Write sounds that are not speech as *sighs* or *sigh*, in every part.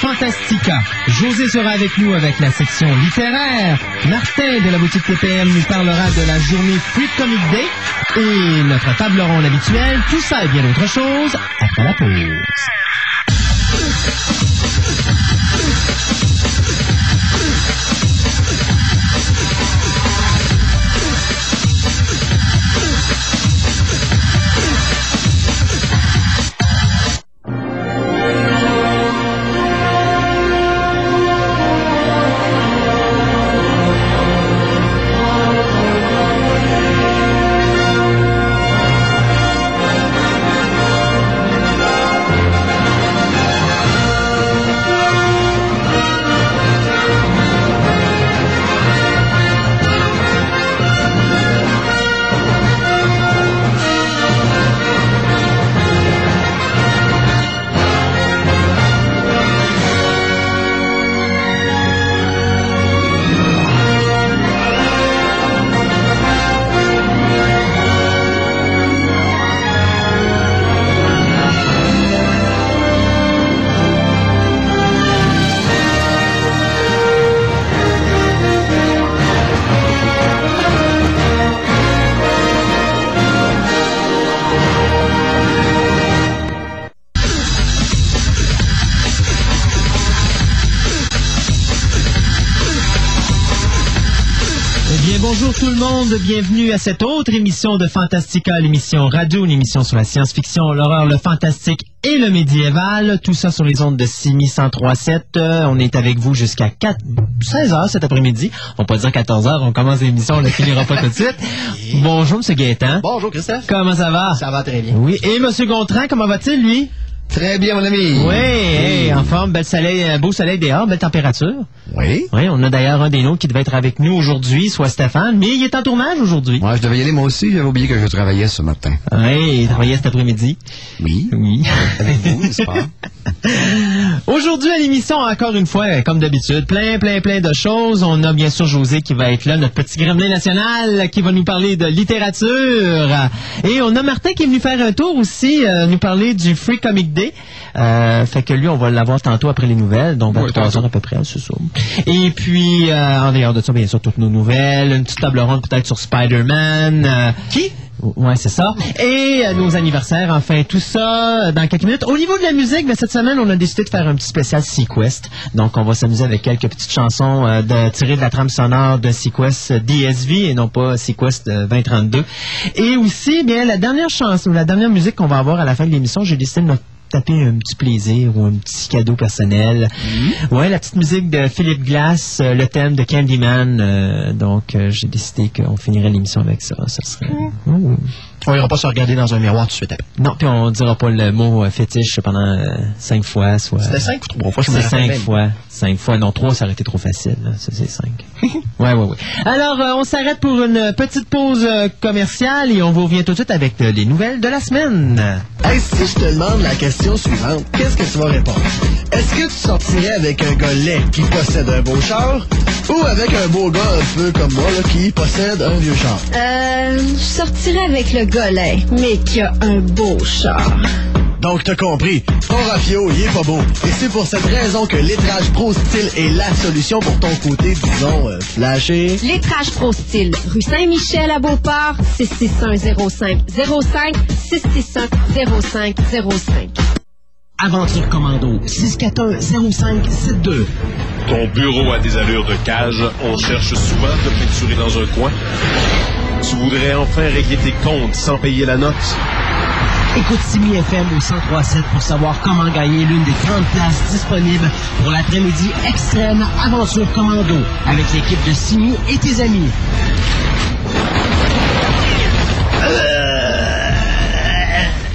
Fantastica, José sera avec nous avec la section littéraire. Martin de la boutique TPM nous parlera de la journée Free Comic Day. Et notre table ronde habituelle, tout ça et bien d'autres choses après la pause. Monde, bienvenue à cette autre émission de Fantastica, l'émission radio, une émission sur la science-fiction, l'horreur, le fantastique et le médiéval. Tout ça sur les ondes de 6103.7. Euh, on est avec vous jusqu'à 4... 16 heures cet après-midi. On peut pas dire 14 heures, on commence l'émission, on ne finira pas tout de suite. *laughs* Bonjour, M. Gaétan. Bonjour Christophe. Comment ça va? Ça va très bien. Oui, et M. Gontran, comment va-t-il, lui? Très bien, mon ami. Oui, hey, en forme, bel soleil, un beau soleil dehors, belle température. Oui. Oui, on a d'ailleurs un des nôtres qui devait être avec nous aujourd'hui, soit Stéphane, mais il est en tournage aujourd'hui. Moi, je devais y aller moi aussi. J'avais oublié que je travaillais ce matin. Oui, il travaillait cet après-midi. Oui. Oui. Avec vous, n'est-ce pas? *laughs* Aujourd'hui à l'émission, encore une fois, comme d'habitude, plein, plein, plein de choses. On a bien sûr José qui va être là, notre petit gremlin national, qui va nous parler de littérature. Et on a Martin qui est venu faire un tour aussi, euh, nous parler du Free Comic Euh, fait que lui, on va l'avoir tantôt après les nouvelles, donc 23 heures à peu près, c'est ça. Et puis, euh, en dehors de ça, bien sûr, toutes nos nouvelles, une petite table ronde peut-être sur Spider-Man. euh, Qui? Ouais, c'est ça. Et euh, nos anniversaires, enfin, tout ça euh, dans quelques minutes. Au niveau de la musique, ben, cette semaine, on a décidé de faire un petit spécial Sequest. Donc, on va s'amuser avec quelques petites chansons euh, de, tirées de la trame sonore de Sequest DSV et non pas Sequest euh, 2032. Et aussi, bien, la dernière chanson, la dernière musique qu'on va avoir à la fin de l'émission, j'ai décidé de me taper un petit plaisir ou un petit cadeau personnel. Ouais, la petite musique de Philippe Glass, euh, le thème de Candyman. euh, donc, euh, j'ai décidé qu'on finirait l'émission avec ça. Ça serait... On ira pas se regarder dans un miroir tout de suite après. Non, puis on dira pas le mot euh, fétiche pendant euh, cinq fois, soit. C'était cinq ou trois fois, je me C'est rappelle cinq même. fois. Cinq fois. Non, trois, ça aurait été trop facile. là. Ça, c'est cinq. *laughs* ouais, ouais, ouais. Alors, euh, on s'arrête pour une petite pause euh, commerciale et on vous revient tout de suite avec euh, les nouvelles de la semaine. Hey, si je te demande la question suivante, qu'est-ce que tu vas répondre? Est-ce que tu sortirais avec un gars laid qui possède un beau char ou avec un beau gars un peu comme moi là, qui possède un vieux char? Euh, je sortirais avec le golet, mais qui a un beau char. Donc t'as compris, ton rafio, il est pas beau. Et c'est pour cette raison que l'étrage Pro Style est la solution pour ton côté, disons, euh, flashé. Lettrage Pro Style, rue Saint-Michel à Beauport, 6610505, 6610505. Aventure Commando 641-0572. Ton bureau a des allures de cage. On cherche souvent de peinturer dans un coin. Tu voudrais enfin régler tes comptes sans payer la note? Écoute Simi FM au 1037 pour savoir comment gagner l'une des 30 places disponibles pour l'après-midi extrême Aventure Commando avec l'équipe de Simi et tes amis.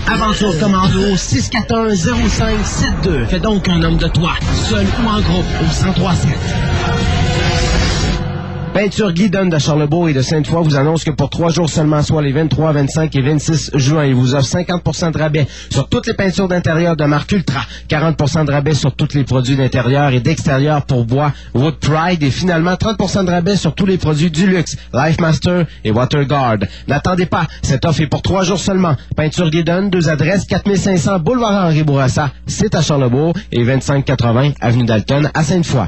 Aventure Commando 641-0572. Fais donc un homme de toi, seul ou en groupe au 1037. Peinture Guidon de Charlebourg et de Sainte-Foy vous annonce que pour trois jours seulement, soit les 23, 25 et 26 juin, il vous offre 50% de rabais sur toutes les peintures d'intérieur de marque Ultra, 40% de rabais sur tous les produits d'intérieur et d'extérieur pour bois Wood Pride et finalement 30% de rabais sur tous les produits du luxe, Lifemaster et WaterGuard. N'attendez pas, cette offre est pour trois jours seulement. Peinture Guidon, deux adresses, 4500 Boulevard Henri Bourassa, c'est à Charlebourg et 2580 Avenue Dalton à Sainte-Foy.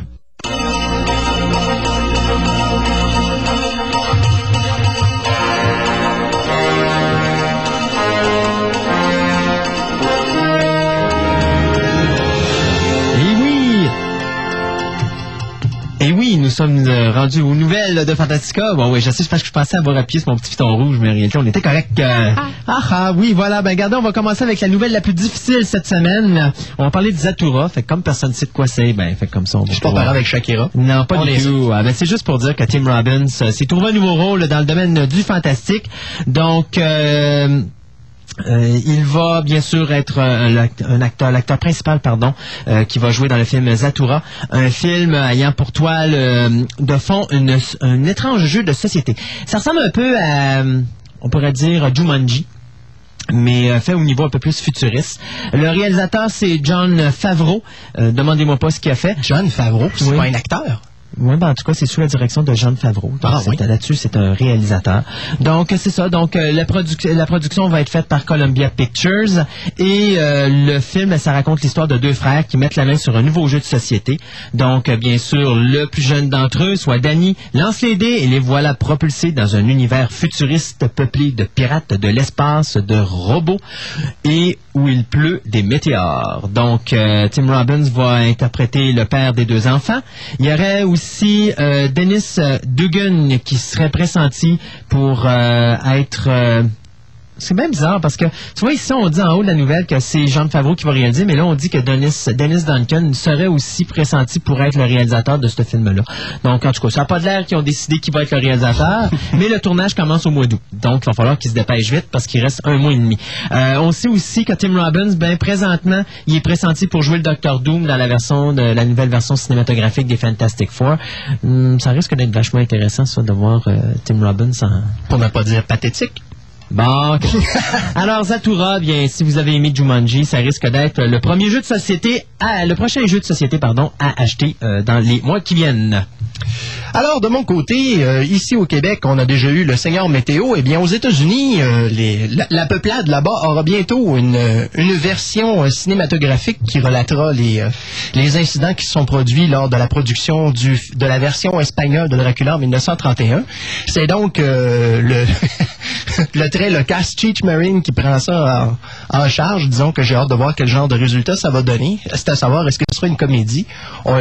Oui, nous sommes euh, rendus aux nouvelles de Fantastica. Bon, oui, je sais, parce que je pensais avoir appuyé sur mon petit piton rouge, mais en réalité, on était correct. euh. Ah. ah, oui, voilà. Ben, regardez, on va commencer avec la nouvelle la plus difficile cette semaine. On va parler de Zatura. Fait que comme personne ne sait de quoi c'est, ben, fait comme ça, on va Je suis pas pareil avec Shakira. non, pas On du tout. Ah, ben, c'est juste pour dire que Tim Robbins euh, s'est trouvé un nouveau rôle dans le domaine du fantastique. Donc, euh, euh, il va bien sûr être euh, un acteur, l'acteur principal, pardon, euh, qui va jouer dans le film Zatura, un film ayant pour toile euh, de fond une- un étrange jeu de société. Ça ressemble un peu à, on pourrait dire, Jumanji mais euh, fait au niveau un peu plus futuriste. Le réalisateur, c'est John Favreau. Euh, Demandez-moi pas ce qu'il a fait. John Favreau, c'est Oui. pas un acteur. Oui, ben, en tout cas, c'est sous la direction de John Favreau. Donc, Ah, oui? Là-dessus, c'est un réalisateur. Donc, c'est ça. Donc, euh, la, produc- la production va être faite par Columbia Pictures. Et euh, le film, ça raconte l'histoire de deux frères qui mettent la main sur un nouveau jeu de société. Donc, euh, bien sûr, le plus jeune d'entre eux, soit Danny, lance les dés et les voilà propulsés dans un univers futuriste peuplé de pirates de l'espace, de robots et où il pleut des météores. Donc, euh, Tim Robbins va interpréter le père des deux enfants. Il y aurait aussi euh, Dennis euh, Dugan qui serait pressenti pour euh, être... c'est même bizarre parce que, tu vois, ici, on dit en haut de la nouvelle que c'est Jean Favreau qui va réaliser, mais là, on dit que Dennis, Dennis Duncan serait aussi pressenti pour être le réalisateur de ce film-là. Donc, en tout cas, ça n'a pas de l'air qu'ils ont décidé qui va être le réalisateur, *laughs* mais le tournage commence au mois d'août. Donc, il va falloir qu'ils se dépêchent vite parce qu'il reste un mois et demi. Euh, on sait aussi que Tim Robbins, ben, présentement, il est pressenti pour jouer le Docteur Doom dans la version de la nouvelle version cinématographique des Fantastic Four. Hum, ça risque d'être vachement intéressant, ça, de voir euh, Tim Robbins en, Pour ne pas dire pathétique. Bon. *laughs* Alors Zatura, bien, si vous avez aimé Jumanji, ça risque d'être le premier jeu de société, à, le prochain jeu de société, pardon, à acheter euh, dans les mois qui viennent. Alors, de mon côté, euh, ici au Québec, on a déjà eu le Seigneur Météo. Eh bien, aux États-Unis, euh, la, la peuplade là-bas aura bientôt une, version cinématographique qui relatera les, incidents qui se sont produits lors de la production du, de la version espagnole de Dracula en 1931. C'est donc le, *laughs* le très loquace Cheech Marine qui prend ça en, en charge. Disons que j'ai hâte de voir quel genre de résultat ça va donner. C'est à savoir, est-ce que ce sera une comédie?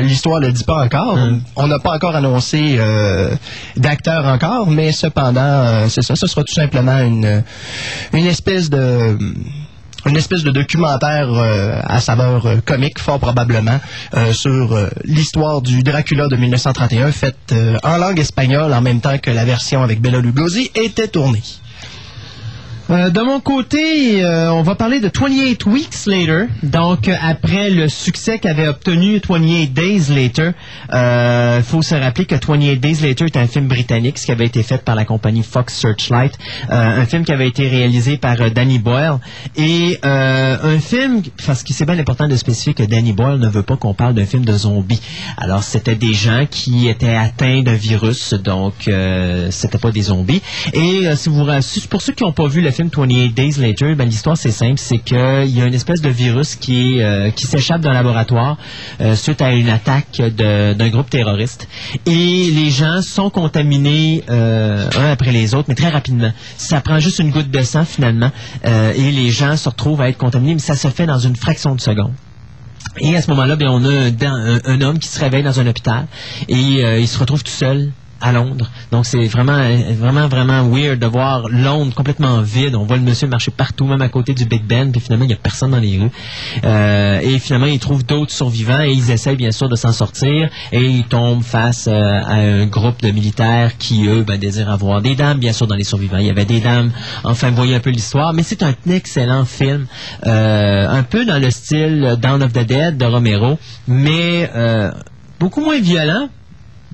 L'histoire ne le dit pas encore. On n'a pas encore annoncé euh, d'acteur encore, mais cependant, euh, c'est ça. Ce sera tout simplement une, une espèce de une espèce de documentaire euh, à saveur euh, comique, fort probablement, euh, sur l'histoire du Dracula de 1931, faite en langue espagnole en même temps que la version avec Bela Lugosi était tournée. Euh, de mon côté, euh, on va parler de 28 Weeks Later. Donc, euh, après le succès qu'avait obtenu 28 Days Later, il faut se rappeler que 28 Days Later est un film britannique, ce qui avait été fait par la compagnie Fox Searchlight. Un film qui avait été réalisé par Danny Boyle. Et un film, parce que c'est bien important de spécifier que Danny Boyle ne veut pas qu'on parle d'un film de zombies. Alors, c'était des gens qui étaient atteints d'un virus, donc c'était pas des zombies. Et si vous, pour ceux qui n'ont pas vu le film 28 Days Later, ben, l'histoire c'est simple, c'est qu'il y a une espèce de virus qui, euh, qui s'échappe d'un laboratoire euh, suite à une attaque d'un groupe terroriste. Et les gens sont contaminés euh, un après les autres, mais très rapidement. Ça prend juste une goutte de sang finalement, euh, et les gens se retrouvent à être contaminés, mais ça se fait dans une fraction de seconde. Et à ce moment-là, bien, on a un, homme qui se réveille dans un hôpital et il se retrouve tout seul à Londres. Donc c'est vraiment vraiment vraiment weird de voir Londres complètement vide. On voit le monsieur marcher partout, même à côté du Big Ben, puis finalement il n'y a personne dans les rues. Euh, et finalement ils trouvent d'autres survivants et ils essayent bien sûr de s'en sortir et ils tombent face euh, à un groupe de militaires qui eux ben, désirent avoir des dames bien sûr dans les survivants. Il y avait des dames. Enfin, vous voyez un peu l'histoire, mais c'est un excellent film, euh, un peu dans le style Dawn of the Dead de Romero, mais euh, beaucoup moins violent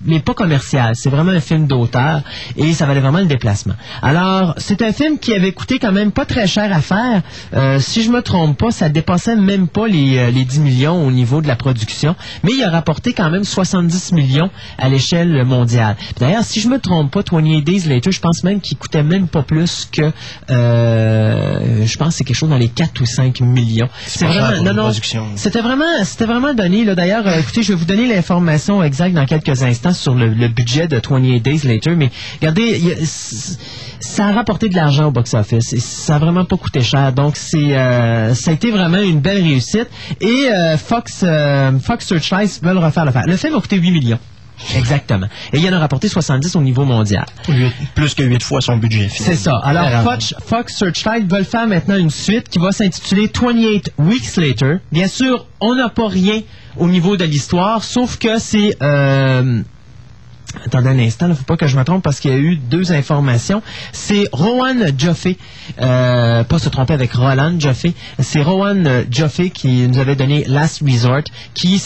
mais pas commercial. C'est vraiment un film d'auteur et ça valait vraiment le déplacement. Alors, c'est un film qui avait coûté quand même pas très cher à faire. Euh, si je me trompe pas, ça dépassait même pas les, euh, les 10 millions au niveau de la production, mais il a rapporté quand même 70 millions à l'échelle mondiale. D'ailleurs, si je me trompe pas, 28 Days Later, je pense même qu'il coûtait même pas plus que, euh, je pense que c'est quelque chose dans les 4 ou 5 millions. C'est vraiment, non, non, c'était vraiment, c'était vraiment donné. Là. D'ailleurs, écoutez, je vais vous donner l'information exacte dans quelques instants sur le, le budget de 28 Days Later. Mais regardez, a- ça a rapporté de l'argent au box-office. Et Ça a vraiment pas coûté cher. Donc, c'est, euh, ça a été vraiment une belle réussite. Et euh, Fox, euh, Fox Searchlight veulent refaire l'affaire. Le film a coûté 8 millions. Exactement. Et il en a rapporté 70 au niveau mondial. Plus que 8 fois son budget. C'est ça. Alors, Fox, Fox Searchlight veulent faire maintenant une suite qui va s'intituler 28 Weeks Later. Bien sûr, on n'a pas rien au niveau de l'histoire, sauf que c'est... euh, Attendez un instant, il ne faut pas que je me trompe parce qu'il y a eu deux informations. C'est Rowan Joffe, euh, pas se tromper avec Roland Joffe, c'est Rowan Joffe qui nous avait donné Last Resort, qui,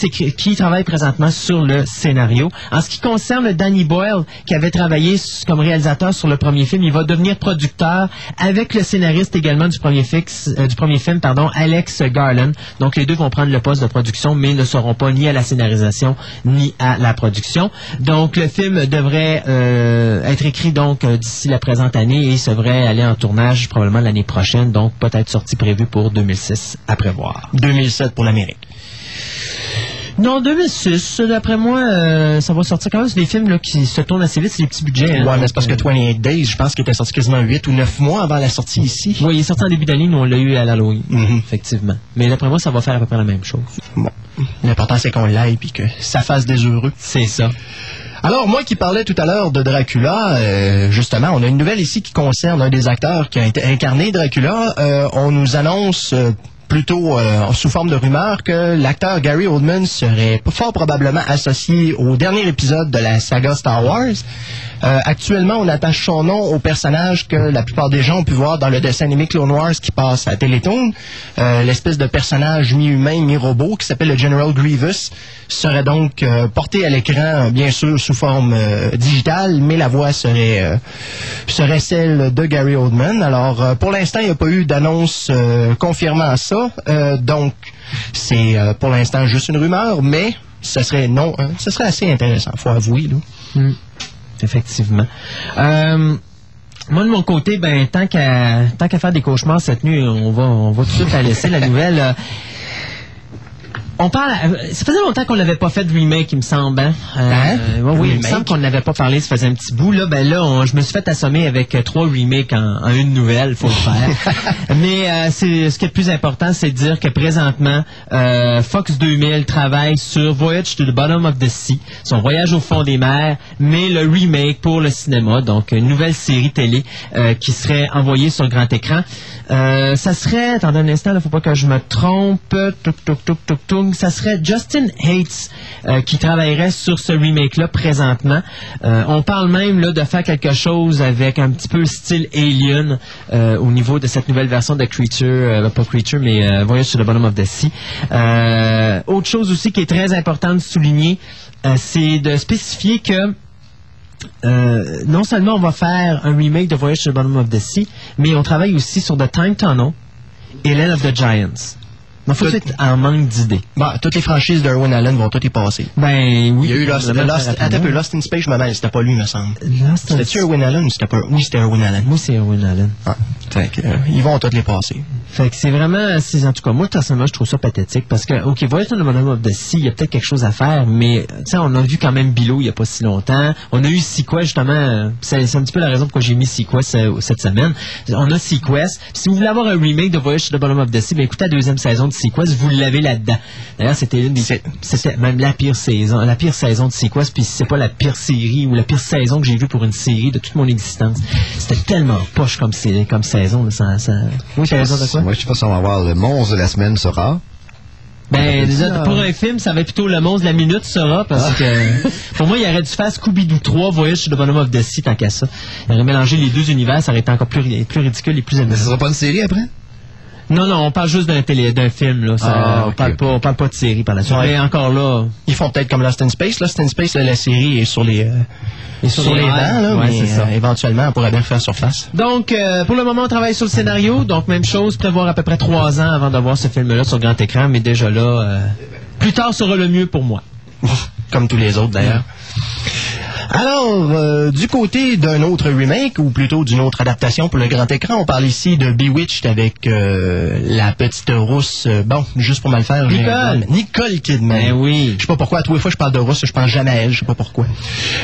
travaille présentement sur le scénario. En ce qui concerne Danny Boyle, qui avait travaillé comme réalisateur sur le premier film, il va devenir producteur avec le scénariste également du premier, fix, euh, du premier film, pardon, Alex Garland. Donc les deux vont prendre le poste de production, mais ne seront pas ni à la scénarisation ni à la production. Donc film devrait euh, être écrit donc euh, d'ici la présente année et devrait aller en tournage probablement l'année prochaine, donc peut-être sortie prévue pour 2006 à prévoir. 2007 pour l'Amérique. Non, 2006, d'après moi, euh, ça va sortir quand même. C'est des films là, qui se tournent assez vite, c'est des petits budgets. hein. Ouais, mais c'est parce que Donc, 28 Days, je pense qu'il était sorti quasiment 8 ou 9 mois avant la sortie ici. Oui, il est sorti en début d'année, nous on l'a eu à l'Halloween, Mhm. effectivement. Mais d'après moi, ça va faire à peu près la même chose. Bon. L'important, c'est qu'on l'aille puis que ça fasse des heureux. C'est ça. Alors, moi qui parlais tout à l'heure de Dracula, euh, justement, on a une nouvelle ici qui concerne un des acteurs qui a été incarné Dracula. Euh, on nous annonce euh, plutôt euh, sous forme de rumeur que l'acteur Gary Oldman serait fort probablement associé au dernier épisode de la saga Star Wars. Euh, actuellement, on attache son nom au personnage que la plupart des gens ont pu voir dans le dessin animé Clone Wars qui passe à Télétoon. Euh, L'espèce de personnage mi-humain, mi-robot qui s'appelle le General Grievous serait donc euh, porté à l'écran, bien sûr, sous forme digitale, mais la voix serait, serait celle de Gary Oldman. Alors, pour l'instant, il n'y a pas eu d'annonce confirmant ça. Euh, donc, c'est euh, pour l'instant juste une rumeur, mais ce serait non, hein, ce serait assez intéressant, faut avouer. Là. Effectivement. Euh, moi, de mon côté, ben, tant qu'à tant qu'à faire des cauchemars cette nuit, on va, on va tout de suite la laisser, la nouvelle. On parle. euh, Ça faisait longtemps qu'on n'avait pas fait de remake, il me semble. Hein? Euh, Hein? oui, il me semble qu'on n'avait pas parlé, ça faisait un petit bout. Là, ben là, on- je me suis fait assommer avec euh, trois remakes en, en une nouvelle, faut le faire. *laughs* Mais euh, c'est ce qui est le plus important, c'est de dire que présentement, Fox 2000 travaille sur Voyage to the Bottom of the Sea, son voyage au fond des mers, mais le remake pour le cinéma, donc une nouvelle série télé qui serait envoyée sur grand écran. Ça serait, attendez un instant, il faut pas que je me trompe, Touk, touk, touk, touk, touk. Ça serait Justin Hates euh, qui travaillerait sur ce remake-là présentement. Euh, on parle même là, de faire quelque chose avec un petit peu style Alien euh, au niveau de cette nouvelle version de Creature, pas Creature, mais Voyage sur le Bottom of the Sea. Autre chose aussi qui est très importante de souligner, c'est de spécifier que non seulement on va faire un remake de Voyage to the Bottom of the Sea, mais on travaille aussi sur The Time Tunnel et Land of the Giants. Donc, faut être en manque d'idées. Bon, toutes les franchises d'Erwin Allen vont toutes y passer. Ben oui. Il y a eu Lost, Lost, très attends un peu, rapidement. Lost in Space, je me mêle, c'était pas lui, me semble. C'était-tu Erwin Allen ou c'était pas... Oui, c'était Erwin Allen. Moi, c'est Erwin Allen. Ah, fait que, euh, ils vont toutes les passer. Fait que c'est vraiment, en tout cas, moi, personnellement, je trouve ça pathétique parce que, OK, Voyage to the of the Sea, il y a peut-être quelque chose à faire, mais, tu sais, on a vu quand même Bilo il y a pas si longtemps. On a eu Sequest, justement, c'est, c'est un petit peu la raison pourquoi j'ai mis Sequest euh, cette semaine. On a Sequest. Si vous voulez avoir un remake de Voyage to the Bottom of the Sea, ben, écoutez la deuxième saison de Sequest, vous l'avez là-dedans? D'ailleurs, c'était une des, c'était même la pire saison, la pire saison de Sequest, puis c'est pas la pire série ou la pire saison que j'ai vue pour une série de toute mon existence. C'était tellement poche comme, saison, là, ça, ça... Oui, raison de quoi? Moi, je sais pas si on va avoir le monstre de la semaine sera. Ben, déjà, ça. pour un film, ça va être plutôt le monstre de la minute, sera, parce que *laughs* pour moi, il aurait dû faire Scooby-Doo 3, Voyage sur le Bottom of the Sea, tant qu'à ça. Il aurait mélangé les deux univers, ça aurait été encore plus, ri- plus ridicule et plus Mais ce amusant. sera pas une série après? Non, non, on parle juste d'un télé, d'un film, là. Ça, Ah, on, ok. parle pas, on parle pas de série par la suite. Ouais. Mais encore là, Ils font peut-être comme Lost in Space. Lost in Space, là, la série est sur les, euh, sur sur les les rails, dents, là, ouais, mais ça. euh, éventuellement, on pourrait bien faire surface. Donc, euh, pour le moment, on travaille sur le scénario. Donc, même chose, prévoir à peu près trois ans avant de voir ce film-là sur grand écran. Mais déjà là, euh, plus tard sera le mieux pour moi. *laughs* Comme tous les autres, d'ailleurs. Alors, euh, du côté d'un autre remake, ou plutôt d'une autre adaptation pour le grand écran, on parle ici de Bewitched avec euh, la petite rousse, euh, bon, juste pour mal faire, j'ai Nicole. Nicole Kidman. Ben oui. Je sais pas pourquoi, à tous les fois je parle de rousse, je pense jamais à elle, je sais pas pourquoi.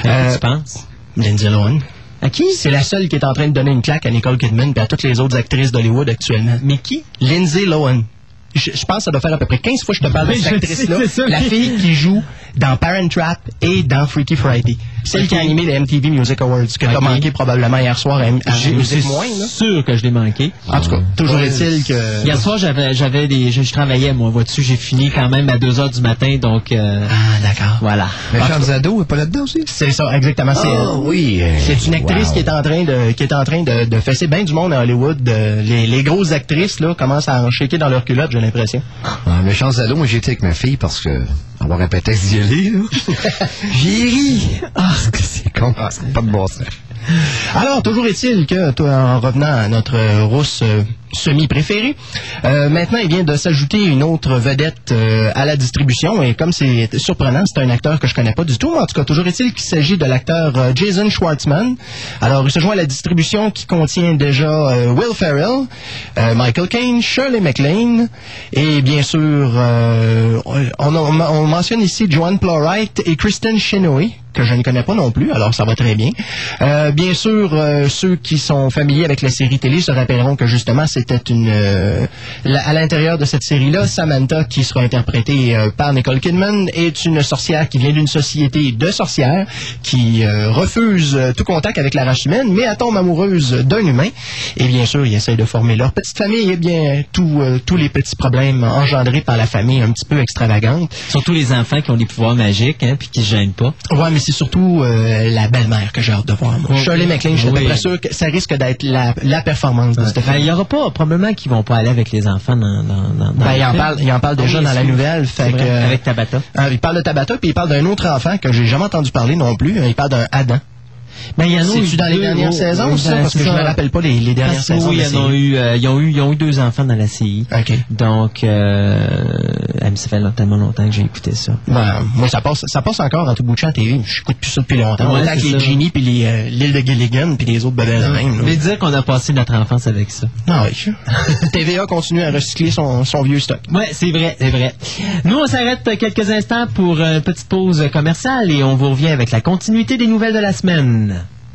Euh, tu penses? Lindsay Lohan. À qui? C'est la seule qui est en train de donner une claque à Nicole Kidman et à toutes les autres actrices d'Hollywood actuellement. Mais qui? Lindsay Lohan. Je, je pense que ça doit faire à peu près 15 fois que je te parle de cette *laughs* actrice-là. La fille qui joue dans Parent Trap et dans Freaky Friday. Celle qui a animé les MTV Music Awards, que t'as Ok. manqué probablement hier soir à, à J'ai- Music C'est Moins. là. sûr que je l'ai manqué. En tout cas, toujours est-il que... Hier soir, j'avais, j'avais des, je, je travaillais, moi, vois-tu, j'ai fini quand même à 2 heures du matin, donc, euh, Ah, d'accord. voilà. Méchants ados, est pas là-dedans aussi? C'est ça, exactement. C'est Ah, oui. euh, C'est une actrice wow. qui est en train de qui est en train de, de fesser bien du monde à Hollywood. De- les, les grosses actrices là commencent à en shaker dans leur culotte, j'ai l'impression. Ah, méchants ados, moi j'ai été avec ma fille parce que avoir un prétexte d'y aller, là. *laughs* J'ai ri. Ah, que *laughs* c'est con. C'est pas de bon sens. Alors, toujours est-il que, toi, en revenant à notre euh, rousse semi-préférée, euh, maintenant, il vient de s'ajouter une autre vedette euh, à la distribution. Et comme c'est surprenant, c'est un acteur que je connais pas du tout. En tout cas, toujours est-il qu'il s'agit de l'acteur euh, Jason Schwartzman. Alors, il se joint à la distribution qui contient déjà Will Ferrell, Michael Caine, Shirley MacLaine et bien sûr, on, on- on mentionne ici Joan Plowright et Kristen Chenoweth que je ne connais pas non plus, alors ça va très bien. Bien sûr, ceux qui sont familiers avec la série télé se rappelleront que justement c'était une euh, la- à l'intérieur de cette série-là, Samantha, qui sera interprétée euh, par Nicole Kidman, est une sorcière qui vient d'une société de sorcières qui euh, refuse tout contact avec la race humaine, mais elle tombe amoureuse d'un humain. Et bien sûr, ils essayent de former leur petite famille et bien tout, euh, tous les petits problèmes engendrés par la famille un petit peu extravagante. Surtout les enfants qui ont des pouvoirs magiques, hein, puis qui se gênent pas. Ouais, mais c'est surtout la belle-mère que j'ai hâte de voir. moi. Ok. Shirley MacLaine, je suis Oui. sûr que ça risque d'être la, la performance de cette Ben, il y aura pas, probablement qu'ils vont pas aller avec les enfants dans, dans, dans, Ben, il en parle, il en parle Ah déjà oui, dans la nouvelle. Fait que, Avec Tabata. Ah, il parle de Tabata, puis il parle d'un autre enfant que j'ai jamais entendu parler non plus. Il parle d'un Adam. Ben, il y en a eu dans les dernières oh, saisons, ça? Parce que je me rappelle pas les, dernières saisons. oui, ils ont eu, euh, ils ont eu, ils ont eu deux enfants dans la CI. OK. Donc, euh, mais ça fait tellement longtemps que j'ai écouté ça. Ben, moi, ça passe, ça passe encore en tout bout de champ à TV. Je écoute plus ça depuis longtemps. Ouais, Autant c'est que les. Genie, puis les, euh, l'île de Gilligan, puis les autres bebelles de même. Mais dire qu'on a passé notre enfance avec ça. Ah oui. *laughs* TVA continue à recycler son, son vieux stock. Ouais, c'est vrai, c'est vrai. Nous, on s'arrête quelques instants pour une petite pause commerciale et on vous revient avec la continuité des nouvelles de la semaine.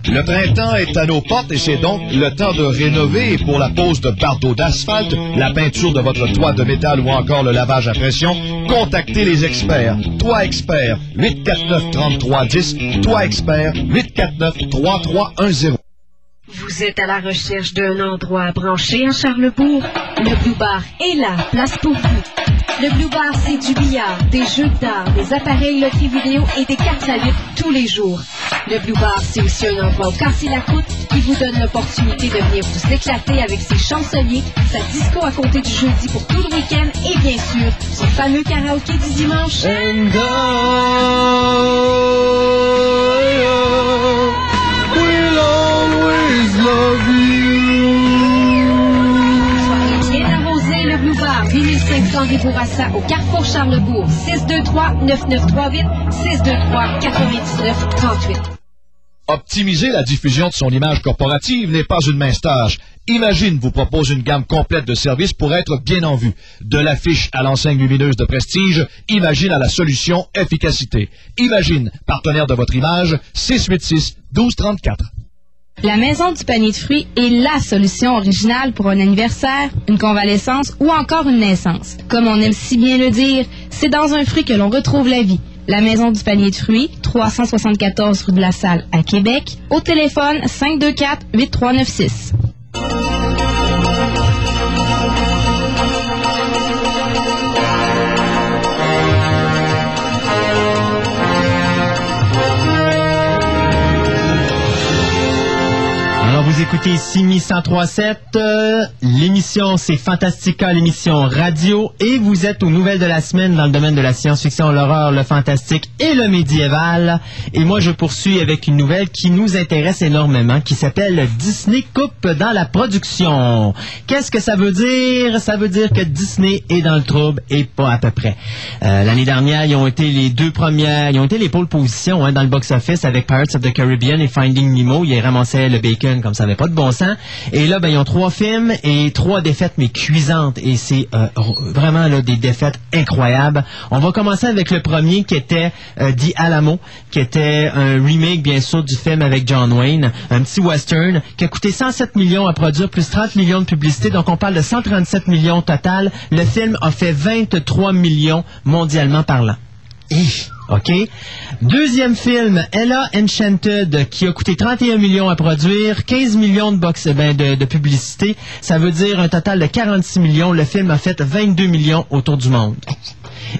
Le printemps est à nos portes et c'est donc le temps de rénover pour la pose de bardeaux d'asphalte, la peinture de votre toit de métal ou encore le lavage à pression. Contactez les experts. Toit expert 849 3310. Toit expert 849 3310. Vous êtes à la recherche d'un endroit à brancher à Charlebourg? Le Blue Bar est la place pour vous. Le Blue Bar, c'est du billard, des jeux d'art, des appareils loterie vidéo et des cartes à huit tous les jours. Le Blue Bar, c'est aussi un endroit où casser la croûte qui vous donne l'opportunité de venir vous éclater avec ses chansonniers, sa disco à compter du jeudi pour tout le week-end et bien sûr, son fameux karaoké du dimanche. Soirée 8500 rue Bourassa, au Carrefour Charlebourg, 623-9938, 623-9938. Optimiser la diffusion de son image corporative n'est pas une mince tâche. Imagine vous propose une gamme complète de services pour être bien en vue. De l'affiche à l'enseigne lumineuse de prestige, Imagine à la solution efficacité. Imagine, partenaire de votre image, 686 1234. La maison du panier de fruits est la solution originale pour un anniversaire, une convalescence ou encore une naissance. Comme on aime si bien le dire, c'est dans un fruit que l'on retrouve la vie. La maison du panier de fruits, 374 rue de la Salle à Québec, au téléphone 524 8396. Vous écoutez Simi 1037. Euh, l'émission, c'est Fantastica, l'émission radio. Et vous êtes aux nouvelles de la semaine dans le domaine de la science-fiction, l'horreur, le fantastique et le médiéval. Et moi, je poursuis avec une nouvelle qui nous intéresse énormément, qui s'appelle Disney Coupe dans la production. Qu'est-ce que ça veut dire? Ça veut dire que Disney est dans le trouble et pas à peu près. Euh, L'année dernière, ils ont été les deux premières, ils ont été les pôles positions hein, dans le box-office avec Pirates of the Caribbean et Finding Nemo. Ils ramassaient le bacon comme ça n'avait pas de bon sens. Et là, ben, ils ont trois films et trois défaites, mais cuisantes. Et c'est euh, vraiment là, des défaites incroyables. On va commencer avec le premier qui était euh, The Alamo, qui était un remake, bien sûr, du film avec John Wayne. Un petit western qui a coûté 107 millions à produire, plus 30 millions de publicité. Donc, on parle de 137 millions total. Le film a fait 23 millions mondialement parlant. OK? Deuxième film, Ella Enchanted, qui a coûté 31 millions à produire, 15 millions de, box, ben, de, de publicité. Ça veut dire un total de 46 millions. Le film a fait 22 millions autour du monde.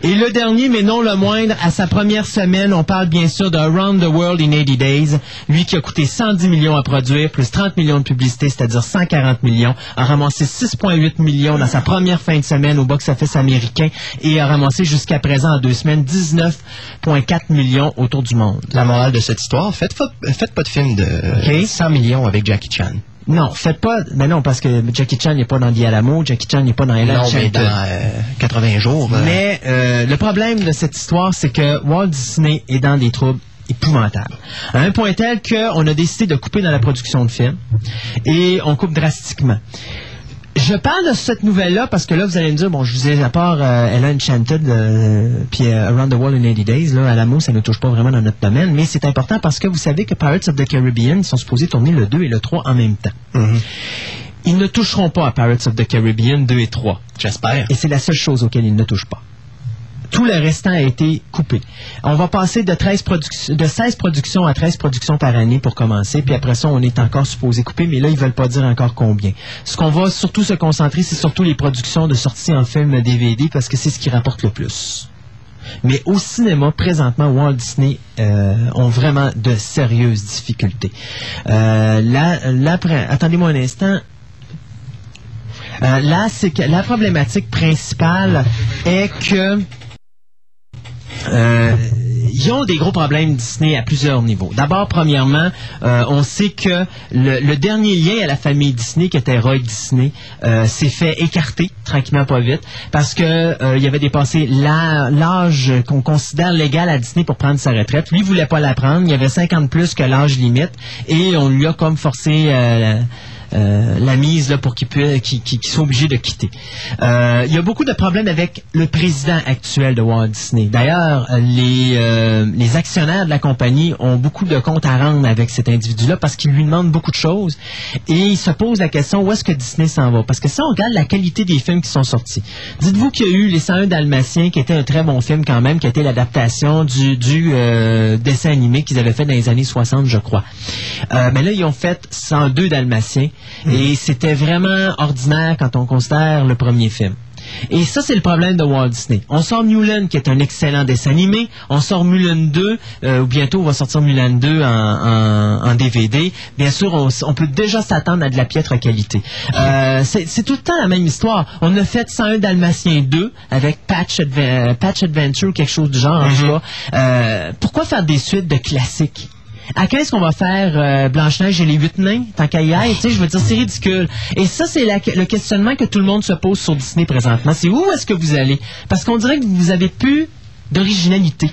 Et le dernier, mais non le moindre, à sa première semaine, on parle bien sûr de Around the World in 80 Days. Lui qui a coûté 110 millions à produire, plus 30 millions de publicité, c'est-à-dire 140 millions, a ramassé 6,8 millions dans sa première fin de semaine au box-office américain et a ramassé jusqu'à présent en deux semaines 19,4 millions autour du monde. La morale de cette histoire, faites, pas- faites pas de film de 100 millions avec Jackie Chan. Non, faites pas. Mais non, parce que Jackie Chan n'est pas dans The Alamo, Jackie Chan n'est pas dans Non, mais dans euh, 80 jours. euh, Mais euh, le problème de cette histoire, c'est que Walt Disney est dans des troubles épouvantables. À un point tel qu'on a décidé de couper dans la production de films et on coupe drastiquement. Je parle de cette nouvelle-là parce que là, vous allez me dire, bon, je vous ai à part euh, Ella Enchanted euh, puis euh, Around the World in 80 Days, là, à l'amour, ça ne touche pas vraiment dans notre domaine, mais c'est important parce que vous savez que Pirates of the Caribbean sont supposés tourner le 2 et le 3 en même temps. Mhm. Ils ne toucheront pas à Pirates of the Caribbean 2 et 3. J'espère. Et c'est la seule chose auquel ils ne touchent pas. Tout le restant a été coupé. On va passer de, 13 produc- de 16 productions à 13 productions par année pour commencer, puis après ça, on est encore supposé couper, mais là, ils veulent pas dire encore combien. Ce qu'on va surtout se concentrer, c'est surtout les productions de sortie en film DVD, parce que c'est ce qui rapporte le plus. Mais au cinéma, présentement, Walt Disney euh, ont vraiment de sérieuses difficultés. Euh, là, là, attendez-moi un instant. Euh, là, c'est que la problématique principale est que euh, ils ont des gros problèmes Disney à plusieurs niveaux. D'abord, premièrement, euh, on sait que le, le dernier lien à la famille Disney, qui était Roy Disney, euh, s'est fait écarter tranquillement pas vite parce que euh, il avait dépassé l'âge qu'on considère légal à Disney pour prendre sa retraite. Lui voulait pas la prendre. Il avait 50 plus que l'âge limite et on lui a comme forcé. Euh, euh, la mise là, pour qu'il puisse- qu'il qu'il- qu'il soit obligé de quitter. Euh, il y a beaucoup de problèmes avec le président actuel de Walt Disney. D'ailleurs, euh, les, euh, actionnaires de la compagnie ont beaucoup de comptes à rendre avec cet individu-là parce qu'il lui demande beaucoup de choses et il se pose la question où est-ce que Disney s'en va? Parce que si on regarde la qualité des films qui sont sortis, dites-vous qu'il y a eu Les 101 Dalmatiens qui était un très bon film quand même, qui était l'adaptation du, du euh, dessin animé qu'ils avaient fait dans les années 60, je crois. Euh, mais là, ils ont fait 102 Dalmatiens et c'était vraiment ordinaire quand on considère le premier film. Et ça, c'est le problème de Walt Disney. On sort Mulan, qui est un excellent dessin animé. On sort Mulan 2, euh, ou bientôt on va sortir Mulan 2 en, en- en DVD. Bien sûr, on, peut déjà s'attendre à de la piètre qualité. Euh, c'est tout le temps la même histoire. On a fait 101 Dalmatien 2 avec Patch, Adve- euh, Patch Adventure ou quelque chose du genre. cas. Euh, pourquoi faire des suites de classiques? À quand est-ce qu'on va faire euh, Blanche-Neige et les huit nains, tant qu'à y être? Tu sais, je veux dire, c'est ridicule. Et ça, c'est le questionnement que tout le monde se pose sur Disney présentement. C'est où est-ce que vous allez? Parce qu'on dirait que vous avez plus d'originalité.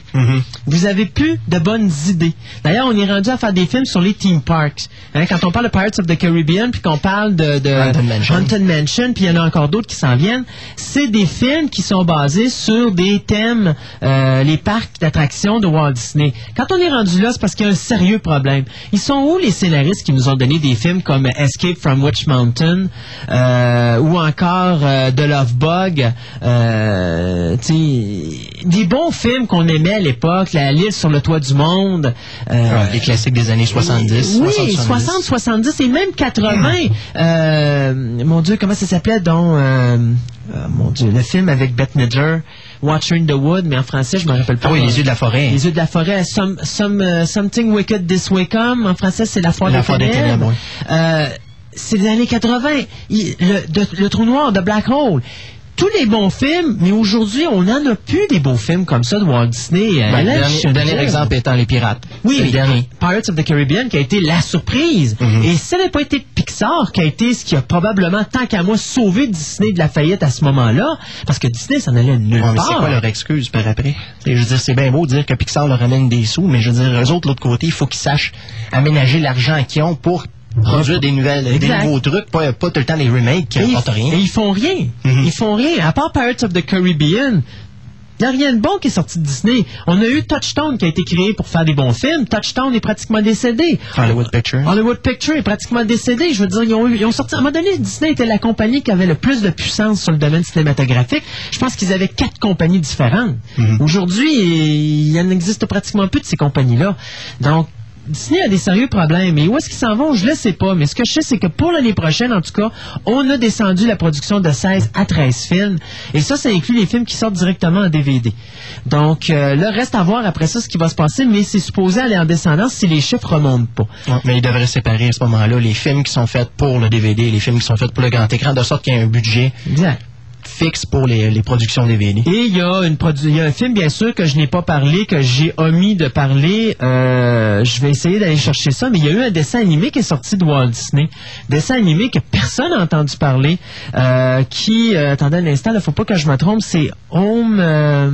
Vous avez plus de bonnes idées. D'ailleurs, on est rendu à faire des films sur les theme parks. Hein, quand on parle de Pirates of the Caribbean, puis qu'on parle de, de Haunted Mansion. Haunted Mansion, puis il y en a encore d'autres qui s'en viennent, c'est des films qui sont basés sur des thèmes, euh, les parcs d'attractions de Walt Disney. Quand on est rendu là, c'est parce qu'il y a un sérieux problème. Ils sont où les scénaristes qui nous ont donné des films comme Escape from Witch Mountain euh, ou encore euh, The Love Bug, des bons films qu'on aimait à l'époque, La Lille sur le toit du monde. euh, Ouais, les classiques des années 70. oui, 60, 60, 70 et même 80. Euh, mon Dieu, comment ça s'appelait donc euh, Mon Dieu, le film avec Bette Midler, Watcher in the Wood, mais en français, je me rappelle pas. Ah oui, Les yeux de la forêt. Les yeux de la forêt. Some, some, something wicked this way come. En français, c'est la La des des ténèbres. oui. Euh, c'est les années 80. Il- le, de- le trou noir de Black Hole. Tous les bons films, mais aujourd'hui, on n'en a plus des beaux films comme ça de Walt Disney. Euh, Ben, le dernier, le dernier exemple étant Les Pirates. Oui, le dernier. Pirates of the Caribbean qui a été la surprise. Mhm. Et ça n'avait pas été Pixar qui a été ce qui a probablement, tant qu'à moi, sauvé Disney de la faillite à ce moment-là, parce que Disney s'en allait nulle Ouais, part. c'est quoi leur excuse par après? Et je veux dire, c'est bien beau de dire que Pixar leur amène des sous, mais je veux dire, eux autres, de l'autre côté, il faut qu'ils sachent aménager l'argent qu'ils ont pour produire des nouvelles, des nouveaux trucs, pas, pas tout le temps les remakes qui rien. Et ils font rien. Mhm. Ils font rien. À part Pirates of the Caribbean, il n'y a rien de bon qui est sorti de Disney. On a eu Touchstone qui a été créé pour faire des bons films. Touchstone est pratiquement décédé. Hollywood Picture. Hollywood Picture est pratiquement décédé. Je veux dire, ils ont, eu- ils ont sorti. À un moment donné, Disney était la compagnie qui avait le plus de puissance sur le domaine cinématographique. Je pense qu'ils avaient quatre compagnies différentes. Aujourd'hui, il en existe pratiquement plus de ces compagnies-là. Donc, Disney a des sérieux problèmes. Et où est-ce qu'ils s'en vont? Je ne le sais pas. Mais ce que je sais, c'est que pour l'année prochaine, en tout cas, on a descendu la production de 16 à 13 films. Et ça, ça inclut les films qui sortent directement en DVD. Donc, euh, là, reste à voir après ça ce qui va se passer. Mais c'est supposé aller en descendant si les chiffres remontent pas. Ouais, mais ils devraient séparer à ce moment-là les films qui sont faits pour le DVD et les films qui sont faits pour le grand écran, de sorte qu'il y ait un budget Exact. Fixe pour les, les productions DVD. Et il y, a une produ- il y a un film, bien sûr, que je n'ai pas parlé, que j'ai omis de parler. Euh, je vais essayer d'aller chercher ça, mais il y a eu un dessin animé qui est sorti de Walt Disney. Dessin animé que personne n'a entendu parler. euh, qui, euh, attendez un instant, il faut pas que je me trompe, c'est Home... euh,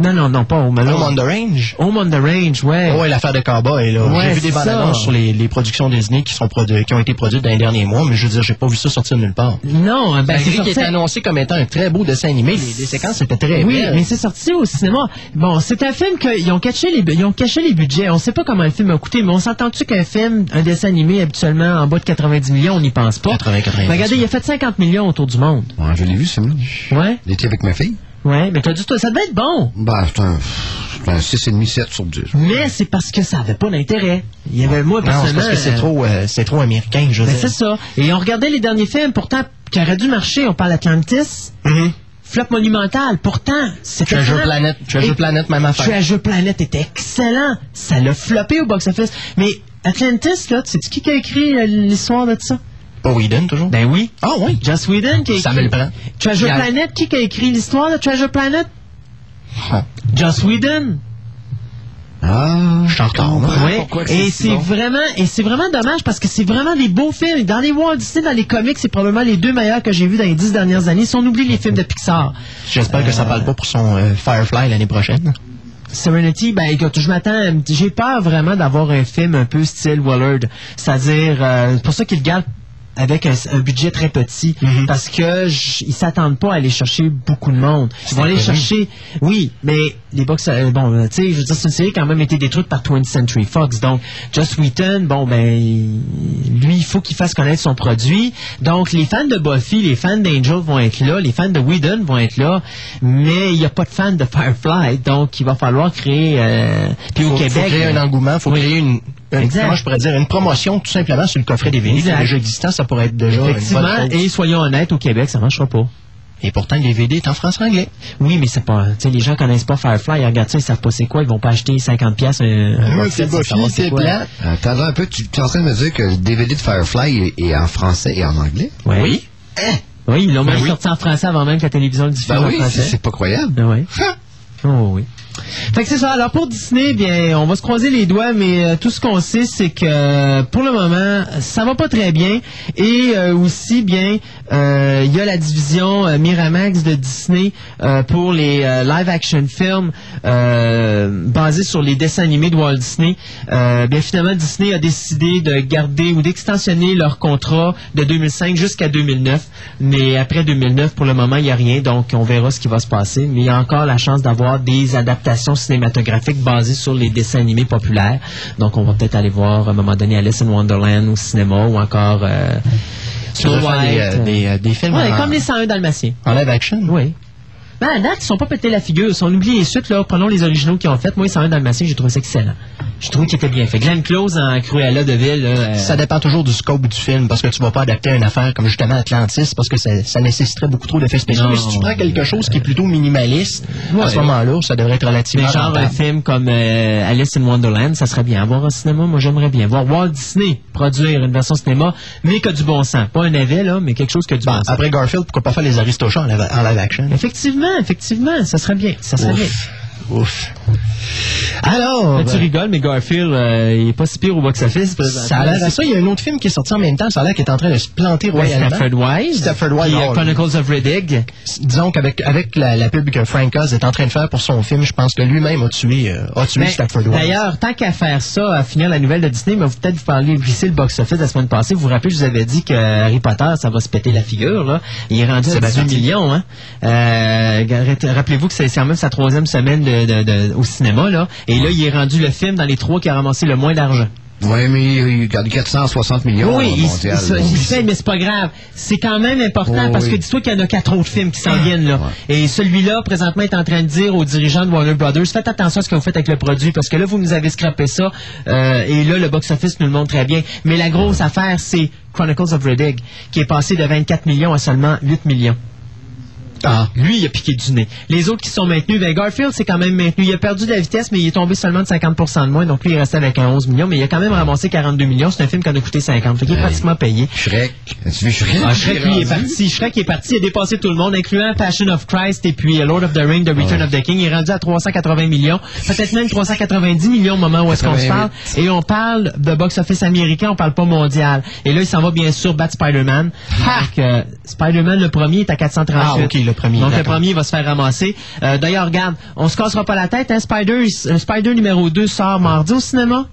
non, non, non, pas Home Alone. Home on the Range. Home on the Range, ouais. Oh, ouais, l'affaire de Cowboy, là. Ouais, j'ai vu des bandes ça. annonces sur les, les productions Disney qui, sont produ- qui ont été produites dans les derniers mois, mais je veux dire, j'ai pas vu ça sortir de nulle part. Non, ben, c'est qu'il sorti- était annoncé comme étant un très beau dessin animé, les, les séquences étaient très Oui, belles. mais c'est sorti au cinéma. Bon, c'est un film qu'ils ont caché les, ils ont caché les budgets. On sait pas comment le film a coûté, mais on s'entend-tu qu'un film, un dessin animé, habituellement, en bas de 90 millions, on n'y pense pas? 80, 90. Mais regardez, il a fait 50 millions autour du monde. Ouais, je l'ai vu, c'est moi. Ouais, L'été avec ma fille. Ouais, mais t'as dit, toi, ça devait être bon. Bah, c'est un, c'est un 6,5, 7 sur 10. Mais c'est parce que ça avait pas d'intérêt. Il y avait, moi, personnellement... parce que c'est euh, trop, euh, c'est trop américain, je veux ben, c'est ça. Et on regardait les derniers films, pourtant, qui auraient dû marcher. On parle Atlantis, Mhm. flop monumental. Pourtant, c'était... Treasure Planet, Treasure Et- Planet, même affaire. Treasure Planet était excellent. Ça l'a floppé au box-office. Mais Atlantis, là, sais-tu qui qui a écrit euh, l'histoire de ça? Pas Whedon, toujours? Ben oui. Ah oui. Joss Whedon qui a Ça écrit... me le prend. Treasure. Planet, qui qui a écrit l'histoire de Treasure Planet? Ah. Joss Whedon. Ah, Je que Et c'est vraiment, et c'est vraiment dommage parce que c'est vraiment des beaux films. Dans les Walt Disney, dans les comics, c'est probablement les deux meilleurs que j'ai vus dans les dix dernières années. Si on oublie les films de Pixar. J'espère que ça parle pas pour son euh, Firefly l'année prochaine. Serenity, ben écoute, je m'attends, j'ai peur vraiment d'avoir un film un peu style Willard, c'est-à-dire euh, pour ça qu'ils le gardent avec un, un budget très petit, Mhm. parce que ils s'attendent pas à aller chercher beaucoup de monde. Ils vont aller connu. chercher, oui, mais les box, euh, bon, euh, tu sais, je veux dire, c'est une série qui a quand même été détruite par 20th Century Fox, donc Joss Whedon, bon ben, lui, il faut qu'il fasse connaître son produit. Donc les fans de Buffy, les fans d'Angel vont être là, les fans de Whedon vont être là, mais il n'y a pas de fans de Firefly, donc il va falloir créer, euh, puis au faut, Québec, faut créer un engouement, faut créer une- Exact. comment je pourrais dire, une promotion tout simplement sur le coffret des Exact. déjà existant, ça pourrait être déjà une bonne Effectivement, chose. et soyons honnêtes, au Québec, ça marchera pas. Et pourtant, le DVD est en français-anglais. Oui, mais c'est pas. Tu sais, les gens connaissent pas Firefly, ils regardent ça, ils savent pas c'est quoi, ils vont pas acheter 50 pièces sans savoir c'est quoi. Attends un peu, tu es en train de me dire que le DVD de Firefly est, est en français et en anglais? Ouais. Oui. Oui, ils l'ont Ben même oui. sorti en français avant même que la télévision le diffuse Ben en oui, c'est français. c'est pas croyable. Ben oui. Oh oui. Fait que c'est ça. Alors pour Disney, bien, on va se croiser les doigts, mais euh, tout ce qu'on sait, c'est que euh, pour le moment, ça va pas très bien. Et euh, aussi, bien, il y a la division Miramax de Disney pour les live-action films basés sur les dessins animés de Walt Disney. Bien, finalement, Disney a décidé de garder ou d'extensionner leur contrat de 2005 jusqu'à 2009. Mais après 2009, pour le moment, il n'y a rien. Donc, on verra ce qui va se passer. Mais il y a encore la chance d'avoir des adaptations cinématographiques basées sur les dessins animés populaires. Donc, on va peut-être aller voir à un moment donné Alice in Wonderland au cinéma ou encore euh, Snow des, euh, des, euh, des films Ouais, en, comme les 101 Dalmatiens. en live action? Oui. Ben, à date, ils sont pas pété la figure. Si on oublie les suites, là, prenons les originaux qu'ils ont fait. Moi, les 101 Dalmatiens, j'ai trouvé ça excellent. Je trouve qu'il était bien fait. Glenn Close en Cruella de Ville. euh, Ça dépend toujours du scope du film, parce que tu vas pas adapter une affaire comme justement Atlantis, parce que ça, ça nécessiterait beaucoup trop d'effets spéciaux. Mais si tu prends quelque chose qui est plutôt minimaliste, à ce moment-là, ça devrait être Mais relativement genre un rentable. film comme euh, Alice in Wonderland, ça serait bien à voir au cinéma. Moi, j'aimerais bien voir Walt Disney produire une version cinéma, mais qui a du bon sens. Pas un navet, là, mais quelque chose qui a du Bon, bon sens. après Garfield, pourquoi pas faire les Aristochats en live action? Effectivement, effectivement, ça serait bien. Ça serait Ouf. bien. Ouf. Alors, Là, tu rigoles, mais Garfield, euh, il est pas si pire au box-office. ça a l'air à ça. Il y a un autre film qui est sorti en même temps. Ça a l'air qu'il est en train de se planter royalement. Stafford Wives. Stafford. Puis, euh, Chronicles of Riddick. Disons qu'avec avec la, la pub que Frank Oz est en train de faire pour son film, je pense que lui-même a tué, euh, a tué Mais, Stafford Wives. D'ailleurs, tant qu'à faire ça, à finir la nouvelle de Disney, mais vous peut-être vous parler ici le box-office la semaine passée. Vous vous rappelez, je vous avais dit que Harry Potter, ça va se péter la figure. Là. Il est rendu à C'est bien 18 parti. millions. Hein. Euh, Rappelez-vous que c'est c'est quand même sa troisième semaine de, de- de- au cinéma. Là. Et là, il est rendu le film dans les trois qui a ramassé le moins d'argent. Oui, mais il garde 460 millions Oui, il, mondial. il- il fait, mais c'est pas grave. C'est quand même important Oh, parce que dis-toi qu'il y en a quatre autres films qui s'en viennent là. Et celui-là, présentement, est en train de dire aux dirigeants de Warner Brothers, faites attention à ce que vous faites avec le produit parce que là, vous nous avez scrappé ça. euh, et là, le box-office nous le montre très bien. Mais la grosse affaire, c'est Chronicles of Riddick, qui est passé de 24 millions à seulement 8 millions. Ah. Lui, il a piqué du nez. Les autres qui sont maintenus, ben Garfield, c'est quand même maintenu. Il a perdu de la vitesse, mais il est tombé seulement de 50% de moins. Donc lui, il restait avec un 11 millions, mais il a quand même ramassé 42 millions. C'est un film qui en a coûté 50. Fait qu'il est pratiquement payé. Shrek. As-tu vu Shrek? Ah, Shrek, lui, est parti. Shrek est parti, il a dépassé tout le monde, incluant Passion of Christ et puis euh, Lord of the Ring, The Return of the King. Il est rendu à 380 millions, peut-être même 390 millions au moment où est-ce qu'on se parle. Et on parle de box-office américain, on parle pas mondial. Et là, il s'en va bien sûr battre Spider-Man. Euh, Spider-Man, le premier, est à 438. Ah, le premier, Donc, le premier va se faire ramasser. Euh, D'ailleurs, regarde, on se cassera pas la tête, hein, Spider, euh, Spider numéro 2 sort mardi au cinéma.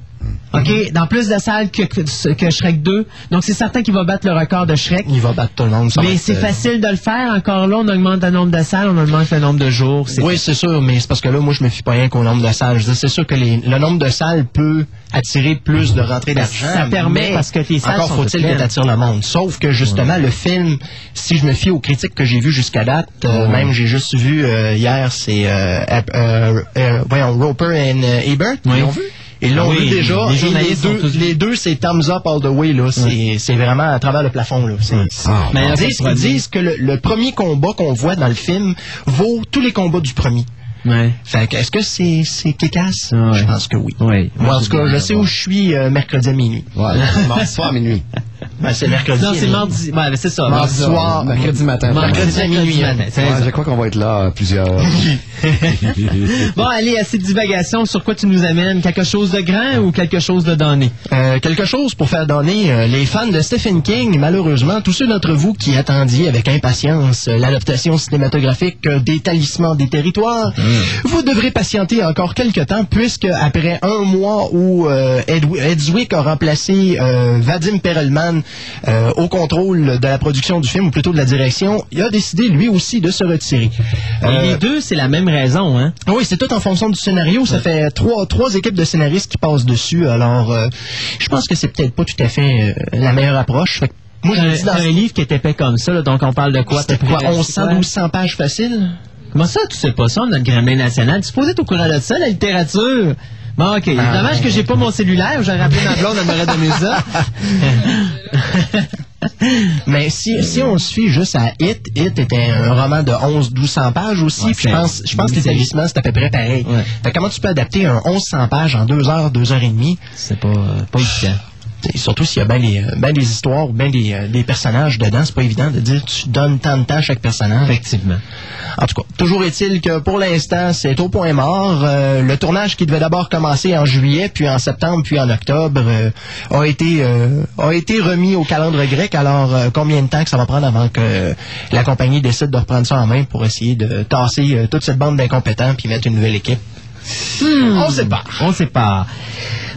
OK, dans plus de salles que, que, que Shrek 2. Donc, c'est certain qu'il va battre le record de Shrek. Il va battre tout le monde. Mais c'est euh, facile de le faire. Encore là, on augmente le nombre de salles, on augmente le nombre de jours. Oui, c'est sûr, mais c'est parce que là, moi, je me fie pas rien qu'au nombre de salles. C'est sûr que les- le nombre de salles peut attirer plus de rentrées d'argent. Ça permet mais parce que les salles Encore faut-il que t'attires le monde. Sauf que, justement, le film, si je me fie aux critiques que j'ai vues jusqu'à date, euh, même j'ai juste vu euh, hier, c'est euh, euh, euh, voyons, Roper et euh, Ebert. Oui. Ils l'ont vu? Ils l'ont Ah oui, vu déjà. les journalistes les, deux, tous- les deux, c'est thumbs up all the way. là. C'est c'est vraiment à travers le plafond. Là. C'est- Ah, Mais ils disent, que le, le premier combat qu'on voit dans le film vaut tous les combats du premier. Ouais. Fait que, est-ce que c'est c'est? Ah ouais. Je pense que oui. Oui. Moi, en tout cas, je sais où je suis euh, mercredi à minuit. Voilà. *laughs* Mardi soir à minuit. Ben, c'est mercredi. Non, c'est mardi. Mais c'est ça. Mardi soir, mercredi matin. Mercredi à minuit. matin, Ouais, ça. je crois qu'on va être là à plusieurs. *laughs* Bon, allez, assez de divagation. Sur quoi tu nous amènes? Quelque chose de grand ou quelque chose de donné? Euh, quelque chose pour faire donner euh, les fans de Stephen King, malheureusement, tous ceux d'entre vous qui attendiez avec impatience euh, l'adaptation cinématographique euh, des Talismans des territoires, vous devrez patienter encore quelques temps puisque après un mois où euh, Ed, Ed Zwick a remplacé euh, Vadim Perelman euh, au contrôle de la production du film, ou plutôt de la direction, il a décidé lui aussi de se retirer. Et Euh, les deux, c'est la même raison, hein? oui, c'est tout en fonction du scénario. Ça fait trois, trois équipes de scénaristes qui passent dessus. Alors, euh, je pense que c'est peut-être pas tout à fait la meilleure approche. Fait moi, je dis dans un livre qui est épais comme ça, là, donc on parle de quoi? C'était quoi, près? 1100, 1200 pages faciles? Comment ça, tu sais pas ça, notre grammaire nationale? Tu supposé être au courant de ça, la littérature? Bon, OK. Ah. Dommage que j'ai pas mon cellulaire. J'aurais appelé ma blonde, elle m'aurait donné ça. *laughs* Mais si, si on se fie juste à Hit, Hit était un roman de 11-1200 pages aussi. Ouais, puis je pense, je pense que les c'est- à peu près pareil. Ouais. Fait comment tu peux adapter un 1100 pages en deux heures, deux heures et demie? C'est pas, pas évident. Et surtout s'il y a bien des, euh, ben des histoires, bien des, euh, des personnages dedans, c'est pas évident de dire tu donnes tant de temps à chaque personnage. Effectivement. En tout cas, toujours est-il que pour l'instant, c'est au point mort. Euh, le tournage qui devait d'abord commencer en juillet, puis en septembre, puis en octobre, euh, a été euh, a été remis au calendrier grec. Alors, combien de temps que ça va prendre avant que la compagnie décide de reprendre ça en main pour essayer de tasser toute cette bande d'incompétents puis mettre une nouvelle équipe? On sait pas. On sait pas.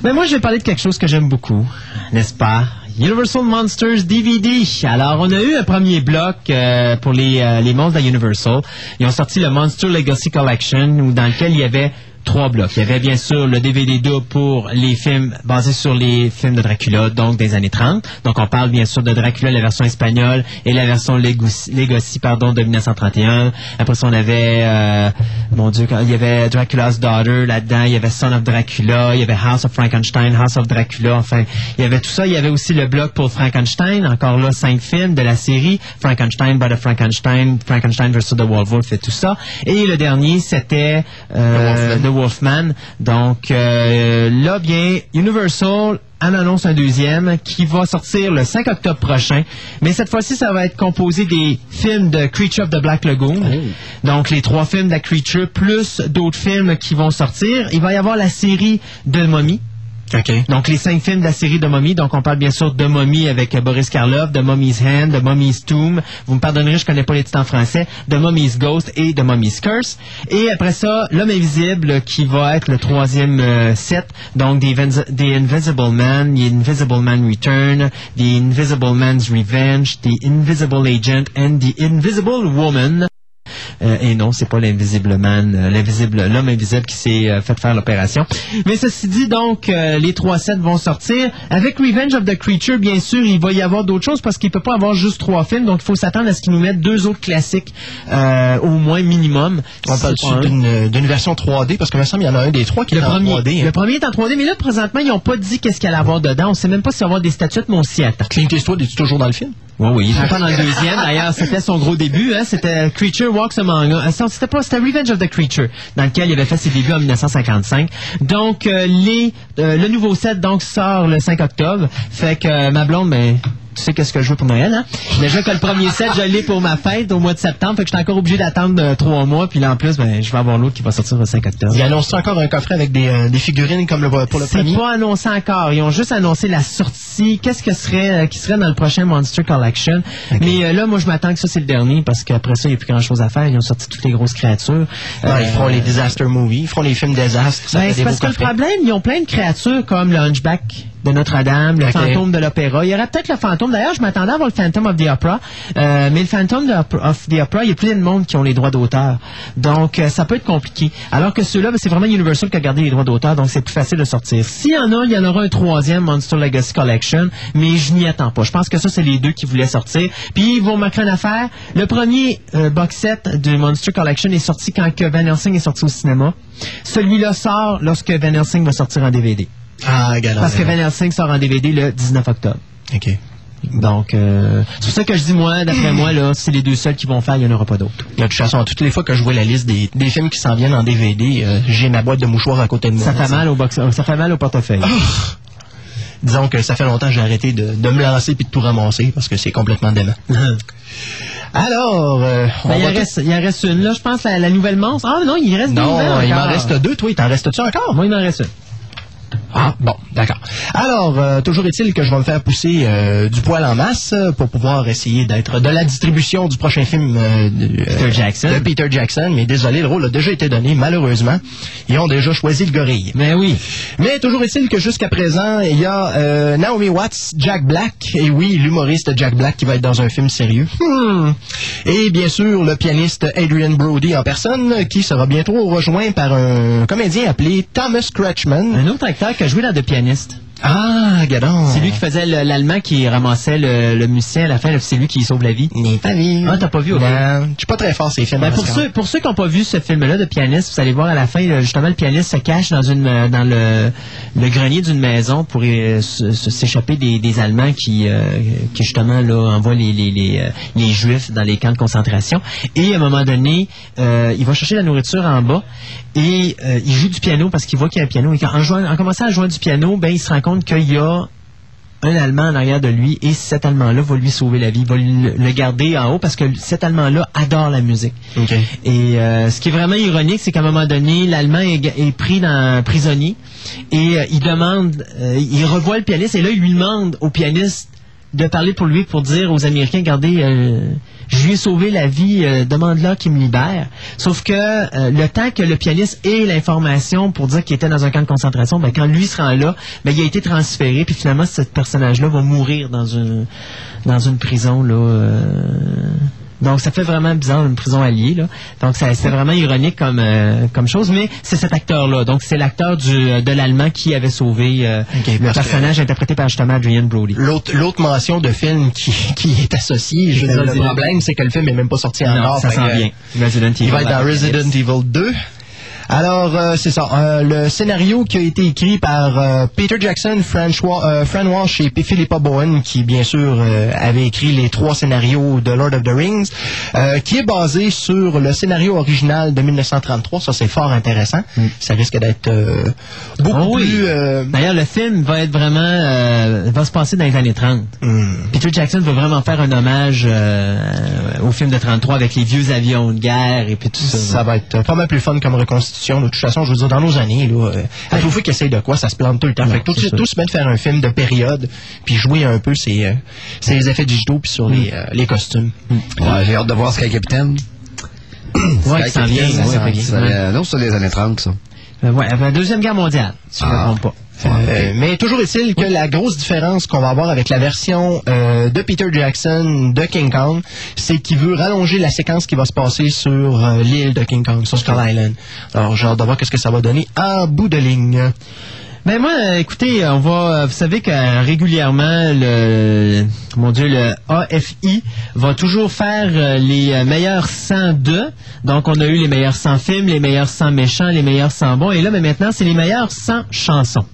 Mais moi, je vais parler de quelque chose que j'aime beaucoup, n'est-ce pas? Universal Monsters DVD. Alors, on a eu un premier bloc euh, pour les, euh, les monstres de Universal. Ils ont sorti le Monster Legacy Collection, où, dans lequel il y avait trois blocs. Il y avait bien sûr le DVD double pour les films basés sur les films de Dracula, donc des années 30. Donc on parle bien sûr de Dracula, la version espagnole, et la version Legacy, Legacy, pardon, de 1931. Après ça, on avait, euh, mon Dieu, il y avait Dracula's Daughter là-dedans, il y avait Son of Dracula, il y avait House of Frankenstein, House of Dracula, enfin, il y avait tout ça. Il y avait aussi le bloc pour Frankenstein, encore là, cinq films de la série, Frankenstein, Bride of Frankenstein, Frankenstein vs. The Wolf et tout ça. Et le dernier, c'était euh, Wolfman. Donc euh, là, bien, Universal en annonce un deuxième qui va sortir le 5 octobre prochain. Mais cette fois-ci, ça va être composé des films de Creature of the Black Lagoon. Donc, les trois films de la Creature, plus d'autres films qui vont sortir. Il va y avoir la série de Mommy. Donc, les cinq films de la série de Mommy. Donc, on parle bien sûr de Mommy avec euh, Boris Karloff, de Mommy's Hand, de Mommy's Tomb. Vous me pardonnerez, je connais pas les titres en français. De Mommy's Ghost et de Mommy's Curse. Et après ça, L'Homme Invisible qui va être le troisième euh, set. Donc, The Invisible Man, The Invisible Man Return, The Invisible Man's Revenge, The Invisible Agent and The Invisible Woman. Euh, et non, c'est pas l'invisible man, euh, l'invisible, l'homme invisible qui s'est euh, fait faire l'opération. Mais ceci dit, donc, les trois sets vont sortir. Avec Revenge of the Creature, bien sûr, il va y avoir d'autres choses parce qu'il peut pas avoir juste trois films. Donc, il faut s'attendre à ce qu'ils nous mettent deux autres classiques, au moins minimum. On parle d'une version 3D parce que me semble il y en a un des trois qui Le est en premier, 3D. hein. le premier est en 3D, mais là, présentement, ils n'ont pas dit qu'est-ce qu'il allait avoir dedans. On sait même pas s'il va y avoir des statuettes, mais on s'y attend. Clint Eastwood est toujours dans le film? Oui, oui, il est encore dans le *laughs* deuxième. D'ailleurs, c'était son gros début. Hein, c'était Creature Walks Among Us. Euh, C'était pas, c'était Revenge of the Creature, dans lequel il avait fait ses débuts en 1955. Donc, euh, les, euh, le nouveau set donc sort le 5 octobre. Fait que euh, ma blonde, ben, tu sais qu'est-ce que je veux pour Noël, hein? Déjà que le premier set, je l'ai pour ma fête au mois de septembre. Fait que je suis encore obligé d'attendre euh, trois mois. Puis là, en plus, ben, je vais avoir l'autre qui va sortir le 5 octobre. Il annonce encore un coffret avec des, euh, des figurines comme le, pour le C'est premier? pas annoncé encore. Ils ont juste annoncé la sortie. Qu'est-ce que serait, euh, qui serait dans le prochain Monster Collection? Mais là, moi, je m'attends que ça, c'est le dernier parce qu'après ça, il n'y a plus grand-chose à faire. Ils ont sorti toutes les grosses créatures. Ouais, ils feront les disaster movies, ils feront les films désastres. Ben, c'est parce que le problème, ils ont plein de créatures comme le Hunchback de Notre-Dame, le fantôme de l'opéra. Il y aurait peut-être le fantôme. D'ailleurs, je m'attendais à voir le Phantom of the Opera. Euh, mais le Phantom of the Opera, il y a plein de monde qui ont les droits d'auteur. Donc, euh, ça peut être compliqué. Alors que ceux-là, ben, c'est vraiment Universal qui a gardé les droits d'auteur, donc c'est plus facile de sortir. S'il y en a, il y en aura un troisième Monster Legacy Collection, mais je n'y attends pas. Je pense que ça, c'est les deux qui voulaient sortir. Puis, ils vont marquer une affaire. Le premier euh, box set de Monster Collection est sorti quand que Van Helsing est sorti au cinéma. Celui-là sort lorsque Van Helsing va sortir en DVD. Ah, regarde. Parce que Van Helsing sort en DVD le 19 octobre. OK. Donc, euh, c'est pour ça que je dis, moi, d'après moi, là, c'est les deux seuls qui vont faire, il n'y en aura pas d'autres. De toute façon, toutes les fois que je vois la liste des, des films qui s'en viennent en DVD, euh, j'ai ma boîte de mouchoirs à côté de moi. Ça fait mal au box, euh, ça fait mal au portefeuille. Disons que ça fait longtemps que j'ai arrêté de, de me lancer puis de tout ramasser parce que c'est complètement dément. *laughs* Alors, euh, on Ben, il, en reste, il en reste une, là, je pense, la, la nouvelle monstre. Ah non, il reste deux Non, il m'en reste deux, toi. Il t'en reste-tu encore? Moi, il m'en reste une. Ah, bon, d'accord. Alors, euh, toujours est-il que je vais me faire pousser euh, du poil en masse pour pouvoir essayer d'être de la distribution du prochain film euh, de, Peter Jackson. de Peter Jackson. Mais désolé, le rôle a déjà été donné, malheureusement. Ils ont déjà choisi le gorille. Mais oui. Mais toujours est-il que jusqu'à présent, il y a Naomi Watts, Jack Black, et oui, l'humoriste Jack Black qui va être dans un film sérieux. Hmm. Et bien sûr, le pianiste Adrian Brody en personne, qui sera bientôt rejoint par un comédien appelé Thomas Kretschmann. Un autre acteur qui a joué dans The Pianist. Ah, gadon. C'est lui qui faisait le- l'allemand qui ramassait le, le musicien à la fin, c'est lui qui sauve la vie. N'est pas vu. Ah, t'as pas vu, ok. Non, je suis pas très fort ces films. Ben, pour ceux, pour ceux qui n'ont pas vu ce film-là de pianiste, vous allez voir à la fin, justement, le pianiste se cache dans une dans le, le grenier d'une maison pour euh, s'échapper des, des Allemands qui, euh, qui justement là envoient les, les, les, euh, les Juifs dans les camps de concentration. Et à un moment donné, euh, il va chercher la nourriture en bas et il joue du piano parce qu'il voit qu'il y a un piano. Et en, jouant, en commençant à jouer du piano, ben il se rend compte qu'il y a un Allemand en arrière de lui et cet Allemand-là va lui sauver la vie, va lui- le garder en haut parce que cet Allemand-là adore la musique. Et euh, ce qui est vraiment ironique, c'est qu'à un moment donné, l'Allemand est, est pris dans prisonnier et euh, il demande, euh, il revoit le pianiste et là, il lui demande au pianiste de parler pour lui pour dire aux Américains, regardez, je lui ai sauvé la vie, euh, demande-là qu'il me libère. Sauf que euh, le temps que le pianiste ait l'information pour dire qu'il était dans un camp de concentration, ben, quand lui se rend là, ben, il a été transféré, puis finalement, ce personnage-là va mourir dans une, dans une prison, là. euh, Donc, ça fait vraiment bizarre une prison alliée. Là. Donc, ça- c'est vraiment ironique comme, euh, comme chose, mais c'est cet acteur-là. Donc, c'est l'acteur du- de l'Allemand qui avait sauvé euh, le que- personnage interprété par justement Adrian Brody. L'autre l'autre mention de film qui, *laughs* qui est associée, je veux dire, le problème, c'est que le film est même pas sorti Non, encore. ça fait s'en que, vient. Resident Il va être dans. Resident Evil 2. Alors, euh, c'est ça. euh, le scénario qui a été écrit par euh, Peter Jackson, euh, Fran Walsh et P- Philippa Bowen, qui bien sûr euh, avait écrit les trois scénarios de Lord of the Rings, euh, qui est basé sur le scénario original de 1933. Ça, c'est fort intéressant. Ça risque d'être euh, beaucoup Ah oui. plus... euh, D'ailleurs, le film va être vraiment euh, va se passer dans les années 30. hmm. Peter Jackson veut vraiment faire un hommage euh, au film de 33 avec les vieux avions de guerre et puis tout ça. Ça va être pas mal plus fun comme reconstitution. De toute façon, je veux dire, dans nos années, là, euh, à tout fois qu'ils essayent de quoi, ça se plante tout le temps. Non, fait que tout, se met de faire un film de période, puis jouer un peu ces, euh, effets digitaux puis sur les, euh, les costumes. Ouais, j'ai hâte de voir Sky Captain. *coughs* Ouais, Sky ça s'en vient, ouais, ça- ça- Non, c'est les années 30, ça. Euh, ouais, la Deuxième Guerre mondiale, si je ne me Ah. trompe pas. Euh, mais toujours est-il que la grosse différence qu'on va avoir avec la version euh, de Peter Jackson de King Kong, c'est qu'il veut rallonger la séquence qui va se passer sur euh, l'île de King Kong, sur Skull Island. Alors, j'ai hâte de voir qu'est-ce que ça va donner en bout de ligne. Ben moi, écoutez, on va. Vous savez que régulièrement, le mon Dieu, le AFI va toujours faire euh, les euh, meilleurs 102. Donc, on a eu les meilleurs 100 films, les meilleurs 100 méchants, les meilleurs 100 bons. Et là, ben, maintenant, c'est les meilleurs 100 chansons.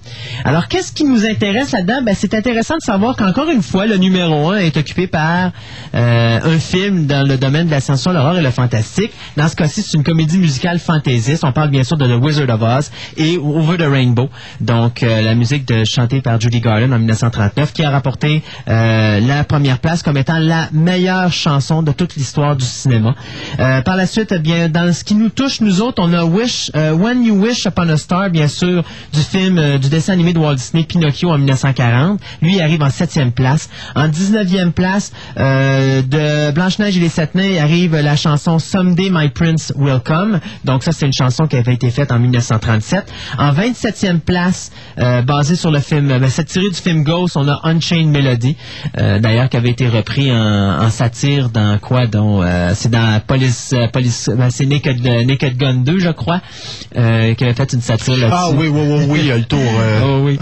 Alors, qu'est-ce qui nous intéresse là-dedans? Ben, c'est intéressant de savoir qu'encore une fois, le numéro 1 est occupé par euh, un film dans le domaine de la science-fiction, l'horreur et le fantastique. Dans ce cas-ci, c'est une comédie musicale fantaisiste. On parle bien sûr de The Wizard of Oz et Over the Rainbow. Donc, euh, la musique chantée par Judy Garland en 1939, qui a rapporté euh, la première place comme étant la meilleure chanson de toute l'histoire du cinéma. Euh, par la suite, eh bien, dans ce qui nous touche, nous autres, on a Wish, When You Wish Upon a Star, bien sûr, du film, du dessin animé de Walt Disney, Pinocchio en 1940. Lui, arrive en septième place. En 19e place, de Blanche-Neige et les Sept Nains, arrive la chanson Someday My Prince Will Come. Donc ça, c'est une chanson qui avait été faite en 1937. En 27e place, euh, basée sur le film, ben, cette tirée du film Ghost, on a Unchained Melody, euh, d'ailleurs qui avait été repris en, en satire dans quoi donc euh, c'est dans Police, euh, Police ben, c'est Naked, euh, Naked Gun 2, je crois, euh, qui avait fait une satire là-dessus. Ah oui, oui, oui, oui, le tour. euh, *laughs* Oh oui.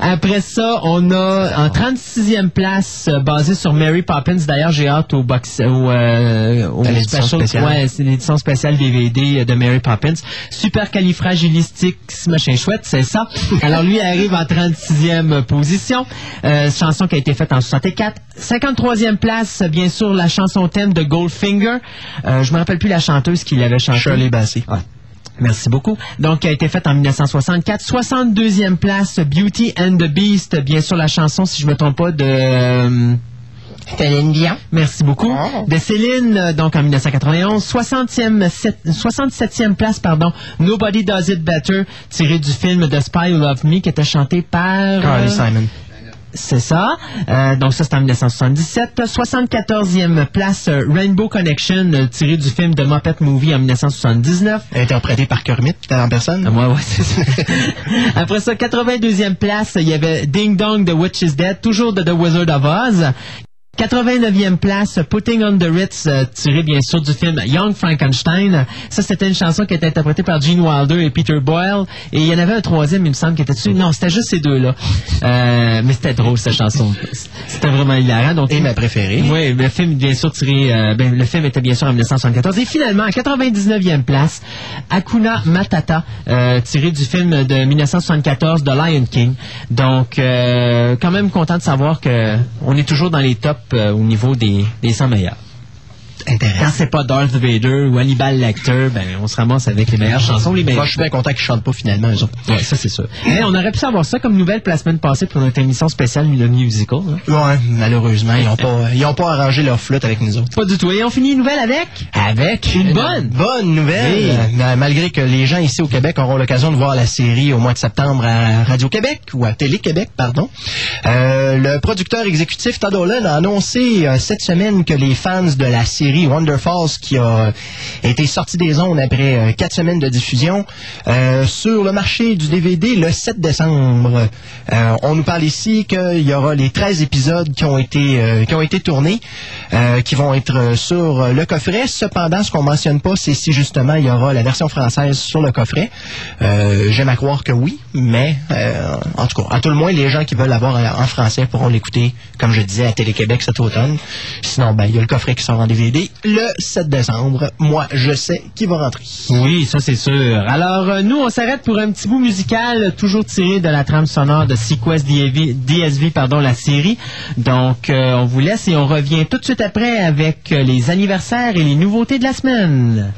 ah, Après ça, on a en 36e place, euh, basé sur Mary Poppins. D'ailleurs, j'ai hâte au box, au, euh, au special- spéciale. Ouais, c'est l'édition spéciale DVD de Mary Poppins. Super califragilistique, machin chouette, c'est ça. Alors lui arrive en 36e position. Euh, chanson qui a été faite en 64. 53e place, bien sûr, la chanson thème de Goldfinger. Euh, je me rappelle plus la chanteuse qui l'avait chantée. Shirley Bassey. Ah, Merci beaucoup. Donc, qui a été faite en 1964. 62e place, Beauty and the Beast. Bien sûr, la chanson, si je me trompe pas, de... Céline Dion. Merci beaucoup. De Céline, euh, donc en 1991. 60e, sept- 67e place, pardon, Nobody Does It Better, tiré du film The Spy Who Loved Me, qui était chanté par... Carly euh, Simon. c'est ça. Euh, donc ça, c'est en 1977. 74e place, Rainbow Connection, tiré du film The Muppet Movie en 1979. Interprété par Kermit en personne? Ah, Ouais, ouais, c'est ça. *laughs* Après ça, 82e place, il y avait Ding Dong, The Witch is Dead, toujours de The Wizard of Oz. 89e place, Putting on the Ritz, euh, tiré bien sûr du film Young Frankenstein. Ça, c'était une chanson qui était interprétée par Gene Wilder et Peter Boyle. Et il y en avait un troisième, il me semble, qui était dessus. Non, c'était juste ces deux-là. Euh, mais c'était drôle, cette chanson. C'était vraiment hilarant. Donc, Et ma préférée. oui, le film bien sûr tiré, euh, ben, le film était bien sûr en 1974. Et finalement, à 99e place, Hakuna Matata, euh, tiré du film de 1974 de Lion King. Donc, quand même content de savoir que on est toujours dans les tops au niveau des, des 100 meilleurs. Quand Intéressant. c'est pas Darth Vader ou Hannibal Lecter, ben on se ramasse avec les meilleures chansons, les meilleurs. Moi, je suis bien content qu'ils chantent pas finalement, eux autres. Ouais, ça c'est sûr. Mais on aurait pu savoir ça comme nouvelle la semaine passée pour notre émission spéciale le musical. hein. Ouais, malheureusement, ils ont pas, ils ont pas arrangé leur flûte avec nous autres. Pas du tout. Et on finit une nouvelle avec? Avec Une bonne. bonne nouvelle. Oui. Euh, ma- malgré que les gens ici au Québec auront l'occasion de voir la série au mois de septembre à Radio-Québec ou à Télé-Québec, pardon. Euh, le producteur exécutif Todd Holland a annoncé euh, cette semaine que les fans de la série Wonder Falls qui a été sortie des ondes après euh, quatre semaines de diffusion euh, sur le marché du DVD le 7 décembre. Euh, on nous parle ici qu'il y aura les 13 épisodes qui ont été qui ont été tournés, qui vont être sur le coffret. Cependant, ce qu'on mentionne pas, c'est si justement il y aura la version française sur le coffret. J'aime à croire que oui, mais en tout cas, à tout le moins, les gens qui veulent l'avoir en français pourront l'écouter, comme je disais, à Télé-Québec cet automne. Sinon, ben, il y a le coffret qui sort en DVD le 7 décembre. Moi, je sais qui va rentrer. Oui, ça c'est sûr. Alors, euh, nous, on s'arrête pour un petit bout musical, toujours tiré de la trame sonore de Sequest DSV, pardon, la série. Donc, euh, on vous laisse et on revient tout de suite après avec euh, les anniversaires et les nouveautés de la semaine.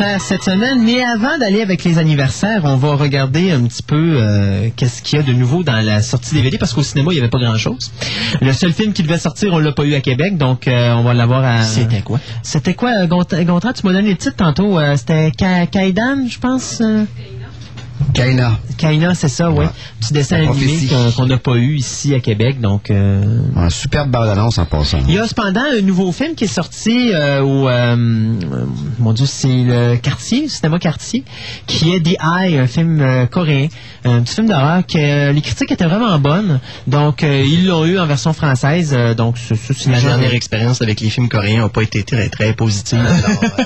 Anniversaires cette semaine. Mais avant d'aller avec les anniversaires, on va regarder un petit peu euh, qu'est-ce qu'il y a de nouveau dans la sortie DVD parce qu'au cinéma, il n'y avait pas grand-chose. Le seul film qui devait sortir, on l'a pas eu à Québec, donc euh, on va l'avoir à... C'était quoi? C'était quoi, euh, Gont- Gontran? Tu m'as donné les titres tantôt. euh, C'était Ka- Kaidan, je pense? Kaina. Kaina, c'est ça, oui. Ouais. Petit dessin animé qu'on n'a pas eu ici à Québec, donc... euh, Un superbe bande-annonce en passant. il y a cependant un nouveau film qui est sorti euh, au, euh, mon Dieu, c'est le Quartier, le cinéma Quartier, qui est The Eye, un film euh, coréen, un petit film d'horreur que euh, les critiques étaient vraiment bonnes, donc euh, ils l'ont eu en version française, euh, donc c'est Ma dernière expérience avec les films coréens n'a pas été très, très positive. Alors, *laughs* euh,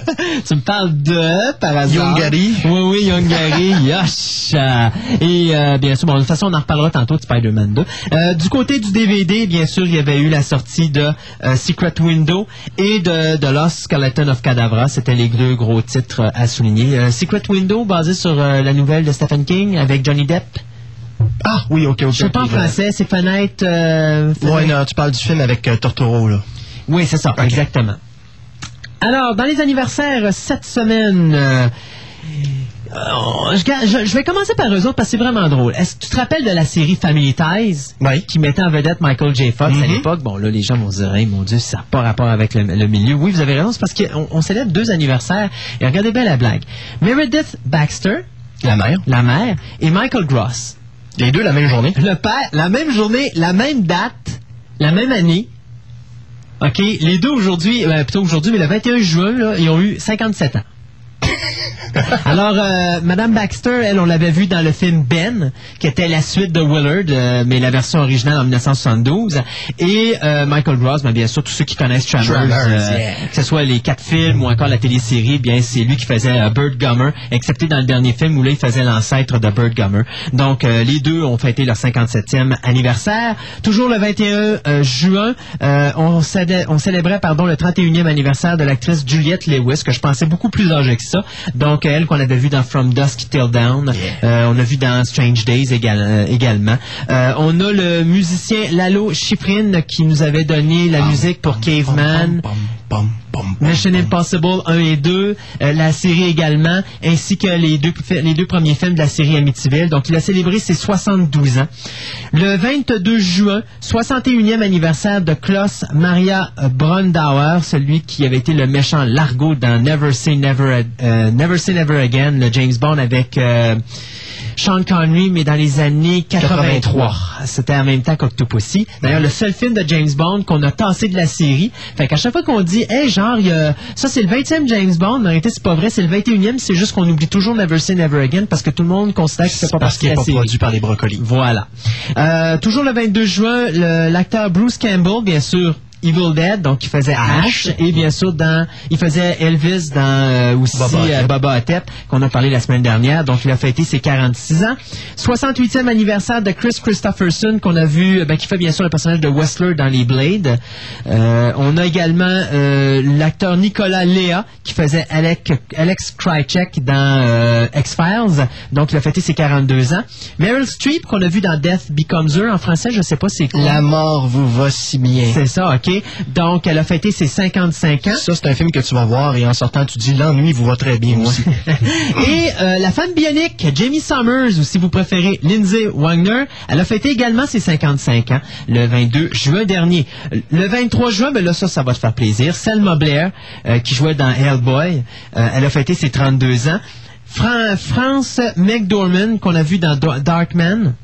tu me parles de, par hasard. Yongari. Oui, oui, Yongari. *laughs* Yosh. Euh, Et euh, bien sûr, bon, de toute façon, on en reparlera tantôt de Spider-Man 2. Euh, du côté du DVD, bien sûr, il y avait eu la sortie de Secret Window et de, de Lost Skeleton of Cadavra. C'était les deux gros titres à souligner. Secret Window, basé sur la nouvelle de Stephen King avec Johnny Depp. Ah, oui, ok, ok. Je sais pas en français, c'est Fenêtre... Euh, Ouais, non, tu parles du film avec euh, Tortoro, là. oui, c'est ça, exactement. Alors, dans les anniversaires cette semaine, euh, Euh, je, vais commencer par eux autres parce que c'est vraiment drôle. Est-ce que tu te rappelles de la série Family Ties qui mettait en vedette Michael J. Fox à Mhm. l'époque? Bon, là, les gens vont se dire, Hey, mon Dieu, ça n'a pas rapport avec le, le milieu. Oui, vous avez raison, c'est parce qu'on on célèbre deux anniversaires. Et regardez bien la blague. Meredith Baxter, La mère. la mère, et Michael Gross. Les deux la même journée. Le père, la même journée, la même date, la même année. OK, les deux aujourd'hui, euh, plutôt aujourd'hui, mais le 21 juin, là, ils ont eu 57 ans. *laughs* *laughs* Alors, euh, Madame Baxter, elle, on l'avait vue dans le film Ben, qui était la suite de Willard, euh, mais la version originale en 1972. Et euh, Michael Gross, bien sûr, tous ceux qui connaissent Tremors, Tremors, euh, yeah. que ce soit les quatre films ou encore la télésérie, bien c'est lui qui faisait euh, Bird Gummer, excepté dans le dernier film où là il faisait l'ancêtre de Bird Gummer. Donc euh, les deux ont fêté leur 57e anniversaire. Toujours le 21 euh, juin, euh, on, on célébrait pardon le 31e anniversaire de l'actrice Juliette Lewis, que je pensais beaucoup plus âgée que ça. Donc qu'on avait vu dans From Dusk Till Dawn, Euh, on a vu dans Strange Days égal- euh, également. Euh, on a le musicien Lalo Schifrin qui nous avait donné la musique pour Caveman. Mission Impossible 1 et 2, euh, la série également, ainsi que les deux, les deux premiers films de la série Amityville. Donc, il a célébré ses 72 ans. Le 22 juin, 61e anniversaire de Klaus Maria Brandauer, celui qui avait été le méchant Largo dans Never Say Never, euh, Never Say Never Again, le James Bond avec euh, Sean Connery, mais dans les années 83. C'était en même temps qu'Octopussy. D'ailleurs, le seul film de James Bond qu'on a tassé de la série. Fait qu'à chaque fois qu'on dit, hey, genre, y a- ça c'est le 20e James Bond, mais en réalité, c'est pas vrai, c'est le 21e, c'est juste qu'on oublie toujours Never Say Never Again parce que tout le monde considère que c'est pas Parce qu'il la pas série. produit par les brocolis. Voilà. Euh, toujours le 22 juin, l'acteur Bruce Campbell, bien sûr. Evil Dead, donc il faisait Ash, et bien sûr dans, il faisait Elvis dans euh, aussi Boba euh, Hotep. Boba Hotep, qu'on a parlé la semaine dernière, donc il a fêté ses 46 ans. 68e anniversaire de Chris Christopherson, qu'on a vu, euh, ben, qui fait bien sûr le personnage de Westler dans les Blades. Euh, on a également euh, l'acteur Nicolas Léa, qui faisait Alec, Alex Krycek dans euh, X-Files, donc il a fêté ses 42 ans. Meryl Streep, qu'on a vu dans Death Becomes Her, en français, je sais pas c'est quoi. La mort vous va si bien. C'est ça, OK. Donc, elle a fêté ses 55 ans. Ça, c'est un film que tu vas voir et en sortant, tu dis l'ennui vous va très bien aussi. *laughs* Et euh, la femme bionique, Jamie Summers, ou si vous préférez, Lindsay Wagner, elle a fêté également ses 55 ans, le 22 juin dernier. Le 23 juin, ben là, ça, ça va te faire plaisir. Selma Blair, euh, qui jouait dans Hellboy, euh, elle a fêté ses 32 ans. Fran- France McDormand, qu'on a vu dans Do- Darkman,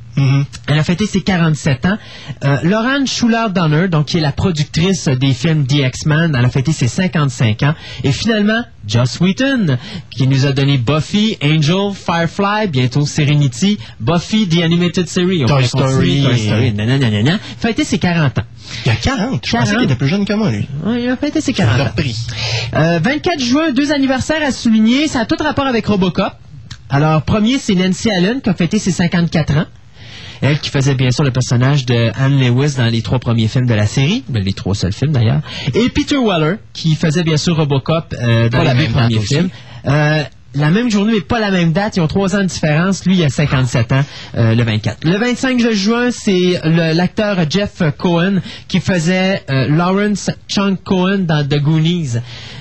Elle a fêté ses 47 ans. Euh, Lauren Schuller-Donner, donc qui est la productrice des films The X-Men, elle a fêté ses 55 ans. Et finalement, Joss Whedon, qui nous a donné Buffy, Angel, Firefly, bientôt Serenity, Buffy The Animated Series. On Toy Story. Toy Story, nanana, fêté ses 40 ans. Il y a 40. Je pensais qu'il était plus jeune que moi, lui. Oui, il a fêté ses 40 ans. Euh, 24 juin, deux anniversaires à souligner. Ça a tout rapport avec Robocop. Alors, premier, c'est Nancy Allen qui a fêté ses 54 ans. Elle qui faisait bien sûr le personnage de Anne Lewis dans les trois premiers films de la série, ben, les trois seuls films d'ailleurs. Et Peter Weller qui faisait bien sûr Robocop euh, dans les premiers films. Euh, la même journée, mais pas la même date. Ils ont trois ans de différence. Lui, il a 57 ans, euh, le 24. Le 25 de juin, c'est l'acteur Jeff Cohen qui faisait euh, Lawrence Chunk Cohen dans The Goonies.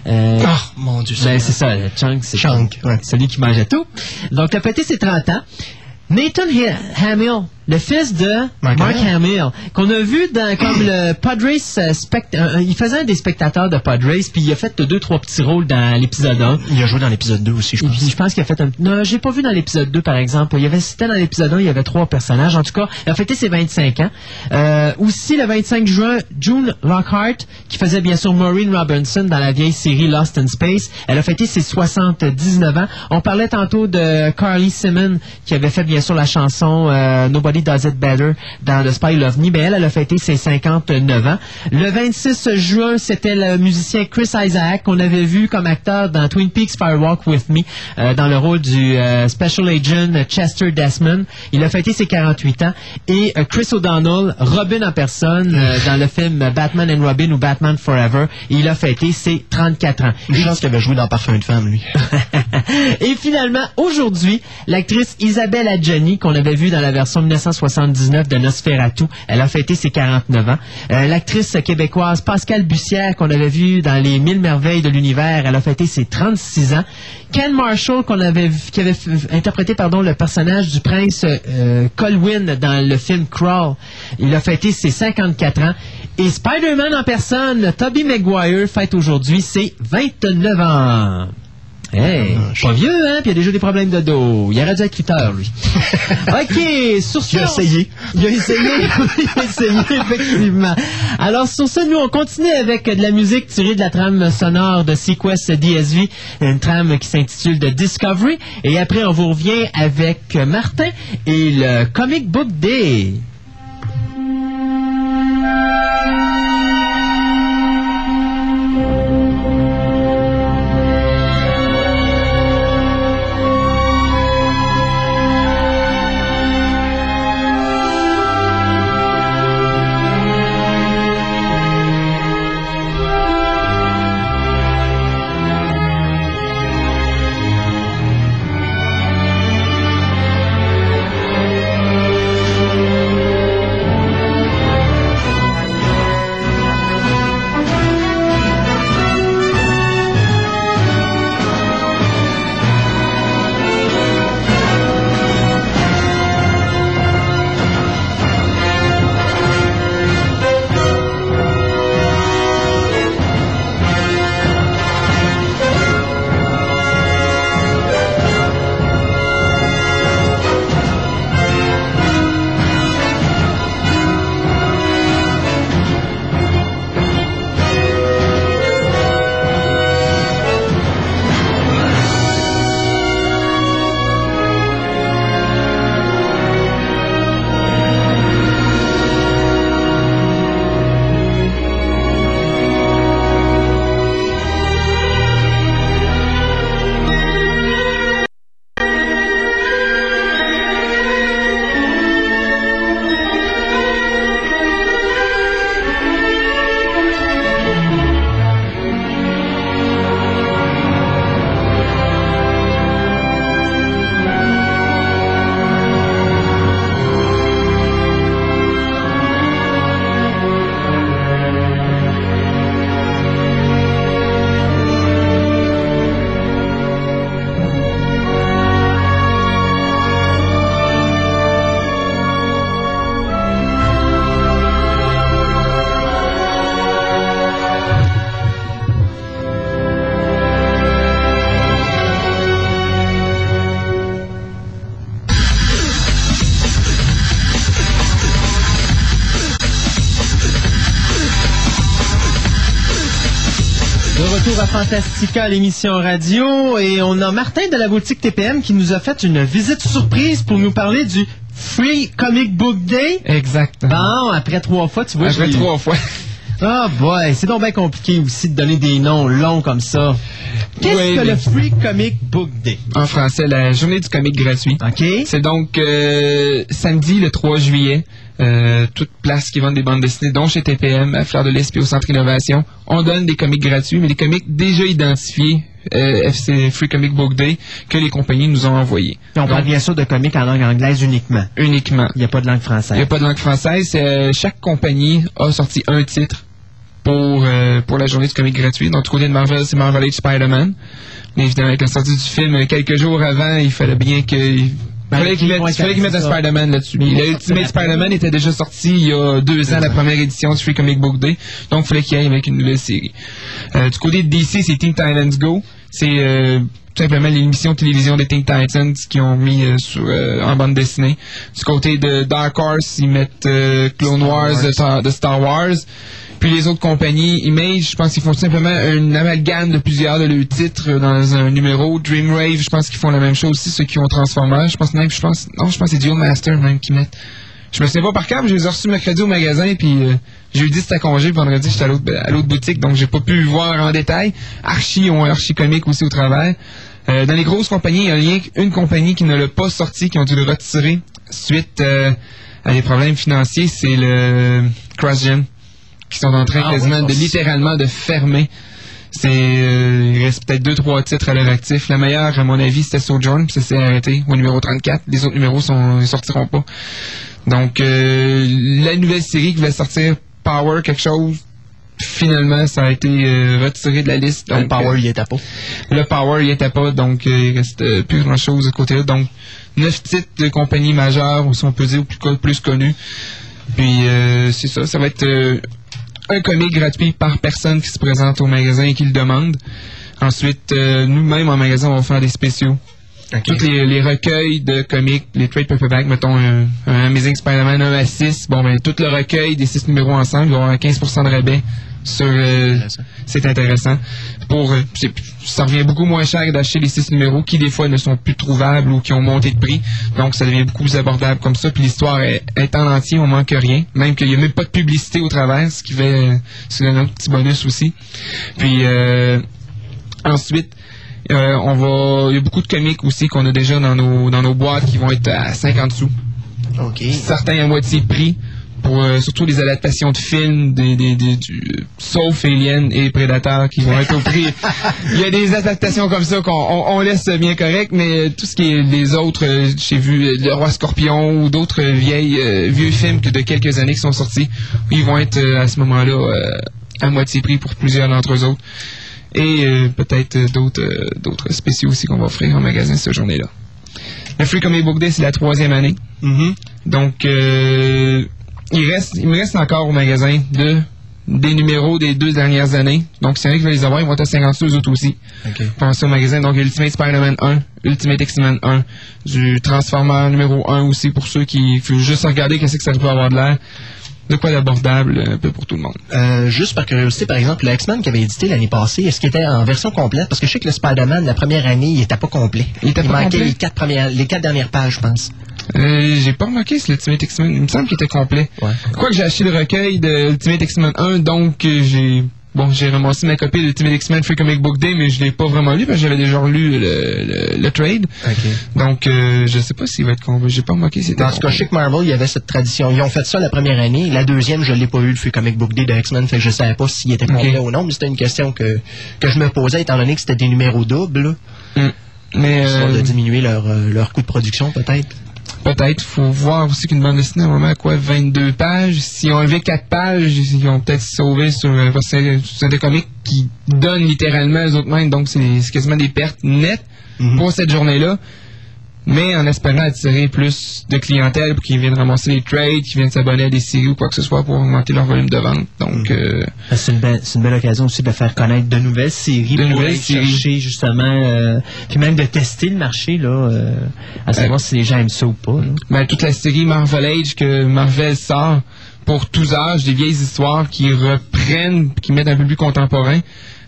Euh, Ah, mon Dieu. ben, c'est ça, Chunk, c'est Chunk, ouais. celui qui mangeait tout. Donc, le petit, c'est 30 ans. Nathan Ha- Hamill, le fils de Mark Mark, Hamill. Qu'on a vu dans comme le *clears throat* Padres, euh, spect- euh, il faisait un des spectateurs de Padres, puis il a fait deux, trois petits rôles dans l'épisode 1. Il a joué dans l'épisode 2 aussi, je pense. je pense qu'il a fait un... Non, j'ai pas vu dans l'épisode 2, par exemple. Il y avait, c'était dans l'épisode 1, il y avait trois personnages. En tout cas, il a fêté ses 25 ans. Euh, aussi, le 25 juin, June Lockhart, qui faisait bien sûr Maureen Robinson dans la vieille série Lost in Space, elle a fêté ses 79 ans. On parlait tantôt de Carly Simon, qui avait fait bien sûr la chanson euh, Nobody Does It Better dans The Spy Love Me. Ben, elle, elle a fêté ses 59 ans. Le 26 juin, c'était le musicien Chris Isaac, qu'on avait vu comme acteur dans Twin Peaks Firewalk With Me, euh, dans le rôle du euh, Special Agent Chester Desmond. Il a fêté ses 48 ans. Et euh, Chris O'Donnell, Robin en personne, dans le film Batman and Robin ou Batman Forever, il a fêté ses 34 ans. Une chance qu'il avait joué dans Parfum de femme, lui. *laughs* Et finalement, aujourd'hui, l'actrice Isabelle Adjani, qu'on avait vue dans la version 1979 de Nosferatu. Elle a fêté ses 49 ans. Euh, L'actrice québécoise Pascale Bussière, qu'on avait vue dans Les Mille Merveilles de l'Univers, elle a fêté ses 36 ans. Ken Marshall, avait qui avait interprété pardon, le personnage du prince euh, Colwyn dans le film Crawl, il a fêté ses 54 ans. Et Spider-Man en personne, Tobey Maguire, fête aujourd'hui ses 29 ans. Hey, pas vieux, hein? Puis il a déjà des problèmes de dos. Il dû être cuteur, lui. *laughs* OK, sur ce... Il a essayé. Il a essayé. *laughs* il a essayé, effectivement. Alors, sur ce, nous, on continue avec de la musique tirée de la trame sonore de Sequest DSV, une trame qui s'intitule The Discovery. Et après, on vous revient avec Martin et le Comic Book Day. Retour à Fantastica, l'émission radio, et on a Martin de la boutique TPM qui nous a fait une visite surprise pour nous parler du Free Comic Book Day. Exact. Bon, après trois fois, tu vois. Après trois fois. Ah boy, c'est donc bien compliqué aussi de donner des noms longs comme ça. Qu'est-ce Oui, que le Free Comic Book Day? En français, la journée du comic gratuit. OK. C'est donc euh, samedi le 3 juillet. Euh, toute place qui vend des bandes dessinées, dont chez TPM, à Fleur de l'Est au Centre Innovation. On donne des comics gratuits, mais des comics déjà identifiés, euh, FC Free Comic Book Day, que les compagnies nous ont envoyés. Et on parle bien sûr de comics en langue anglaise uniquement. Uniquement. Il n'y a pas de langue Il n'y française. a pas de langue française. Euh, chaque compagnie a sorti un titre pour, euh, pour la journée du comic gratuit. Donc, du côté de Marvel, c'est Marvel Age Spider-Man. Mais évidemment, avec la sortie du film euh, quelques jours avant, il fallait bien que... Il Ben, fallait qu'il mette, vont il fallait qu'il mette un. Spider-Man là-dessus. Mais Puis ils vont le sortir Ultimate après. Spider-Man était déjà sorti il y a deux ans, la première édition du Free Comic Book Day. Donc, il fallait qu'il y ait avec une nouvelle série. Euh, du côté de DC, c'est Teen Titans Go. C'est euh, tout simplement l'émission de télévision des Teen Titans qui ont mis euh, sur, en bande dessinée. Du côté de Dark Horse, ils mettent Clone Wars, de Star Wars. Puis les autres compagnies, Image, je pense qu'ils font simplement un amalgame de plusieurs de leurs titres dans un numéro. Dreamwave, je pense qu'ils font la même chose aussi, ceux qui ont Transformers. Je pense même, je pense, non, je pense que c'est Duel Master même qui mettent. Je me souviens pas par mais je les ai reçus mercredi au magasin, puis euh, jeudi c'était congé, puis vendredi j'étais à l'autre à boutique, donc j'ai pas pu voir en détail. Archie ont un Archie comique aussi au travers. Euh, dans les grosses compagnies, il y a rien compagnie qui ne l'a pas sorti, qui ont dû le retirer suite euh, à des problèmes financiers, c'est le CrossGen, qui sont en train Ah, quasiment de littéralement de fermer. C'est euh, il reste peut-être deux trois titres à leur actif. La meilleure, à mon avis, c'était Sojourn, puis ça s'est arrêté au numéro 34. Les autres numéros sont ils sortiront pas. Donc, euh, la nouvelle série qui va sortir, Power quelque chose, finalement, ça a été euh, retiré de la liste. Le Donc, Power, euh, il était pas. le Power, il était pas, donc euh, il reste euh, plus grand-chose de côté-là. Donc, neuf titres de compagnies majeures, ou si on peut dire, ou plus, plus connus. Puis, euh, c'est ça, ça va être euh, un comic gratuit par personne qui se présente au magasin et qui le demande. Ensuite, euh, nous-mêmes, en magasin, on va faire des spéciaux. Tous les, les recueils de comics, les trade paperbacks, mettons un, un Amazing Spider-Man 1 à 6, bon ben tout le recueil des 6 numéros ensemble, il va avoir un 15% de rabais sur euh, c'est intéressant. Pour euh, ça revient beaucoup moins cher d'acheter les 6 numéros qui des fois ne sont plus trouvables ou qui ont monté de prix. Donc ça devient beaucoup plus abordable comme ça. Puis l'histoire est, est en entier, on manque rien. Même qu'il n'y a même pas de publicité au travers, ce qui fait euh, c'est un autre petit bonus aussi. Puis euh, ensuite euh, on va, il y a beaucoup de comics aussi qu'on a déjà dans nos, dans nos boîtes qui vont être à 50 sous. Certains à moitié prix pour euh, surtout les adaptations de films, des, des, des- du, sauf Alien et Predator qui vont être au prix. *laughs* Il y a des adaptations comme ça qu'on on, on laisse bien correct, mais tout ce qui est les autres, euh, j'ai vu euh, Le Roi Scorpion ou d'autres euh, vieilles euh, vieux films que de quelques années qui sont sortis, ils vont être euh, à ce moment-là euh, à moitié prix pour plusieurs d'entre eux autres. Et euh, peut-être euh, d'autres euh, d'autres spéciaux aussi qu'on va offrir en magasin cette journée-là. Le Free Comic Book Day, c'est la troisième année. Donc, euh, il, reste, il me reste encore au magasin de, des numéros des deux dernières années. Donc, c'est vrai qui va les avoir, ils vont être à 50 sous, eux autres aussi. Pensez au magasin. Donc, il y a Ultimate Spider-Man 1, Ultimate X-Men 1, du Transformer numéro 1 aussi pour ceux qui... Il faut juste regarder qu'est-ce que ça peut avoir de l'air. De quoi d'abordable, un peu pour tout le monde. Euh, juste par curiosité, par exemple, le X-Men qui avait édité l'année passée, est-ce qu'il était en version complète? Parce que je sais que le Spider-Man, la première année, il était pas complet. Il était pas manquait complet? les quatre, premières, les quatre dernières pages, je pense. Euh, j'ai pas remarqué ce Ultimate X-Men. Il me semble qu'il était complet. Quoique j'ai acheté le recueil de Ultimate X-Men 1, donc euh, j'ai bon j'ai ramassé ma copie de Ultimate X-Men Free Comic Book Day, mais je l'ai pas vraiment lu parce que j'avais déjà lu le, le, le trade. Donc euh, je sais pas s'il va être complet. J'ai pas remarqué s'il était Dans ce cas, je sais que Marvel, il y avait cette tradition. Ils ont fait ça la première année. La deuxième, je l'ai pas eu, le Free Comic Book Day de X-Men, fait que je savais pas s'il était complet ou non, mais c'était une question que, que je me posais, étant donné que c'était des numéros doubles, là. Mais euh, de diminuer leur, leur coût de production, peut-être. Peut-être. faut voir aussi qu'une bande dessinée, à un moment, quoi, 22 pages. S'ils ont enlevé 4 pages, ils ont peut-être sauvé sur, c'est des comics qui donnent littéralement aux autres mêmes, donc c'est c'est quasiment des pertes nettes pour cette journée-là. Mais en espérant attirer plus de clientèle pour qu'ils viennent ramasser les trades, qu'ils viennent s'abonner à des séries ou quoi que ce soit pour augmenter leur volume de vente. Donc, euh, C'est une, belle, c'est une belle occasion aussi de faire connaître de nouvelles séries, De nouvelles séries. chercher justement, euh, puis même de tester le marché là, euh, à savoir si les gens aiment ça ou pas. là. ben, toute la série Marvel Age que Marvel sort pour tous âges, des vieilles histoires qui reprennent, qui mettent un peu plus contemporain.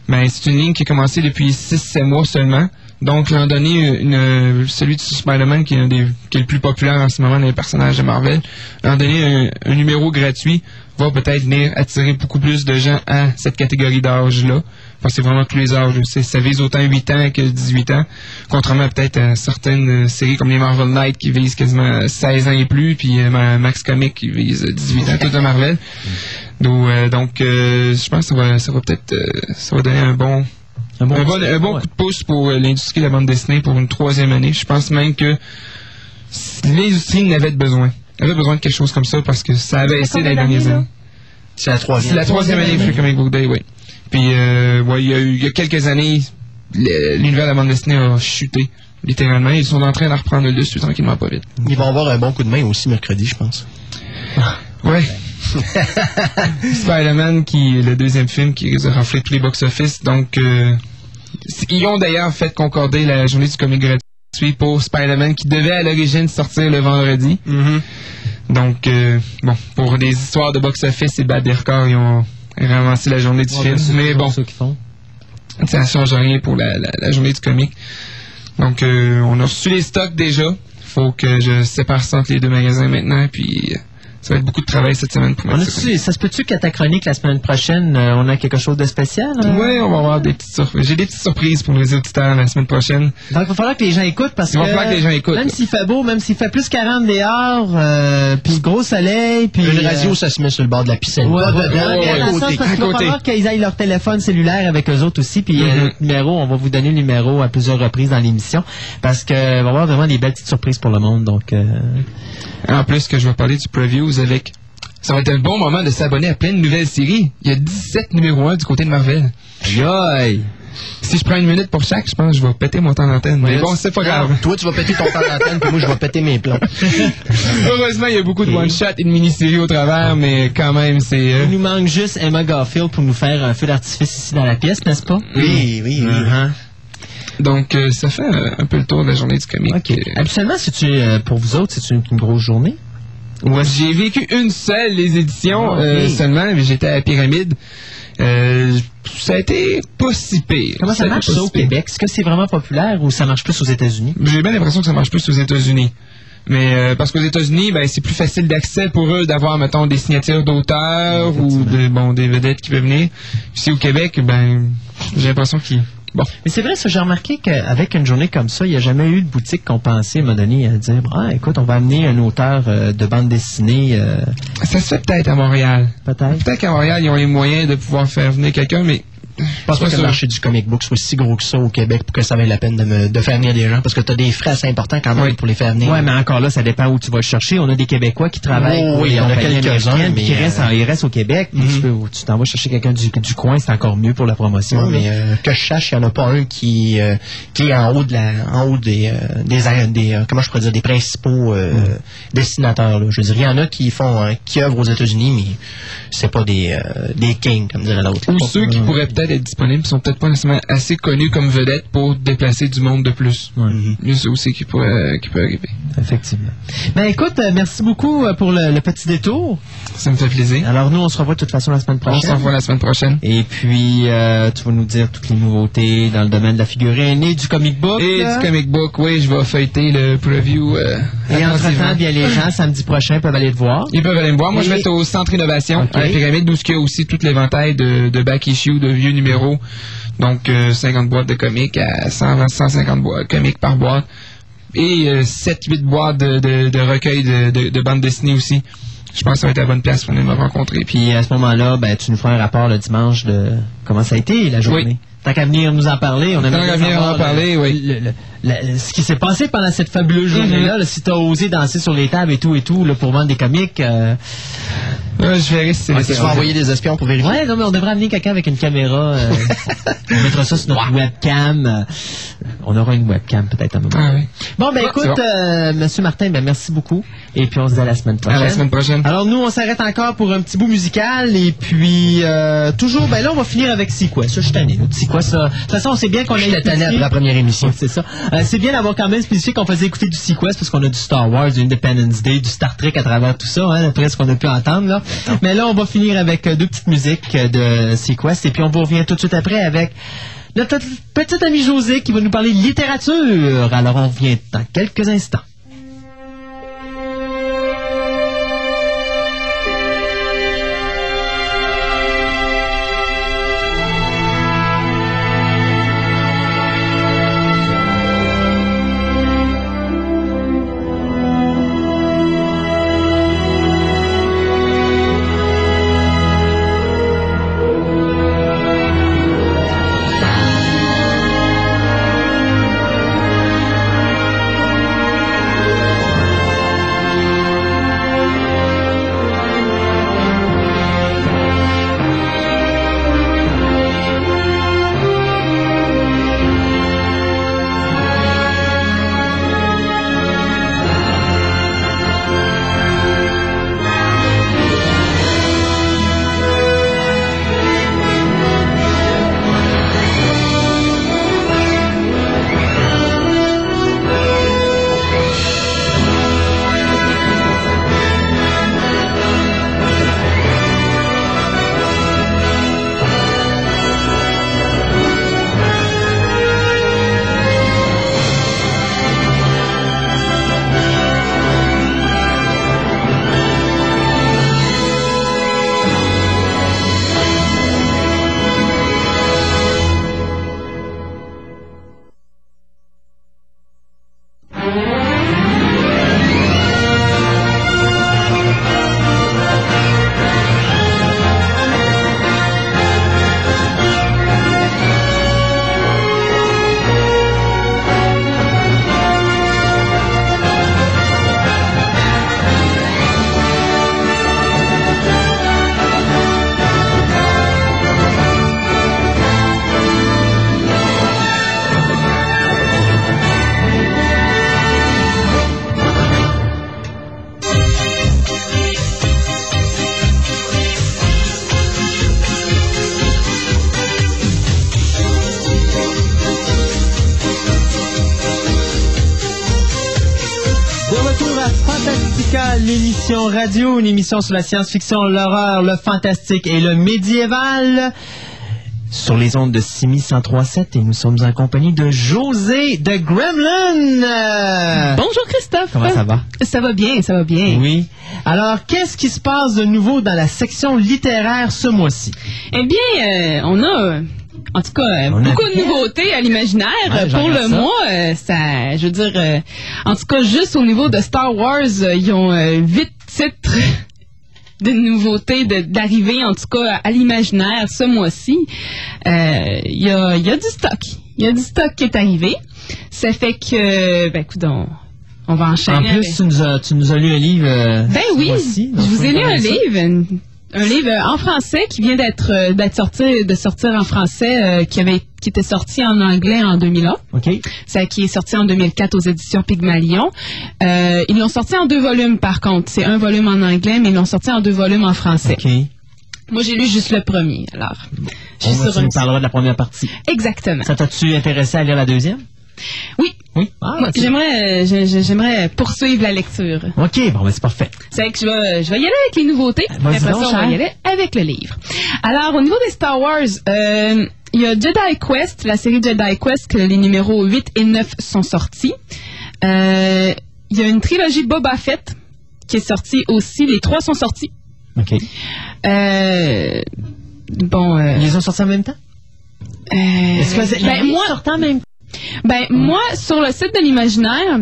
Ben, c'est une ligne qui a commencé depuis 6-7 mois seulement. Donc, l'an donné, une, euh, celui de Spider-Man, qui est, un des, qui est le plus populaire en ce moment dans les personnages de Marvel, l'an donné, un, un numéro gratuit va peut-être venir attirer beaucoup plus de gens à cette catégorie d'âge-là. Parce que c'est vraiment tous les âges. Ça vise autant 8 ans que 18 ans. Contrairement à peut-être à certaines euh, séries comme les Marvel Knight qui visent quasiment 16 ans et plus, puis euh, Ma- Max Comic qui vise 18 ans, tout de Marvel. Donc, euh, donc euh, je pense que ça va, ça va peut-être euh, ça va donner un bon un bon, un bon coup de pouce pour euh, l'industrie de la bande dessinée pour une troisième année. Je pense même que l'industrie n'avait besoin. Elle avait besoin de quelque chose comme ça parce que ça a baissé dans les dernières années. C'est la troisième. C'est la troisième année Free Comic Book Day, oui. Puis, euh, ouais, il y a eu, il y a quelques années, l'univers de la bande dessinée a chuté, littéralement. Ils sont en train de reprendre le dessus tranquillement, pas vite. Ils vont avoir un bon coup de main aussi mercredi, je pense. *laughs* Ouais. *laughs* Spider-Man, qui est le deuxième film qui a raflé tous les box-office. Donc, euh, ils ont d'ailleurs fait concorder la journée du comic gratuit pour Spider-Man, qui devait à l'origine sortir le vendredi. Donc, euh, bon, pour des histoires de box-office et battre des records, ils ont ramassé la journée du Ouais, film. ben, Mais bon, ça qu'ils font. ça ne change rien pour la, la- la journée du comic. Donc, euh, on a reçu les stocks déjà. faut que je sépare ça entre les deux magasins maintenant, puis euh, ça va être beaucoup de travail cette semaine pour On moi. a ça se peut-tu qu'à ta chronique la semaine prochaine, euh, on a quelque chose de spécial? hein? Oui, on va avoir des petites surprises. J'ai des petites surprises pour les auditeurs la semaine prochaine. Donc, il va falloir que les gens écoutent parce Il va que. falloir que les gens écoutent. Même s'il fait beau, même s'il fait plus 40 dehors, euh, puis gros soleil, puis. Une euh, radio, ça se met sur le bord de la piscine. Ouais, dedans, ouais, mais à dans le côté. sens parce qu'il À va falloir qu'ils aillent leur téléphone cellulaire avec eux autres aussi, puis euh, Mhm. notre numéro, on va vous donner le numéro à plusieurs reprises dans l'émission, parce que il va y avoir vraiment des belles petites surprises pour le monde, donc. euh, En plus que je vais parler du previews avec... Ça va être un bon moment de s'abonner à plein de nouvelles séries. Il y a 17 numéros 1 du côté de Marvel. Aïe! Si je prends une minute pour chaque, je pense que je vais péter mon temps d'antenne. Mais bon, c'est pas grave. Toi, tu vas péter ton temps d'antenne, puis moi, je vais péter mes plombs. *laughs* Heureusement, il y a beaucoup de one-shot et de mini-séries au travers, mais quand même, c'est... euh, Il nous manque juste Emma Garfield pour nous faire un feu d'artifice ici dans la pièce, n'est-ce pas? Oui, oui, oui. Uh-huh. Donc, euh, ça fait euh, un peu le tour de la journée du comic. OK. Habituellement, euh, pour vous autres, c'est une, une grosse journée? Ouais, j'ai vécu une seule, les éditions, Ah, euh, seulement, mais j'étais à la Pyramide. Euh, ça a été pas si pire. Comment ça marche ça si au. Québec? Est-ce que c'est vraiment populaire ou ça marche plus aux États-Unis? J'ai bien l'impression que ça marche plus aux États-Unis. Mais euh, parce qu'aux États-Unis, ben, c'est plus facile d'accès pour eux d'avoir, mettons, des signatures d'auteurs ou de, bon, des vedettes qui peuvent venir. Ici au Québec, ben, j'ai l'impression qu'ils... Bon. Mais c'est vrai, ça, j'ai remarqué qu'avec une journée comme ça, il n'y a jamais eu de boutique qu'on pensait, à un moment donné, à dire, ah, écoute, on va amener un auteur euh, de bande dessinée, euh, Ça se fait peut-être à Montréal. peut-être. Peut-être qu'à Montréal, ils ont les moyens de pouvoir faire venir quelqu'un, mais Je pense pas que le marché du comic book soit si gros que ça au Québec pour que ça vaille la peine de, me, de faire venir des gens parce que tu as des frais assez importants quand même Oui. pour les faire venir. Ouais, mais encore là, ça dépend où tu vas le chercher. On a des Québécois qui travaillent. Oh, oui, il y en a quelques-uns, puis qui mais, restent, euh, en- ils restent au Québec. Tu peux- tu t'en vas chercher quelqu'un du, du coin, c'est encore mieux pour la promotion. Mais euh, que je sache, il n'y en a pas un qui, euh, qui est en haut de la, en haut des, euh, des, des euh, comment je pourrais dire, des principaux euh, dessinateurs. Là. Je veux dire, il y en a qui font, euh, qui œuvrent aux États-Unis, mais c'est pas des, euh, des kings comme dirait l'autre. ou ceux qui pourraient peut-être être disponibles sont peut-être pas nécessairement assez connus comme vedettes pour déplacer du monde de plus. Ouais. Il y a ça aussi qui pourrait, qui peut arriver. Effectivement. Ben écoute, euh, merci beaucoup euh, pour le, le petit détour. Ça me fait plaisir. Alors nous, on se revoit de toute façon la semaine On prochaine. s'en revoit la semaine prochaine. Et puis, euh, tu vas nous dire toutes les nouveautés dans le domaine de la figurine et du comic book. Et là. du comic book, oui, je vais feuilleter le preview. euh, Et entre-temps, bien les gens, samedi prochain, peuvent aller te voir. Ils peuvent aller me voir. Moi, je vais être au centre innovation, Ok. à la pyramide, où il y a aussi tout l'éventail de, de back issue, de vieux numéros. Donc, euh, 50 boîtes de comics à 100, 150 boîtes, comics par boîte. Et euh, 7-8 boîtes de, de, de recueils de, de, de bandes dessinées aussi. Je pense que ça va être la bonne place pour venir me rencontrer. Puis, à ce moment-là, ben, tu nous feras un rapport le dimanche de comment ça a été la journée. Oui. Tant qu'à venir nous en parler, on aimerait Tant qu'à bien venir en parler, le- oui. le- le- le- ce qui s'est passé pendant cette fabuleuse journée-là, là, si tu as osé danser sur les tables et tout et tout là, pour vendre des comics. euh, euh, je verrai si c'est Ouais, tu vas envoyer des espions pour vérifier. Ouais, non, mais on devrait amener quelqu'un avec une caméra. euh, *laughs* on mettra ça sur notre webcam. euh, on aura une webcam peut-être à un moment. Ah oui. Bon, ben écoute, bon. euh, Monsieur Martin, ben merci beaucoup. Et puis on se dit à la semaine À prochaine. la semaine prochaine. Alors nous, on s'arrête encore pour un petit bout musical et puis euh, toujours, ben là, on va finir avec Sequest. Ça, je suis tanné. Sequest, ça? De toute façon, on sait bien qu'on a tanné spécifié- après la première émission. *laughs* C'est ça. Euh, c'est bien d'avoir quand même spécifié qu'on faisait écouter du Sequest parce qu'on a du Star Wars, du Independence Day, du Star Trek à travers tout ça, hein, après ce qu'on a pu entendre là. Mais là, on va finir avec euh, deux petites musiques euh, de Sequest et puis on vous revient tout de suite après avec notre petit ami José qui va nous parler de littérature. Alors on revient dans quelques instants. Radio, une émission sur la science-fiction, l'horreur, le fantastique et le médiéval. Sur les ondes de Simi 1037 et nous sommes en compagnie de José de Gremlin. Bonjour Christophe. Comment ça va? Ça va bien, ça va bien. Oui. Alors, qu'est-ce qui se passe de nouveau dans la section littéraire ce mois-ci? Eh bien, euh, on a, en tout cas, euh, beaucoup de nouveautés à l'imaginaire Ouais, pour le ça. mois. euh, ça, je veux dire, euh, en tout cas, juste au niveau de Star Wars, ils ont euh, *laughs* de nouveautés de- d'arrivée, en tout cas, à l'imaginaire ce mois-ci. Euh, Il y, a, y a du stock. Il y a du stock qui est arrivé. Ça fait que, ben, écoute, on, on va enchaîner. En avec- plus, tu nous as, tu nous as lu un livre. euh, Ben oui, je vous ai lu un de ça. livre, un, un livre en français qui vient d'être euh, d'être sorti de sortir en français, euh, qui avait qui était sorti en anglais en 2001. OK. Ça qui est sorti en 2004 aux éditions Pygmalion. Euh, ils l'ont sorti en deux volumes par contre. C'est un volume en anglais, mais ils l'ont sorti en deux volumes en français. OK. Moi j'ai lu juste le premier. Alors, je suis ben, sur parleras de la première partie. Exactement. Ça t'a-tu intéressé à lire la deuxième? Oui. Oui? Ah, j'aimerais euh, j'ai- j'ai- j'aimerais poursuivre la lecture. OK, bon, ben, c'est parfait. C'est vrai que je vais, je vais y aller avec les nouveautés. vas-y Après ça, on va y aller avec le livre. Alors, au niveau des Star Wars, euh, il y a Jedi Quest, la série Jedi Quest, que les numéros 8 et 9 sont sortis. Euh, il y a une trilogie Boba Fett qui est sortie aussi. Les trois sont sortis. OK. Euh, bon... euh, Ils les ont sortis en même temps? euh, Est-ce que c'est- ben, moi, en même ben, moi, sur le site de l'imaginaire,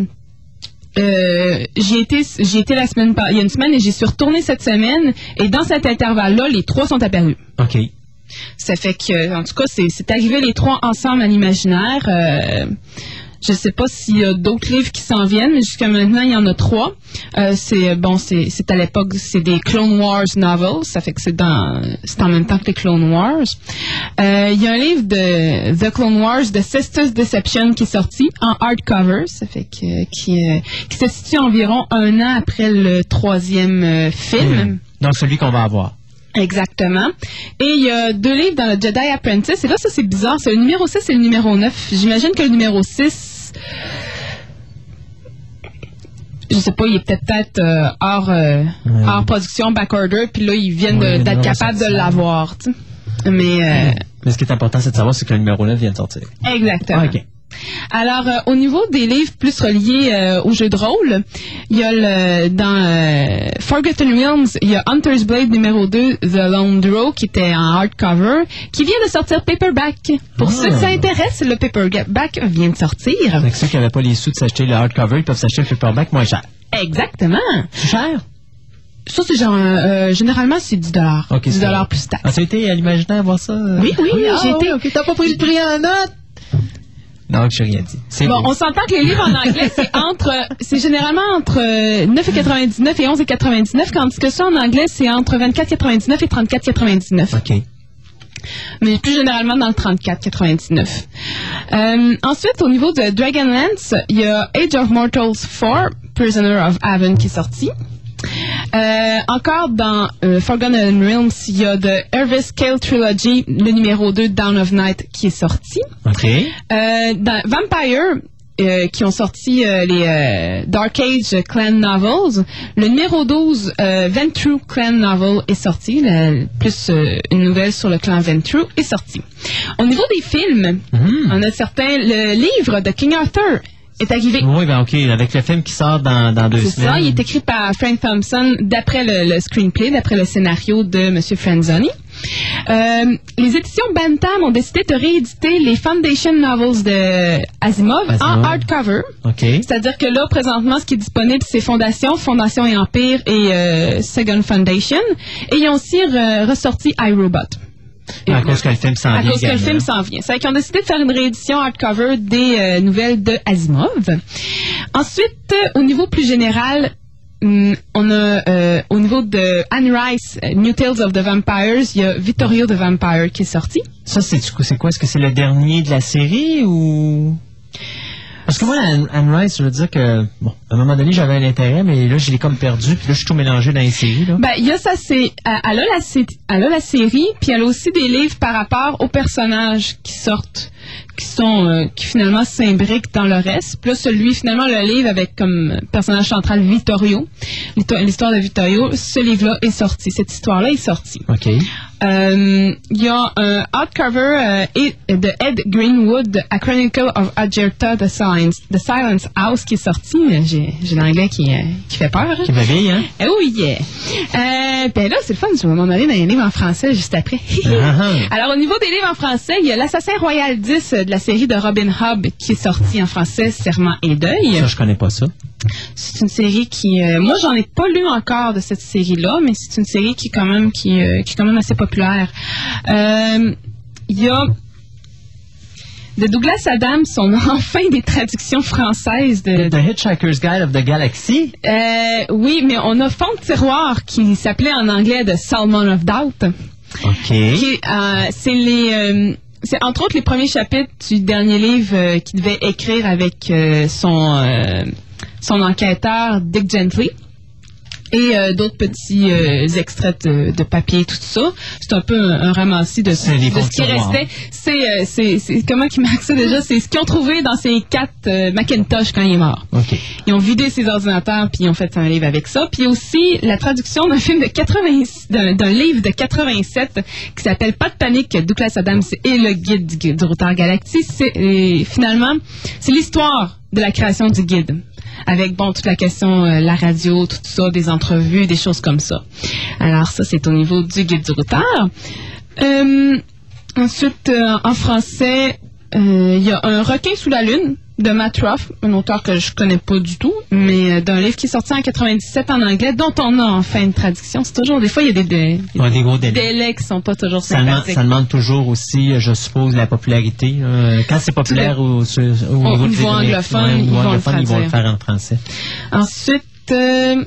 euh, j'ai été, j'ai été la semaine, il y a une semaine et j'y suis retournée cette semaine et dans cet intervalle-là, les trois sont apparus. OK. Ça fait que, en tout cas, c'est, arrivé les trois ensemble à l'imaginaire. Euh, je sais pas s'il y a d'autres livres qui s'en viennent, mais jusqu'à maintenant, il y en a trois. Euh, c'est bon, c'est, à l'époque, c'est des Clone Wars novels. Ça fait que c'est dans, c'est en même temps que les Clone Wars. Euh, Il y a un livre de The Clone Wars de Sisters Deception qui est sorti en hardcover. Ça fait que qui, euh, qui se situe environ un an après le troisième euh, film. Hmm. Donc, celui qu'on va avoir. Exactement. Et il y a deux livres dans le Jedi Apprentice. Et là, ça, c'est bizarre. C'est le numéro 6 et le numéro 9. J'imagine que le numéro 6, je sais pas, il est peut-être euh, hors, euh, hors production, backorder. Puis là, ils viennent Ouais, d'être capables de l'avoir. Mais, euh, Mais ce qui est important, c'est de savoir c'est que le numéro 9 vient de sortir. exactement. Ah, OK. Alors, euh, au niveau des livres plus reliés euh, au jeu de rôle, il y a le, dans euh, Forgotten Realms, il y a Hunter's Blade numéro 2, The Lone Draw, qui était en hardcover, qui vient de sortir paperback. Pour Ah. ceux que ça intéresse, le paperback vient de sortir. Que ceux qui n'avaient pas les sous de s'acheter le hardcover, ils peuvent s'acheter le paperback moins cher. Exactement. Cher? Ça, c'est genre, euh, généralement, c'est 10 dollars. OK, 10 c'est dollars plus taxes. Ah, tu as été à l'imaginaire voir ça? Oui, oui, Ah, j'ai été. OK, t'as pas pris le prix en note? Non, j'ai rien dit. C'est Bon, on s'entend que les livres en anglais, c'est entre, c'est généralement entre euh, 9,99 et 11,99, tandis que ça en anglais, c'est entre 24,99 et 34,99. OK. Mais plus généralement dans le 34,99. Euh, ensuite, au niveau de Dragonlance, il y a Age of Mortals 4, Prisoner of Haven qui est sorti. Euh, encore dans euh, Forgotten Realms, il y a The Hervis Scale Trilogy, le numéro 2, Down of Night, qui est sorti. OK. Euh, dans Vampire, euh, qui ont sorti euh, les euh, Dark Age Clan Novels, le numéro 12, euh, Ventru Clan Novel, est sorti. Le- plus une nouvelle sur le clan Ventru est sorti. Au niveau des films, on a certains... Le livre de King Arthur est arrivé. Oui, ben OK, avec le film qui sort dans, dans deux C'est semaines. ça, il est écrit par Frank Thompson d'après le, le screenplay, d'après le scénario de M. Franzoni. Euh, les éditions Bantam ont décidé de rééditer les Foundation Novels de Asimov, en Asimov. hardcover. OK. C'est-à-dire que là, présentement, ce qui est disponible, c'est Fondation, Fondation et Empire et euh, Second Foundation. Et ils ont aussi re- ressorti iRobot. À cause que le film s'en À vient cause que le film s'en vient. C'est qu'ils ont décidé de faire une réédition hardcover des euh, nouvelles de Asimov. Ensuite, euh, au niveau plus général, hum, on a euh, au niveau de Anne Rice, New Tales of the Vampires, il y a Vittorio the Vampire qui est sorti. Ça, c'est c'est quoi? Est-ce que c'est le dernier de la série ou... Parce que moi, Anne, Anne Rice, je veux dire que, bon, à un moment donné, j'avais un intérêt, mais là, je l'ai comme perdu, puis là, je suis tout mélangé dans les séries, là. Ben, il y a ça, c'est, euh, elle elle a la série, puis elle a aussi des livres par rapport aux personnages qui sortent, qui sont, euh, qui finalement s'imbriquent dans le reste. Puis là, celui, finalement, le livre avec comme personnage central Vittorio, l'histoire de Vittorio, ce livre-là est sorti, cette histoire-là est sortie. OK. Euh, Il y a un hardcover euh, de Ed Greenwood, A Chronicle of Agerta, The Silence, The Silence House, qui est sorti. J'ai l'anglais qui, euh, qui fait peur. Qui m'éveille, hein? Oh yeah! Euh, ben là, c'est le fun, je vais m'en aller dans les livres en français juste après. Ah, *laughs* Alors, au niveau des livres en français, il y a L'Assassin Royal 10 de la série de Robin Hobb qui est sorti en français, Serment et Deuil. Ça, je connais pas ça. C'est une série qui, euh, moi, j'en ai pas lu encore de cette série-là, mais c'est une série qui est quand même qui, euh, qui est quand même assez populaire. Euh, Il y a de Douglas Adams, on a *laughs* enfin des traductions françaises de. The Hitchhiker's Guide of the Galaxy? Euh, oui, mais on a Fond de tiroir qui s'appelait en anglais The Salmon of Doubt. OK. Euh, c'est les, euh, c'est entre autres les premiers chapitres du dernier livre euh, qu'il devait écrire avec euh, son euh, son enquêteur Dick Gently. Et euh, d'autres petits euh, extraits de, de papier, tout ça. C'est un peu un, un ramassis de, de ce qui restait. C'est, euh, c'est, comment qu'ils marquent ça déjà? C'est ce qu'ils ont trouvé dans ces quatre euh, Macintosh quand il est mort. OK. Ils ont vidé ses ordinateurs puis ils ont fait un livre avec ça. Puis aussi la traduction d'un film de 80, d'un, livre de 87 qui s'appelle Pas de panique, Douglas Adams et le guide du, du routard Galaxy. C'est et finalement c'est l'histoire de la création du guide. Avec bon toute la question euh, la radio, tout ça, des entrevues, des choses comme ça. Alors ça c'est au niveau du guide du routard. Euh, ensuite euh, en français euh, il y a un requin sous la lune de Matt Ruff, un auteur que je connais pas du tout, mais euh, d'un livre qui est sorti en 97 en anglais, dont on a enfin une traduction. C'est toujours, des fois, il y a des, des, Ouais, des gros délais. délais qui sont pas toujours Ça demande, ça demande toujours aussi, euh, je suppose, la popularité. là. Quand c'est populaire au, niveau, anglophone, ils vont le faire en français. Ensuite, euh,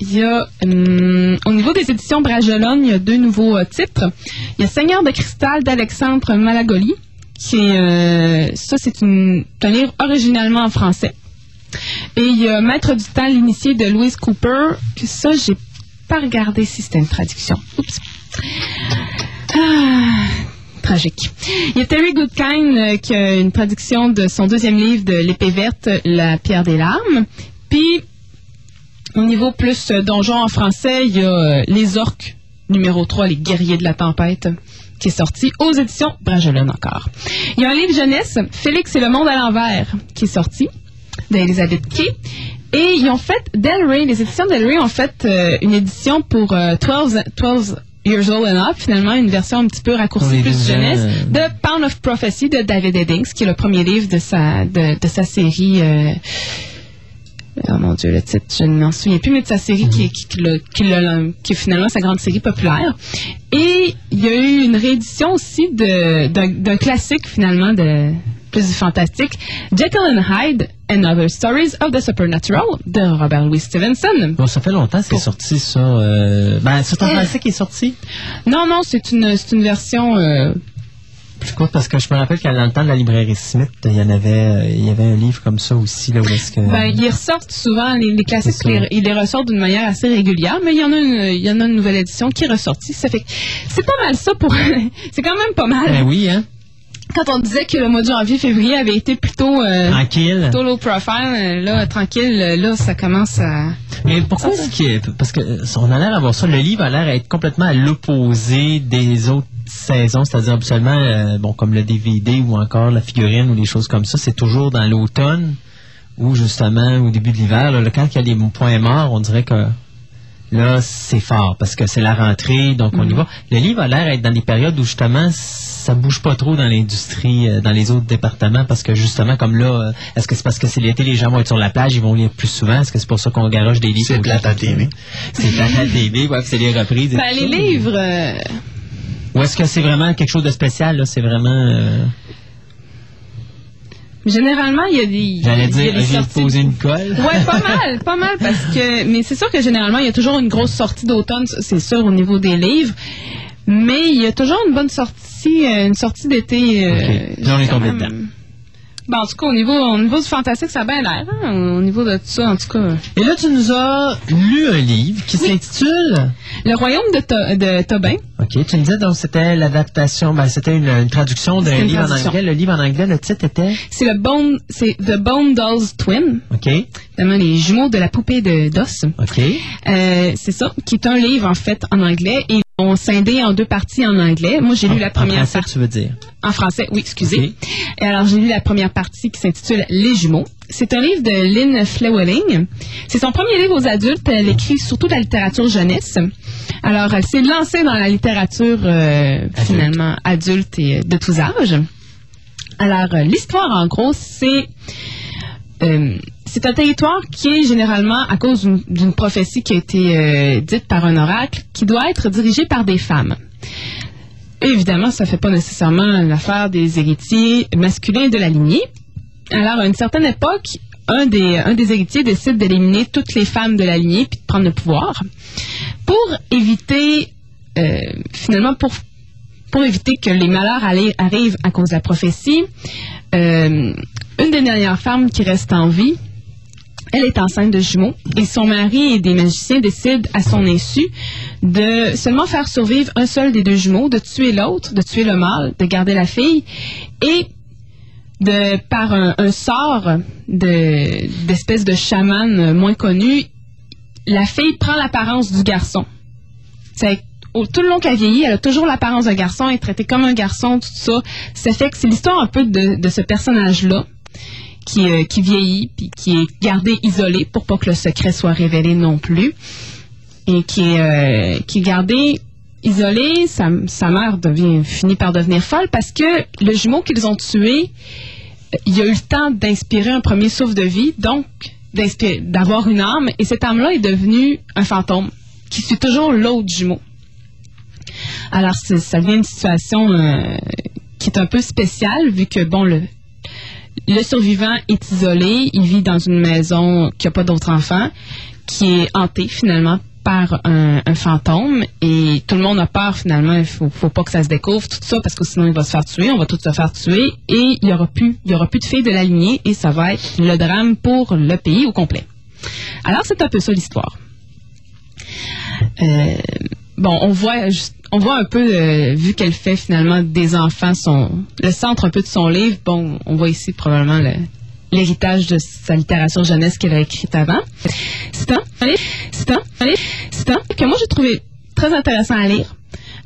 il y a, hum, au niveau des éditions Bragelonne, il y a deux nouveaux euh, titres. Il y a Seigneur de cristal d'Alexandre Malagoli, euh, ça c'est un livre originalement en français. Et il y a Maître du temps, l'initié de Louise Cooper, que ça, j'ai pas regardé si c'était une traduction. Oups. Ah, tragique. Il y a Terry Goodkind euh, qui a une traduction de son deuxième livre de L'épée verte, La pierre des larmes. Puis, au niveau plus euh, donjon en français, il y a Les orques, numéro 3, Les guerriers de la tempête, qui est sorti aux éditions Bragelonne encore. Il y a un livre jeunesse, Félix et le monde à l'envers, qui est sorti, d'Elizabeth Kay. Et ils ont fait, Del Rey, les éditions Del Rey ont fait euh, une édition pour euh, 12, 12 Years Old and Up, finalement, une version un petit peu raccourcie, plus jeunesse, euh. de Pound of Prophecy de David Eddings, qui est le premier livre de sa, de, de sa série. euh, Oh mon Dieu, le titre, je ne m'en souviens plus, mais de sa série qui, qui, qui, l'a- qui, l'a- qui est finalement sa grande série populaire. Et il y a eu une réédition aussi d'un classique finalement de plus du fantastique, Jekyll and Hyde and Other Stories of the Supernatural de Robert Louis Stevenson. Bon, ça fait longtemps que c'est sorti, ça. Euh... Ben, c'est en Euh. français qui est sorti. Non, non, c'est une, une version. euh, Parce que je me rappelle qu'à dans le temps de la librairie Smith, il y en avait, euh, il y avait un livre comme ça aussi, là, où est-ce que... Ben, ils ressortent souvent les, les classiques, les- ils les ressortent d'une manière assez régulière, mais il y en a une, il y en a une nouvelle édition qui est ressortie. Ça fait c'est pas mal ça pour, *laughs* c'est quand même pas mal. Ben oui, hein. Quand on disait que le mois de janvier, février avait été plutôt, euh, Tranquille. plutôt low profile, là, tranquille, là, ça commence à. Mais pourquoi est-ce que... Parce que euh, on a l'air d'avoir ça. Le livre a l'air d'être complètement à l'opposé des autres saisons, c'est-à-dire absolument, euh, bon, comme le DVD ou encore la figurine ou des choses comme ça, c'est toujours dans l'automne ou justement au début de l'hiver. Là, quand il y a des points morts, on dirait que là, c'est fort parce que c'est la rentrée, donc on y va. Le livre a l'air d'être dans des périodes où justement ça bouge pas trop dans l'industrie, euh, dans les autres départements, parce que justement, comme là, euh, est-ce que c'est parce que c'est l'été, les gens vont être sur la plage, ils vont lire plus souvent? Est-ce que c'est pour ça qu'on garoche des livres? C'est plate à TV. C'est plate à TV, ouais, c'est les reprises. Ben, les ça. livres, euh, Ou est-ce que c'est vraiment quelque chose de spécial, là? C'est vraiment... euh, généralement, il y a des. J'allais il y a dire, des j'ai posé une colle. Ouais, pas *laughs* mal, pas mal, parce que, mais c'est sûr que généralement, il y a toujours une grosse sortie d'automne, c'est sûr, au niveau des livres. Mais il y a toujours une bonne sortie, euh, une sortie d'été. euh, Ok. Là, on est tombé même. dedans. Bon, en tout cas, au niveau, au niveau du fantastique, ça a bien l'air. hein, Au niveau de tout ça, en tout cas. Et là, tu nous as lu un livre qui s'intitule Le royaume de, To- de Tobin. OK, tu me disais donc c'était l'adaptation, ben, c'était une, une traduction d'un livre en anglais. Le livre en anglais, le titre était? C'est le Bone, c'est The Bone Dolls Twin. OK, Évidemment, les jumeaux de la poupée de d'os. OK. Euh, c'est ça, qui est un livre en fait en anglais et on scindé en deux parties en anglais. Moi, j'ai lu la En première français, partie tu veux dire? en français. Oui, excusez. Et alors, j'ai lu la première partie qui s'intitule Les jumeaux. C'est un livre de Lynn Flewelling. C'est son premier livre aux adultes. Elle écrit surtout de la littérature jeunesse. Alors, elle s'est lancée dans la littérature euh, finalement adulte et euh, de tous âges. Alors, euh, l'histoire, en gros, c'est euh, c'est un territoire qui est généralement, à cause d'une- prophétie qui a été euh, dite par un oracle, qui doit être dirigé par des femmes. Évidemment, ça ne fait pas nécessairement l'affaire des héritiers masculins de la lignée. Alors, à une certaine époque, un des, un des héritiers décide d'éliminer toutes les femmes de la lignée puis de prendre le pouvoir pour éviter, euh, finalement, pour, pour éviter que les malheurs arrivent à cause de la prophétie. euh, une des dernières femmes qui reste en vie, elle est enceinte de jumeaux et son mari et des magiciens décident à son insu de seulement faire survivre un seul des deux jumeaux, de tuer l'autre, de tuer le mâle, de garder la fille et de par un, sort de d'espèce de chaman moins connu, la fille prend l'apparence du garçon. C'est tout le long qu'elle vieillit, elle a toujours l'apparence d'un garçon, elle est traitée comme un garçon, tout ça. C'est l'histoire un peu de, de ce personnage-là qui, euh, qui vieillit puis qui est gardé isolé pour pas que le secret soit révélé non plus et qui est, euh, qui est gardé isolé. Sa, mère devient, finit par devenir folle parce que le jumeau qu'ils ont tué, euh, il a eu le temps d'inspirer un premier souffle de vie, donc d'avoir une âme et cette âme-là est devenue un fantôme qui suit toujours l'autre jumeau. Alors, ça devient une situation qui est un peu spéciale, vu que, bon, le, le survivant est isolé, il vit dans une maison qui n'a pas d'autres enfants, qui est hantée finalement par un, fantôme. Et tout le monde a peur finalement, il faut, faut pas que ça se découvre tout ça parce que sinon il va se faire tuer, on va tous se faire tuer. Et il y aura plus, aura plus de filles de la lignée. Et ça va être le drame pour le pays au complet. Alors c'est un peu ça l'histoire. Euh, bon, on voit, on voit un peu, euh, vu qu'elle fait finalement des enfants, son, le centre un peu de son livre. Bon, on voit ici probablement le- l'héritage de sa littérature jeunesse qu'elle a écrite avant. C'est un, allez, c'est un, allez, c'est un que moi j'ai trouvé très intéressant à lire.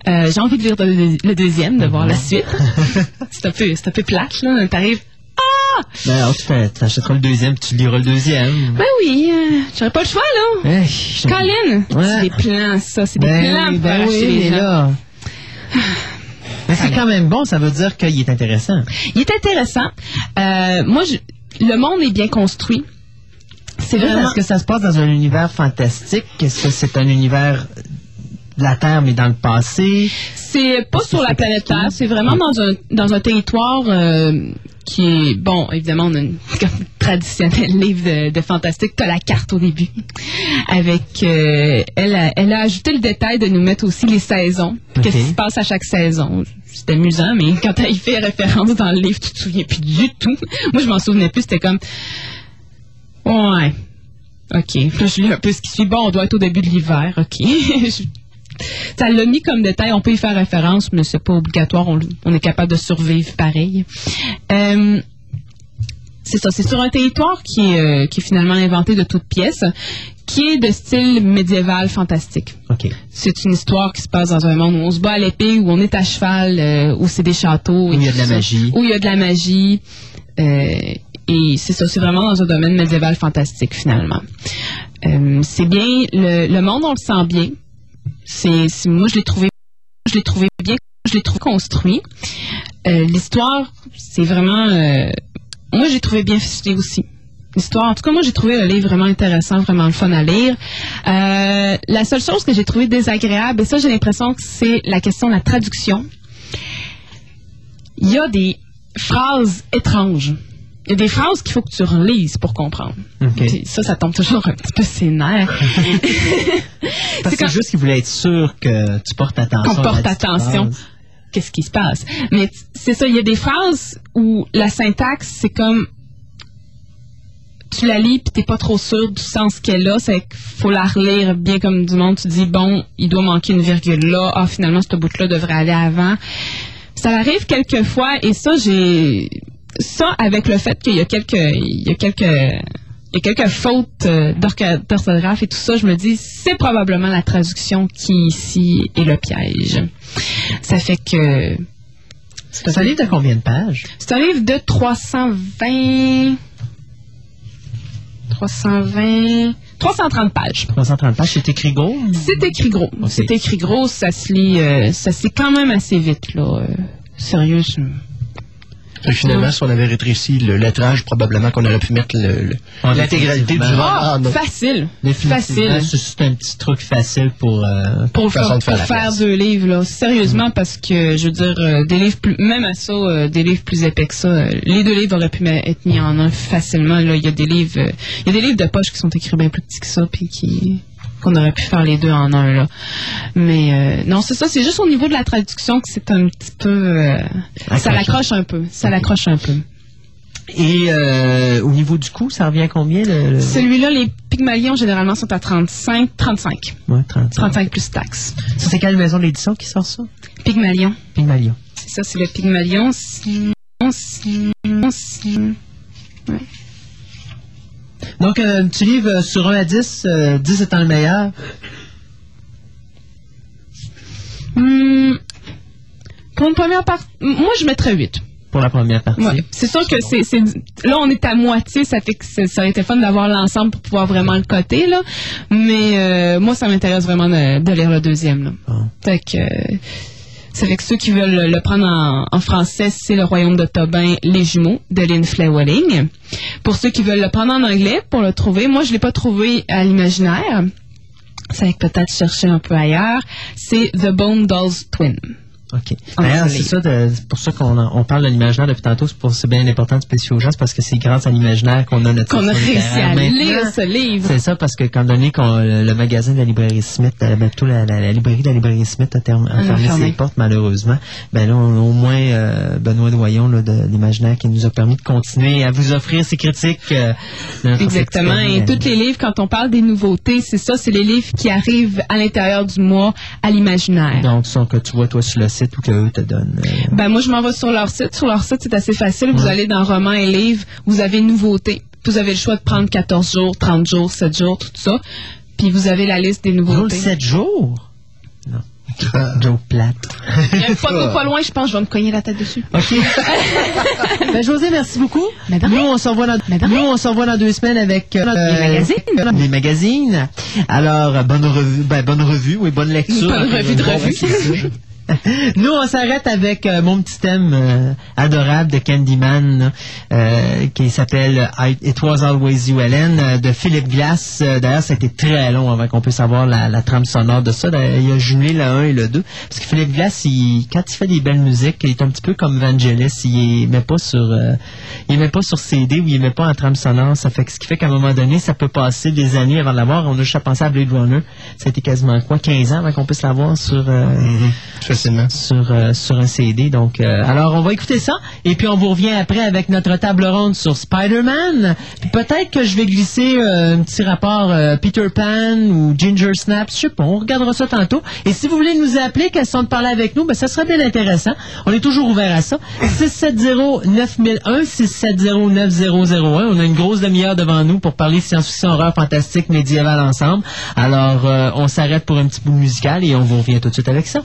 Euh, j'ai envie de lire le, le deuxième, de voir la suite. *laughs* c'est un peu, c'est un peu plate là. T'arrives, ah, Ben, alors, tu t'achèteras le deuxième, tu liras le deuxième. ben oui, euh, j'aurais pas le choix là. Hey, Colin, Ouais. c'est des plans, ça, c'est des Ben, plans oui, pour ben oui, les gens. là. Mais *sighs* c'est quand même bon, ça veut dire qu'il est intéressant. Il est intéressant. Euh, moi, je- le monde est bien construit. C'est vraiment. Est-ce que ça se passe dans un univers fantastique? Est-ce que c'est un univers de la Terre, mais dans le passé? C'est pas sur la planète Terre, c'est vraiment dans un, dans un territoire euh, qui est, bon, évidemment, on a une *laughs* comme traditionnel livre de, de fantastique, t'as la carte au début. Avec, euh, elle, a, elle a ajouté le détail de nous mettre aussi les saisons, qu'est-ce qui se passe à chaque saison. C'était amusant, mais quand elle y fait référence dans le livre, tu te souviens plus du tout. Moi, je m'en souvenais plus, c'était comme, ouais. OK. Là, je lis un peu ce qui suit. Bon, on doit être au début de l'hiver. OK. *laughs* Je- ça l'a mis comme détail. On peut y faire référence, mais c'est pas obligatoire. On, on est capable de survivre pareil. Euh, c'est ça. C'est sur un territoire qui est, euh, qui est finalement inventé de toutes pièces, qui est de style médiéval fantastique. OK. C'est une histoire qui se passe dans un monde où on se bat à l'épée, où on est à cheval, euh, où c'est des châteaux. Où il y a de la magie. Où il y a de la magie. Euh, et c'est ça, c'est vraiment dans un domaine médiéval fantastique finalement. Euh, c'est bien, le, le monde on le sent bien. C'est, moi je l'ai trouvé, je l'ai trouvé bien, je l'ai trouvé construit. Euh, l'histoire, c'est vraiment, euh, moi j'ai trouvé bien ficelé aussi. L'histoire, en tout cas moi j'ai trouvé le livre vraiment intéressant, vraiment le fun à lire. Euh, la seule chose que j'ai trouvé désagréable, et ça j'ai l'impression que c'est la question de la traduction. Il y a des phrases étranges. Il y a des phrases qu'il faut que tu relises pour comprendre. Ça, ça tombe toujours un petit peu ses nerfs. *laughs* Parce que c'est juste qu'il voulait être sûr que tu portes attention. Qu'on porte attention. qu'est-ce qui se passe. Mais c'est ça, il y a des phrases où la syntaxe, c'est comme tu la lis puis t'es pas trop sûr du sens qu'elle a, c'est qu'il faut la relire bien comme du monde. Tu dis bon, il doit manquer une virgule là. Ah finalement ce bout-là devrait aller avant. Ça arrive quelquefois et ça j'ai ça avec le fait qu'il y a quelques il y a quelques il y a quelques fautes euh, d'orthographe et tout ça, je me dis c'est probablement la traduction qui ici est le piège. Ça fait que C'est un livre de combien de pages? c'est un livre de 320 320 330 pages. 330 pages, c'est écrit gros? C'est écrit gros. C'est écrit gros, ça se lit, euh, ça se lit quand même assez vite, là. euh, sérieux, je- Et finalement, si on avait rétréci le lettrage, probablement qu'on aurait pu mettre le- le- Ah, l'intégralité du. Ah, en- facile. Facile. C'est un petit truc facile pour, euh, Pour, façon faire, de faire pour faire deux livres, là. Sérieusement, parce que, je veux dire, euh, des livres plus, même à ça, euh, des livres plus épais que ça, euh, les deux livres auraient pu être mis en un facilement, là. Il y a des livres, euh, il y a des livres de poche qui sont écrits bien plus petits que ça, puis qui, qu'on aurait pu faire les deux en un, là. Mais, euh, non, c'est ça, c'est juste au niveau de la traduction que c'est un petit peu, euh, ça l'accroche un peu. Ça l'accroche un peu. Et euh, au niveau du coût, ça revient à combien? Le, le- Celui-là, les Pygmalions, généralement, sont à 35, 35. Ouais, 35. 35 plus taxes. Ça, c'est quelle maison d'édition qui sort ça? Pygmalion. Pygmalion. C'est ça, c'est le Pygmalion. Ouais. Donc, un petit livre euh, sur 1 à 10, euh, 10 étant le meilleur. Hmm, pour une première partie, moi, je mettrais 8. Pour la première partie. Ouais. C'est sûr que c'est, c'est- là on est à moitié, ça fait que ça aurait été fun d'avoir l'ensemble pour pouvoir vraiment le coter là. Mais euh, moi ça m'intéresse vraiment de, de lire le deuxième là. Fait que euh, ça fait que ceux qui veulent le, prendre en, français, c'est Le Royaume de Tobin, Les Jumeaux de Lynn Flewelling. Pour ceux qui veulent le prendre en anglais, pour le trouver, moi je l'ai pas trouvé à l'imaginaire. C'est avec peut-être chercher un peu ailleurs. C'est The Bone Dolls Twin. OK. D'ailleurs, c'est ça, de- c'est pour ça qu'on on parle de l'imaginaire depuis tantôt. C'est pour c'est bien important de spécifier aux gens, c'est parce que c'est grâce à l'imaginaire qu'on a notre Qu'on a réussi à lire ce livre. C'est ça, parce que quand donné qu'on le, magasin de la librairie Smith, euh, ben, plutôt la, la- la librairie de la librairie Smith a, term- a On a fermé ses portes, malheureusement, ben là, on au moins euh, Benoît Doyon là, de l'imaginaire qui nous a permis de continuer à vous offrir ces critiques. euh, Exactement. Et euh, tous les livres, quand on parle des nouveautés, c'est ça, c'est les livres qui arrivent à l'intérieur du mois à l'imaginaire. Donc, sont que tu vois, toi, sur le site ou qu'eux te donnent. euh, Ben moi, je m'en vais sur leur site. Sur leur site, c'est assez facile. Vous allez dans romans et livres, vous avez nouveautés. Vous avez le choix de prendre 14 jours, 30 jours, 7 jours, tout ça. Puis vous avez la liste des nouveautés. 7 jours? Non. *laughs* Joe plate. Il y a un pas, pas loin, je pense, je vais me cogner la tête dessus. OK. *laughs* ben, José, merci beaucoup. nous, on se revoit dans, nous, on se revoit dans deux semaines avec euh, Les magazines. Les magazines. Alors, euh, bonne revue, ben, bonne revue, oui, bonne lecture. Bonne revue de revue. *laughs* *laughs* Nous, on s'arrête avec euh, mon petit thème euh, adorable de Candyman euh, qui s'appelle It Was Always You, euh, de Philippe Glass. D'ailleurs, ça a été très long avant qu'on puisse avoir la, trame sonore de ça. Il a jumelé le 1 et le 2. Parce que Philippe Glass, il, quand il fait des belles musiques, il est un petit peu comme Vangelis. Il met pas sur il met pas sur CD ou il met pas en trame sonore. Ça fait ce qui fait qu'à un moment donné, ça peut passer des années avant de l'avoir. On a juste à penser à Blade Runner. Ça a été quasiment quoi, 15 ans avant qu'on puisse l'avoir sur sur euh, sur un CD. Donc, euh, alors on va écouter ça et puis on vous revient après avec notre table ronde sur Spider-Man. Puis Peut-être que je vais glisser euh, un petit rapport euh, Peter Pan ou Ginger Snaps. Je sais pas. On regardera ça tantôt. Et si vous voulez nous appeler, question de parler avec nous, ben ça serait bien intéressant. On est toujours ouvert à ça. 670 9001 670 9001. On a une grosse demi-heure devant nous pour parler science-fiction, horreur, fantastique, médiéval ensemble. Alors, on s'arrête pour un petit bout musical et on vous revient tout de suite avec ça.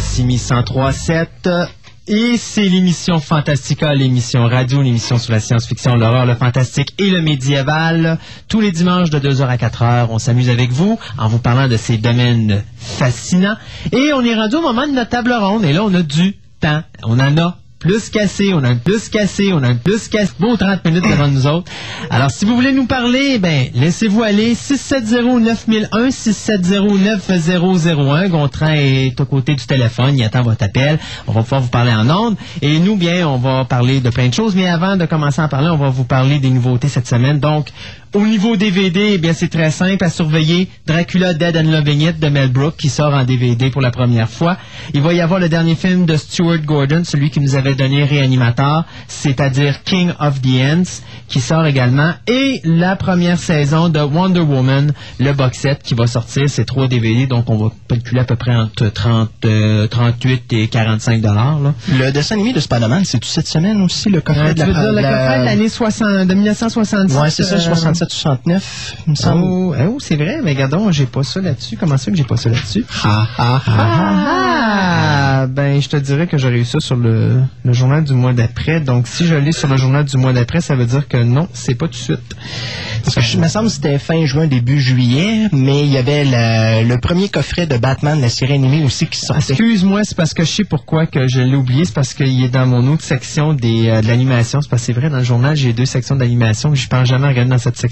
6137. Et c'est l'émission Fantastica, l'émission radio, l'émission sur la science-fiction, l'horreur, le fantastique et le médiéval. Tous les dimanches de 2h à 4h, on s'amuse avec vous en vous parlant de ces domaines fascinants. Et on est rendu au moment de notre table ronde. Et là, on a du temps. On en a plus cassé, on a un plus cassé, on a un plus cassé. Bon, 30 minutes devant nous autres. Alors, si vous voulez nous parler, ben, laissez-vous aller. 670-9001, 670-9001. Gontran est aux côtés du téléphone, il attend votre appel. On va pouvoir vous parler en ondes. Et nous, bien, on va parler de plein de choses. Mais avant de commencer à en parler, on va vous parler des nouveautés cette semaine. Donc, au niveau DVD, eh bien, c'est très simple à surveiller. Dracula Dead and Loving It de Mel Brooks qui sort en DVD pour la première fois. Il va y avoir le dernier film de Stuart Gordon, celui qui nous avait donné Réanimateur, c'est-à-dire King of the Ants, qui sort également. Et la première saison de Wonder Woman, le boxset qui va sortir. C'est trois DVD, donc on va calculer à peu près entre 38 euh, et 45 dollars. Le dessin animé de Spider-Man, c'est toute cette semaine aussi, le coffret euh, de la, le coffret de l'année 60, de 1960. C'est ça, euh, 1769, il me semble. Oh, oh c'est vrai, mais regardons, j'ai pas ça là-dessus. Comment ça que j'ai pas ça là-dessus? Ah, ah, ah, ah, ah, Ben, je te dirais que j'aurais eu ça sur le, journal du mois d'après. Donc, si je lis sur le journal du mois d'après, ça veut dire que non, c'est pas tout de suite. Parce que je me semble que c'était fin juin, début juillet, mais il y avait le premier coffret de Batman, de la série animée aussi, qui sortait. Excuse-moi, c'est parce que je sais pourquoi que je l'ai oublié. C'est parce qu'il est dans mon autre section des, euh, de l'animation. C'est parce que c'est vrai, dans le journal, j'ai deux sections d'animation. Je pense jamais à regarder dans cette section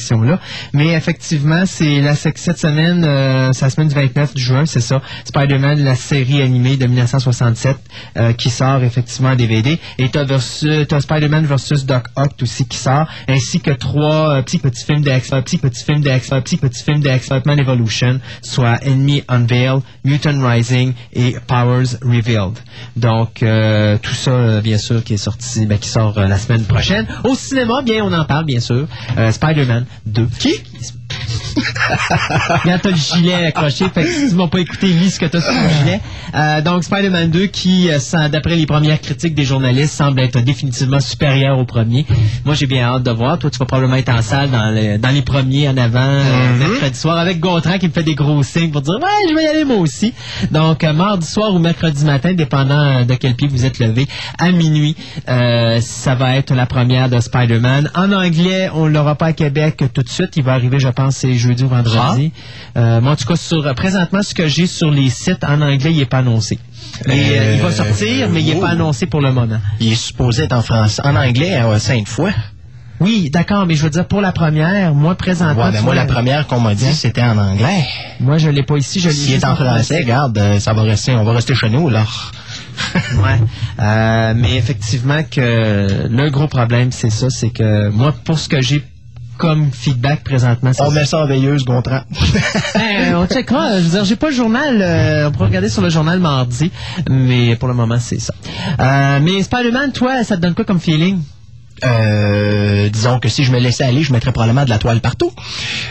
mais effectivement, c'est la cette semaine, euh, c'est la semaine du 29 juin, c'est ça. Spider-Man, la série animée de 1967, euh, qui sort effectivement en DVD. Et versus- t'as Spider-Man versus Doc Ock aussi qui sort, ainsi que trois euh, petits petits films de X, euh, petits petits films de X, euh, petits petits films de X-Men Evolution, soit Enemy Unveiled, Mutant Rising et Powers Revealed. Donc euh, tout ça, euh, bien sûr, qui est sorti, ben, qui sort euh, la semaine prochaine. Au cinéma, bien, on en parle, bien sûr. Euh, Spider-Man 2. Qui? *laughs* Regarde, t'as le gilet accroché, fait que si tu m'as pas écouté, lis ce que t'as sur le gilet. Euh, donc, Spider-Man 2, qui, euh, d'après les premières critiques des journalistes, semble être définitivement supérieur au premier. Moi, j'ai bien hâte de voir. Toi, tu vas probablement être en salle dans, le- dans les premiers en avant, euh, mercredi soir, avec Gontran qui me fait des gros signes pour dire, ouais, je vais y aller moi aussi. Donc, euh, mardi soir ou mercredi matin, dépendant de quel pied vous êtes levé, à minuit, ça va être la première de Spider-Man. En anglais, on l'aura pas à Québec tout de suite. Il va arriver, je pense, c'est jeudi ou vendredi. Euh, moi, en tout cas, sur, euh, présentement, ce que j'ai sur les sites en anglais, il est pas annoncé. Mais, euh, il va sortir, mais il est pas annoncé pour le moment. Il est supposé être en français, en anglais à Sainte-Foy. Oui, d'accord, mais je veux dire, pour la première, moi, présentement... Ouais, ben moi, la première qu'on m'a dit, c'était en anglais. Moi, je l'ai pas ici, je l'ai S'il juste est en français, regarde, ça va rester, on va rester chez nous, là. *laughs* ouais. Euh, mais effectivement que le gros problème, c'est ça, c'est que moi, pour ce que j'ai comme feedback présentement, c'est On ça. met ça en veilleuse, Gontran. *laughs* Ben, on checkera. Je veux dire, j'ai pas le journal. euh, on pourra regarder sur le journal mardi, mais pour le moment, c'est ça. Euh, mais Spider-Man, toi, ça te donne quoi comme feeling? Euh, disons que si je me laissais aller, je mettrais probablement de la toile partout.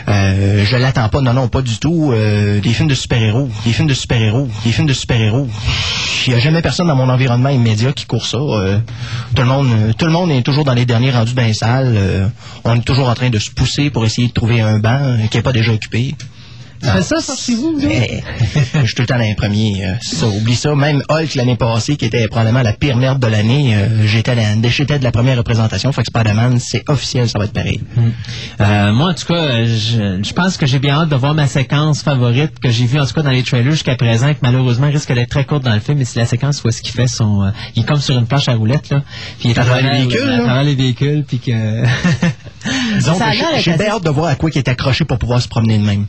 Euh, je l'attends pas, non, non, pas du tout. Euh, des films de super-héros, des films de super-héros, des films de super-héros. Il n'y a jamais personne dans mon environnement immédiat qui court ça. Euh, tout le monde, tout le monde est toujours dans les derniers rendus dans les salles. Euh, on est toujours en train de se pousser pour essayer de trouver un banc qui n'est pas déjà occupé. Tu fais ça, sortez-vous, vous autres? Eh, je suis tout le temps dans les premiers. euh, ça, oublie ça. Même Hulk l'année passée, qui était probablement la pire merde de l'année, euh, j'étais dans- j'étais de la première représentation. Fait que Spider-Man, c'est officiel, ça va être pareil. Euh, moi, en tout cas, je, je pense que j'ai bien hâte de voir ma séquence favorite que j'ai vue, en tout cas, dans les trailers jusqu'à présent, qui malheureusement risque d'être très courte dans le film, mais c'est la séquence où est-ce qu'il fait son... euh, il est comme sur une planche à roulettes, là. Puis il est À travers les véhicules, À travers les véhicules, puis que... *laughs* *laughs* Disons que j'ai- bien hâte de voir à quoi il est accroché pour pouvoir se promener de même.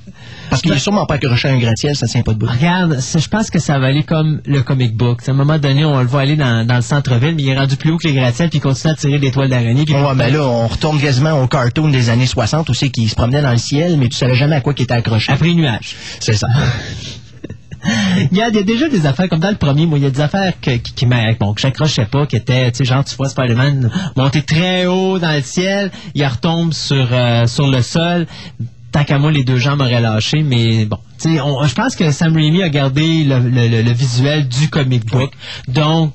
Parce qu'il est sûrement pas accroché à un gratte-ciel, ça tient pas de bout. Regarde, je pense que ça va aller comme le comic book. À un moment donné, on le voit aller dans, dans le centre-ville, mais il est rendu plus haut que les gratte-ciels, puis il continue à tirer des toiles d'araignée. Ouais, mais là, on retourne quasiment au cartoon des années 60 où c'est qu'il se promenait dans le ciel, mais tu savais jamais à quoi il était accroché. Après les nuages. C'est ça. *laughs* *laughs* Il y a déjà des affaires comme dans le premier, moi, il y a des affaires que, qui, qui m'a- bon, que j'accrochais pas, qui étaient, tu sais, genre, tu vois Spider-Man monter très haut dans le ciel, il retombe sur, euh, sur le sol. Tant qu'à moi, les deux jambes auraient lâché, mais bon. Tu sais, on- je pense que Sam Raimi a gardé le, le- le- le visuel du comic book. Donc,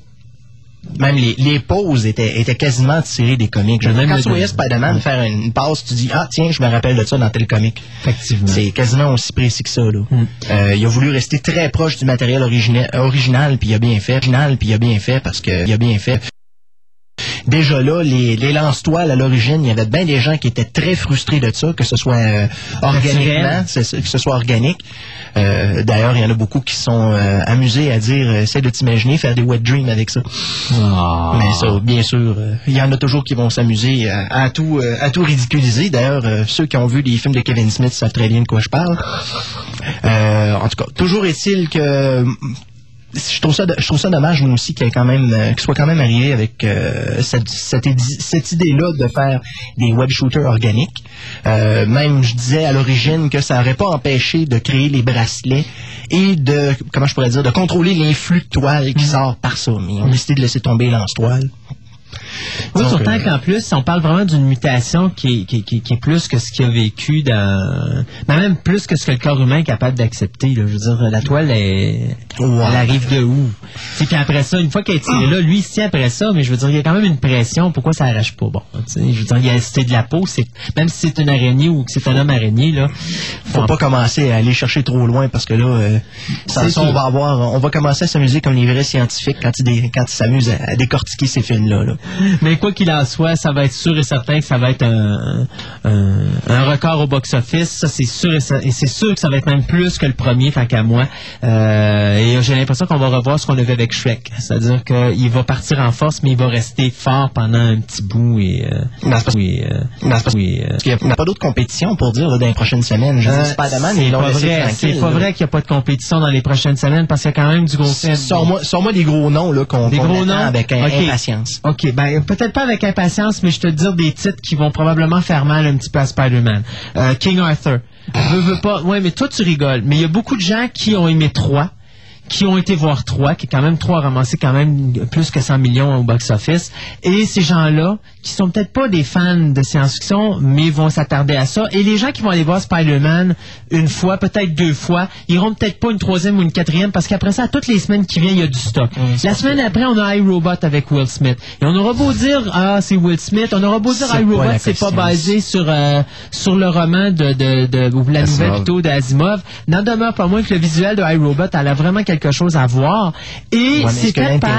même les, les pauses étaient, étaient quasiment tirées des comics. Je Même quand tu voyais. Spider-Man faire une pause, tu dis ah tiens, je me rappelle de ça dans tel comic. Effectivement. C'est quasiment aussi précis que ça là. Euh, il a voulu rester très proche du matériel origina- original, puis il a bien fait. Original, puis il a bien fait parce que il a bien fait. Déjà là, les, les lance-toiles à l'origine, il y avait bien des gens qui étaient très frustrés de ça, que ce soit euh, organiquement, que ce soit organique. Euh, D'ailleurs, il y en a beaucoup qui sont euh, amusés à dire, euh, essaie de t'imaginer faire des wet dreams avec ça. Mais ça, bien sûr, il y en a toujours qui vont s'amuser à, à tout, euh, à tout ridiculiser. D'ailleurs, euh, ceux qui ont vu les films de Kevin Smith savent très bien de quoi je parle. Euh, en tout cas, toujours est-il que je trouve ça, je trouve ça dommage moi aussi qu'il quand même, euh, qu'il soit quand même arrivé avec euh, cette, cette idée-là de faire des web shooters organiques. Euh, même, je disais à l'origine que ça n'aurait pas empêché de créer les bracelets et de, comment je pourrais dire, de contrôler l'influx de toile qui sort par ça. Mais ils ont décidé de laisser tomber lance-toile. Oui, surtout euh, qu'en plus, on parle vraiment d'une mutation qui est, qui, est- qui est- qui est plus que ce qu'il a vécu dans... Mais même plus que ce que le corps humain est capable d'accepter. Je veux dire, la toile, est... elle arrive de où? Sais, Puis après ça, une fois qu'elle est tirée là, lui, il après ça, mais je veux dire, il y a quand même une pression. Pourquoi ça arrache pas? Bon, je veux dire, il y a c'est de la peau. c'est Même si c'est une araignée ou que c'est un homme araignée, là... faut pas commencer à aller chercher trop loin parce que là, euh, sans C'est ça, on va avoir, on va commencer à s'amuser comme les vrais scientifiques quand ils, dé- quand ils s'amusent à, à décortiquer ces films-là. là. Mais quoi qu'il en soit, ça va être sûr et certain que ça va être un, un, un record au box-office. Ça, c'est sûr et, et c'est sûr que ça va être même plus que le premier, tant qu'à moi. Euh, et j'ai l'impression qu'on va revoir ce qu'on avait avec Shrek. C'est-à-dire qu'il va partir en force, mais il va rester fort pendant un petit bout. Et, euh, Non, c'est pas- oui, euh, Non, c'est pas- oui, euh, Parce qu'il n'y a pas d'autre compétition pour dire là, dans les prochaines semaines. Je euh, Spider-Man, c'est pas vrai. C'est pas vrai qu'il n'y a pas de compétition dans les prochaines semaines parce qu'il y a quand même du gros film. Sors-moi sors-moi des gros noms là, qu'on Des gros noms? avec impatience. OK, ben peut-être pas avec impatience, mais je te dire des titres qui vont probablement faire mal un petit peu à Spider-Man. Euh, King Arthur. Veux, veux pas. Ouais, mais toi tu rigoles. Mais il y a beaucoup de gens qui ont aimé 3 qui ont été voir 3, qui quand même 3 a ramassé quand même plus que 100 millions au box-office. Et ces gens-là, qui sont peut-être pas des fans de science-fiction, mais vont s'attarder à ça. Et les gens qui vont aller voir Spider-Man une fois, peut-être deux fois, iront peut-être pas une troisième ou une quatrième, parce qu'après ça, toutes les semaines qui viennent, il y a du stock. La semaine après, on a iRobot avec Will Smith. Et on aura beau dire, ah, c'est Will Smith, on aura beau dire iRobot, c'est pas basé sur, euh, sur le roman de, de, de, ou la Asimov. nouvelle plutôt d'Asimov. N'en demeure pas moins que le visuel de iRobot, elle a vraiment quelque chose à voir. Et Ouais, c'est fait par,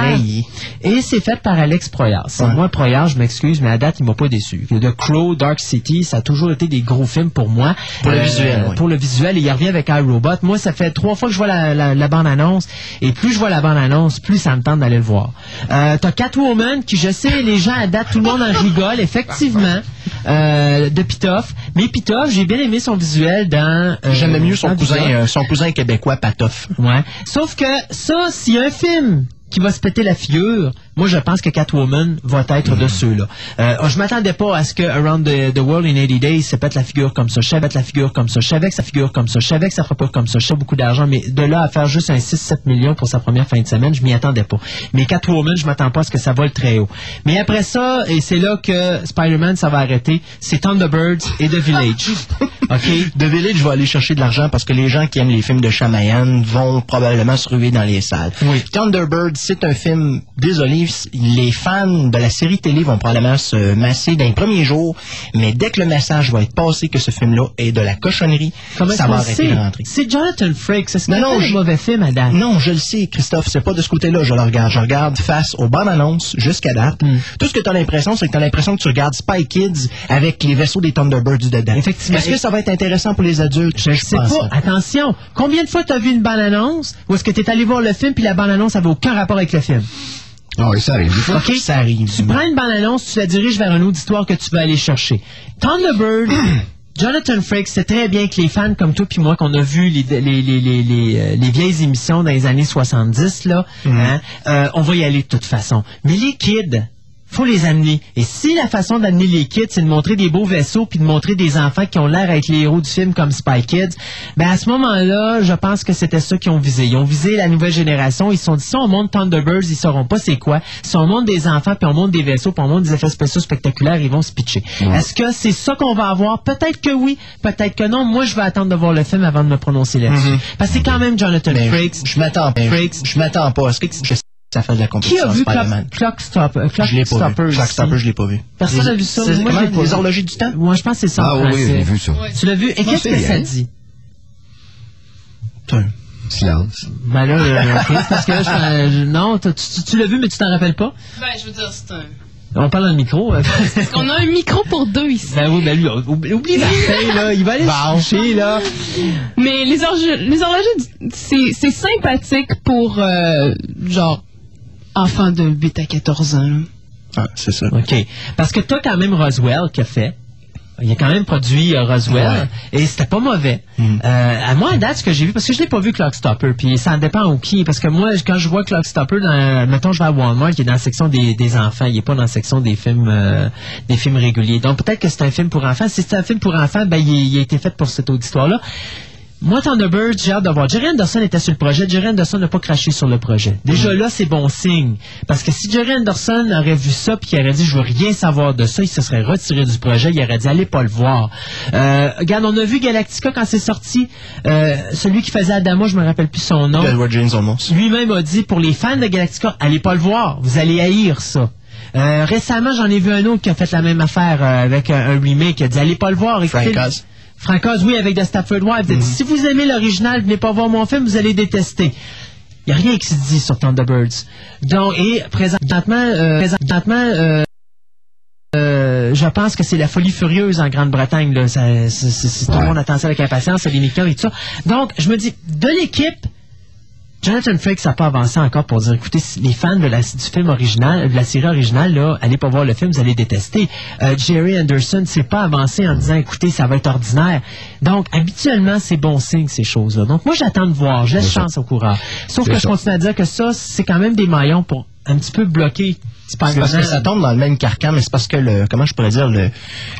et c'est fait par Alex Proyas. Ouais. Moi, Proyas, je m'excuse, mais à date, il m'a pas déçu. The Crow, Dark City, ça a toujours été des gros films pour moi. Euh, Pour le visuel, ouais. Pour le visuel, et il revient avec iRobot. Moi, ça fait trois fois que je vois la, la, la bande-annonce, et plus je vois la bande-annonce, plus ça me tente d'aller le voir. Euh, T'as Catwoman, qui je sais, les gens à date, tout le monde en rigole, effectivement, euh, de Pitoff. Mais Pitoff, j'ai bien aimé son visuel dans... euh, J'aimais mieux son cousin, euh, son cousin québécois, Patoff. Ouais. Sauf que ça, a un film qui va se péter la figure, moi je pense que Catwoman va être de ceux-là. Euh, je m'attendais pas à ce que Around the, the World in 80 Days se pète la figure comme ça, je savais la figure comme ça, je savais que sa figure comme ça, je savais que ça fera pas comme ça, je sais beaucoup d'argent, mais de là à faire juste un 6-7 millions pour sa première fin de semaine, je m'y attendais pas. Mais Catwoman, je m'attends pas à ce que ça vole très haut. Mais après ça, et c'est là que Spider-Man, ça va arrêter, c'est Thunderbirds et The Village. *laughs* OK? The Village va aller chercher de l'argent parce que les gens qui aiment les films de Shyamalan vont probablement se ruer dans les salles. Thunderbird, c'est un film, désolé, les fans de la série télé vont probablement se masser dans les premiers jours, mais dès que le message va être passé que ce film-là est de la cochonnerie, Comment ça va arrêter de rentrer. C'est Jonathan Frakes. C'est ce Non, non, un je- mauvais film à date. Non, je le sais, Christophe, c'est pas de ce côté-là je le regarde. Je regarde face aux bandes annonces jusqu'à date. Hmm. Tout ce que tu as l'impression, c'est que tu as l'impression que tu regardes Spy Kids avec les vaisseaux des Thunderbirds dedans. Effectivement. Est-ce que ça va être intéressant pour les adultes? Je ne sais pense pas. Attention. Combien de fois t'as vu une bande-annonce ou est-ce que t'es allé voir le film puis la bande-annonce avait aucun rapport avec le film? Ah oui, ça arrive. des fois. OK? Ça arrive. Tu prends une bande-annonce, tu la diriges vers un auditoire que tu vas aller chercher. Thunderbird, *clears throat* Jonathan Frakes sait très bien que les fans comme toi puis moi qu'on a vu les, les, les, les, les, euh, les vieilles émissions dans les années 70, là, hein, euh, on va y aller de toute façon. Mais les kids, faut les amener. Et si la façon d'amener les kids, c'est de montrer des beaux vaisseaux puis de montrer des enfants qui ont l'air d'être les héros du film comme Spy Kids, ben à ce moment-là, je pense que c'était ça qu'ils ont visé. Ils ont visé la nouvelle génération. Ils se sont dit, si on monte Thunderbirds, ils sauront pas c'est quoi. Si on monte des enfants puis on monte des vaisseaux puis on monte des effets spéciaux spectaculaires, ils vont se pitcher. Est-ce que c'est ça qu'on va avoir? Peut-être que oui, peut-être que non. Moi, je vais attendre de voir le film avant de me prononcer là-dessus. Parce que c'est quand même Jonathan Frakes. je, m'attends pas. Je m'attends pas. Ça fait de la Qui compétition a vu Spider-Man? Clock, Clock Stop, euh, Clock Je l'ai pas Stopper vu. Clock ici? Stopper, je l'ai pas vu. Personne n'a vu ça. c'est- Moi, les horlogers du temps? Moi, je pense que c'est ça. Ah oui, j'ai vu ça. Tu l'as vu? Et qu'est-ce que ça dit? Silence. Ben là, euh, parce que là, je- je- non, tu, tu- tu l'as vu, mais tu t'en rappelles pas? Ben, je veux dire, c'est un. On parle dans le micro. euh. On a un micro pour deux ici. ben oui, ben lui, oublie, oublie Martin, *laughs* là. Il va aller se coucher, là. Mais les, horge- les horlogers, c'est sympathique pour, euh, genre, enfants de 8 à 14 ans. Ah, c'est ça. OK. Parce que t'as quand même Roswell qui a fait. Il a quand même produit euh, Roswell et c'était pas mauvais. Mm. Euh, à moi, à date, ce que j'ai vu, parce que je l'ai pas vu Clockstopper, puis ça en dépend au qui, parce que moi, quand je vois Clockstopper, dans, mettons, je vais à Walmart, il est dans la section des, des enfants, il est pas dans la section des films euh, des films réguliers. Donc peut-être que c'est un film pour enfants. Si c'est un film pour enfants, ben il, il a été fait pour cette auditoire-là. Moi, Thunderbird, j'ai hâte de voir. Jerry Anderson était sur le projet. Jerry Anderson n'a pas craché sur le projet. Déjà là, c'est bon signe. Parce que si Jerry Anderson aurait vu ça puis qu'il aurait dit je veux rien savoir de ça, il se serait retiré du projet. Il aurait dit allez pas le voir. Euh, regarde, on a vu Galactica quand c'est sorti. Euh, celui qui faisait Adama, je me rappelle plus son nom. Edward James Olmos. Lui-même a dit pour les fans de Galactica, allez pas le voir. Vous allez haïr ça. Euh, récemment, j'en ai vu un autre qui a fait la même affaire euh, avec un, un remake. Il a dit allez pas le voir. Écoutez- Frank Oz. Frank Oz, oui, avec The Stafford Wives. Dit, si vous aimez l'original, venez pas voir mon film, vous allez détester. Il n'y a rien qui se dit sur Thunderbirds. Donc, et présentement, euh, présentement euh, euh, je pense que c'est la folie furieuse en Grande-Bretagne. Tout le monde attend ça avec impatience, c'est les Mickey et tout ça. Donc, je me dis, de l'équipe, Jonathan Frakes n'a pas avancé encore pour dire, écoutez, les fans de la, du film original, de la série originale, là, allez pas voir le film, vous allez détester. Euh, Jerry Anderson s'est pas avancé en disant, écoutez, ça va être ordinaire. Donc, habituellement, c'est bon signe, ces choses-là. Donc, moi, j'attends de voir, je laisse chance au coureur. Sauf que je continue à dire que ça, c'est quand même des maillons pour un petit peu bloquer C'est parce que ça tombe dans le même carcan, mais c'est parce que le, comment je pourrais dire, le,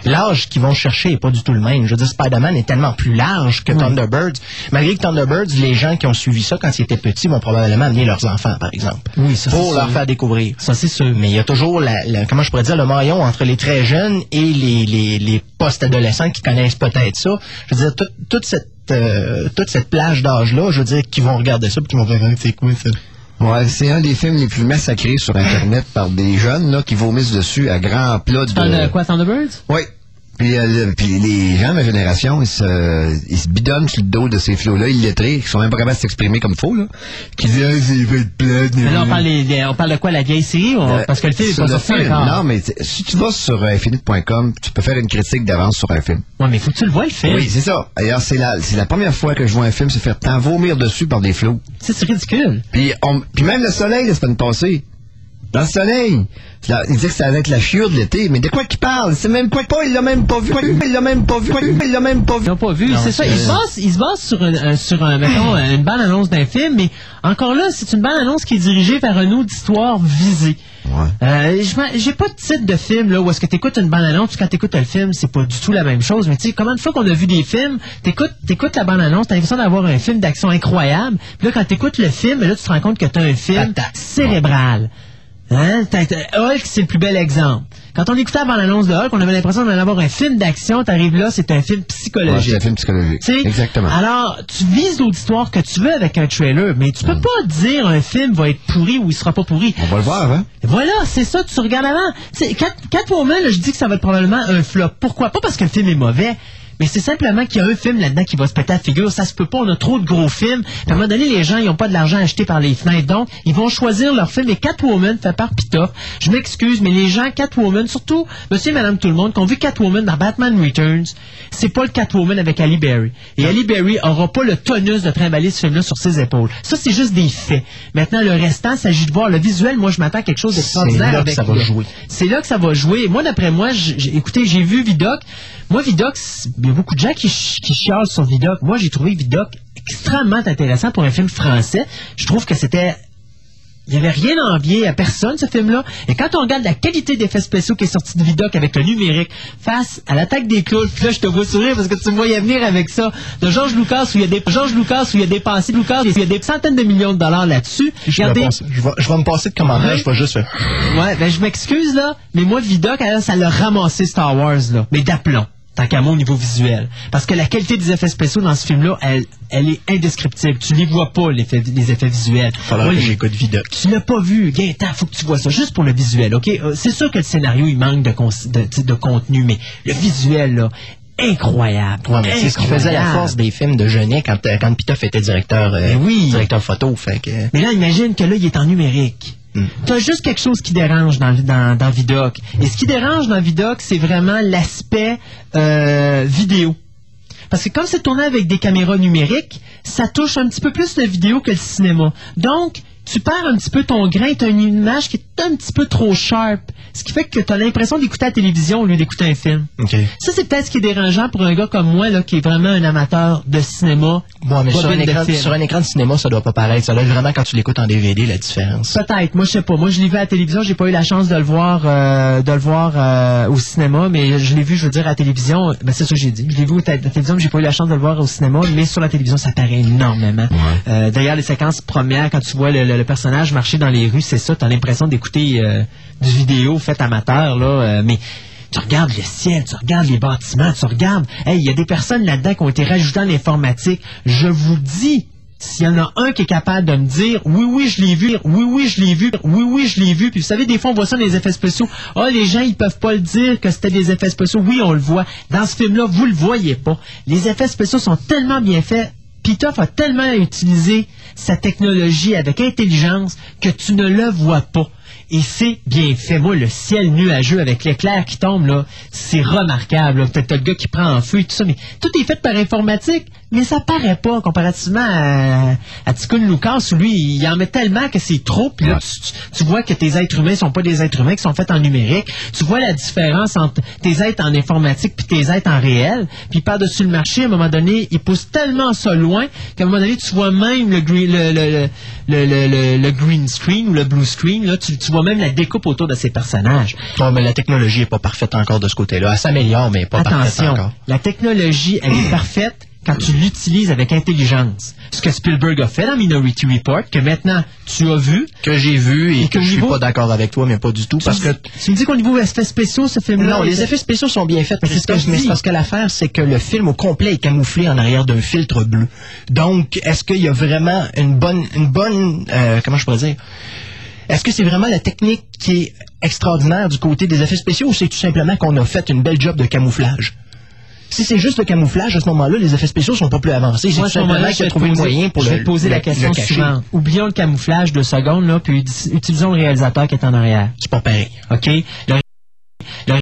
l'âge qu'ils vont chercher est pas du tout le même. Je veux dire, Spider-Man est tellement plus large que Thunderbirds. Malgré que Thunderbirds, les gens qui ont suivi ça quand ils étaient petits vont probablement amener leurs enfants, par exemple. Oui, ça, Pour leur sûr. faire découvrir. Ça, c'est sûr. Mais il y a toujours la, la- comment je pourrais dire, le maillon entre les très jeunes et les, les, les post-adolescents qui connaissent peut-être ça. Je veux dire, toute, toute cette, euh, toute cette plage d'âge-là, je veux dire, qui vont regarder ça puis qui vont faire, Hein, c'est quoi ça? Ouais, c'est un des films les plus massacrés sur Internet par des jeunes là, qui vomissent dessus à grands plats de... Tu parles de quoi, Thunderbirds? Oui. Puis, euh, puis les gens de ma génération, ils se, ils se bidonnent sur le dos de ces flots-là, illettrés, qui sont même pas capables de s'exprimer comme faux, là. Qui disent, ah, c'est de. Mais là, on parle, des- on parle de quoi, la vieille série? ou- Euh, parce que le film est pas sorti encore. Non, mais si tu vas sur euh, infinite.com, tu peux faire une critique d'avance sur un film. Ouais, mais faut que tu le vois, le film. Oui, c'est ça. D'ailleurs, c'est la, c'est la première fois que je vois un film se faire tant vomir dessus par des flots. C'est c'est ridicule. Puis, on- puis même le soleil, la semaine passée. Dans le soleil. Il disait que ça allait être la chiure de l'été. Mais de quoi qu'il parle? C'est même pas, pas, il l'a même pas vu. Il l'a même pas vu. Il l'a même pas vu. Ils n'ont pas vu, c'est ça. Ils se ils se sur, un, sur un, mettons, une bande annonce d'un film, mais encore là, c'est une bande annonce qui est dirigée vers un auditoire visé. Euh, je m'en- j'ai pas de titre de film là où est-ce que t'écoutes une bande annonce puis quand t'écoutes le film c'est pas du tout la même chose mais tu sais combien de fois qu'on a vu des films t'écoutes t'écoutes la bande annonce t'as l'impression d'avoir un film d'action incroyable puis là quand t'écoutes le film là tu te rends compte que t'as un film cérébral Hein? Hulk, c'est le plus bel exemple. Quand on écoutait la bande-annonce de Hulk, on avait l'impression d'en avoir un film d'action. T'arrives là, c'est un film Ouais, psychologique. c'est un film psychologique. Exactement. Alors, tu vises l'auditoire que tu veux avec un trailer, mais tu peux pas dire un film va être pourri ou il sera pas pourri. On va le voir, hein? Voilà, c'est ça, tu regardes avant. C'est Cat- Catwoman, là, je dis que ça va être probablement un flop. Pourquoi? Pas parce que le film est mauvais, mais c'est simplement qu'il y a un film là-dedans qui va se péter à la figure. Ça se peut pas, on a trop de gros films. Puis à un moment donné, les gens, ils ont pas de l'argent acheté par les fenêtres. Donc, ils vont choisir leur film. Et Catwoman fait par Pitoff. Je m'excuse, mais les gens, Catwoman, surtout monsieur et madame tout le monde, qui ont vu Catwoman dans Batman Returns, c'est pas le Catwoman avec Ali Berry. Et Ali Berry aura pas le tonus de trimballer ce film-là sur ses épaules. Ça, c'est juste des faits. Maintenant, le restant, s'agit de voir le visuel. Moi, je m'attends à quelque chose d'extraordinaire. là que ça va jouer. C'est là que ça va jouer. Moi, d'après moi, écoutez, j'ai vu Vidoc. Moi, Vidoc, il y a beaucoup de gens qui, ch- qui chialent sur Vidoc. Moi, j'ai trouvé Vidoc extrêmement intéressant pour un film français. Je trouve que c'était il n'y avait rien à envier à personne, ce film-là. Et quand on regarde la qualité d'effets spéciaux qui est sortie de Vidoc avec le numérique face à l'attaque des clowns, là, je te vois sourire parce que tu me voyais venir avec ça. De Georges Lucas, où il y a des, Georges Lucas, où il y a dépensé, Lucas, il y a des centaines de millions de dollars là-dessus. Je vais, Regardez. passer- je, vais, je vais me passer de commentaires, Ouais. je vais juste faire. Ouais, ben, je m'excuse, là, mais moi, Vidoc, alors, ça l'a ramassé Star Wars, là. Mais d'aplomb. Tant qu'à moi au niveau visuel. Parce que la qualité des effets spéciaux dans ce film-là, elle, elle est indescriptible. Tu les vois pas, l'effet- les effets visuels. Falloir Moi, que j'écoute Vidoc. tu l'as pas vu, Gaëtan, faut que tu vois ça, juste pour le visuel, OK? Euh, C'est sûr que le scénario, il manque de, de, de contenu, mais le visuel, là, incroyable. Ouais, mais c'est ce qui faisait la force des films de Genet quand, euh, quand Pitoff était directeur, euh, oui. directeur photo. Fait que, Mais là, imagine que là, il est en numérique. Hmm. T'as juste quelque chose qui dérange dans Vidoc. Et ce qui dérange dans Vidoc, c'est vraiment l'aspect euh, vidéo. Parce que comme c'est tourné avec des caméras numériques, ça touche un petit peu plus la vidéo que le cinéma. Donc, tu perds un petit peu ton grain, tu as une image qui est un petit peu trop sharp. Ce qui fait que tu as l'impression d'écouter la télévision au lieu d'écouter un film. Ça, c'est peut-être ce qui est dérangeant pour un gars comme moi, là, qui est vraiment un amateur de cinéma. Ouais, mais sur un, écran, film. sur un écran de cinéma, ça doit pas paraître. Ça doit vraiment quand tu l'écoutes en DVD, la différence. Peut-être. Moi, je sais pas. Moi, je l'ai vu à la télévision. J'ai pas eu la chance de le voir, euh, de le voir euh, au cinéma, mais je l'ai vu, je veux dire, à la télévision. Ben, c'est ça que j'ai dit. Je l'ai vu à la télévision, mais j'ai pas eu la chance de le voir au cinéma, mais sur la télévision, ça paraît énormément. Euh, D'ailleurs, les séquences premières, quand tu vois le, le- le personnage marcher dans les rues, c'est ça. T'as l'impression d'écouter euh, du vidéo fait amateur, là, euh, mais. Tu regardes le ciel, tu regardes les bâtiments, tu regardes. Hey, il y a des personnes là-dedans qui ont été rajoutées en informatique. Je vous dis, s'il y en a un qui est capable de me dire oui, oui, je l'ai vu, oui, oui, je l'ai vu, oui, oui, je l'ai vu. Puis vous savez, des fois, on voit ça dans les effets spéciaux. Ah, les gens, ils peuvent pas le dire que c'était des effets spéciaux. Oui, on le voit. Dans ce film-là, vous le voyez pas. Les effets spéciaux sont tellement bien faits. Pitoff a tellement utilisé sa technologie avec intelligence que tu ne le vois pas. Et c'est bien fait. Moi, le ciel nuageux avec l'éclair qui tombe, là, c'est remarquable. Peut-être le gars qui prend en feu et tout ça, mais tout est fait par informatique, mais ça paraît pas comparativement à, à Lucas où lui, il en met tellement que c'est trop, puis là, tu, vois que tes êtres humains sont pas des êtres humains qui sont faits en numérique. Tu vois la différence entre tes êtres en informatique puis tes êtres en réel. Puis par-dessus le marché, à un moment donné, il pousse tellement ça loin qu'à un moment donné, tu vois même le, green, le, le, le, le- le- le green screen ou le blue screen. Là, tu, tu vois même la découpe autour de ces personnages. Ouais, mais la technologie est pas parfaite encore de ce côté-là. Elle s'améliore, mais pas parfaite Attention, encore. la technologie, elle est parfaite quand tu l'utilises avec intelligence. Ce que Spielberg a fait dans Minority Report, que maintenant tu as vu. Que j'ai vu et, Et que qu'au je suis niveau- pas d'accord avec toi, mais pas du tout. Parce tu, que tu me dis qu'au niveau effets spéciaux, ce film-là. Non, les effets spéciaux sont bien faits, Mais c'est ce que je dis. parce que l'affaire, c'est que le film au complet est camouflé en arrière d'un filtre bleu. Donc, est-ce qu'il y a vraiment une bonne, une bonne, euh, comment je pourrais dire, est-ce que c'est vraiment la technique qui est extraordinaire du côté des effets spéciaux ou c'est tout simplement qu'on a fait une belle job de camouflage? Si c'est juste le camouflage, à ce moment-là, les effets spéciaux sont pas plus avancés. C'est simplement qu'il a trouvé le moyen pour je le vais te poser la question suivante. Oublions le camouflage deux secondes, là, puis uti- utilisons le réalisateur qui est en arrière. C'est pas pareil. OK? Le, le-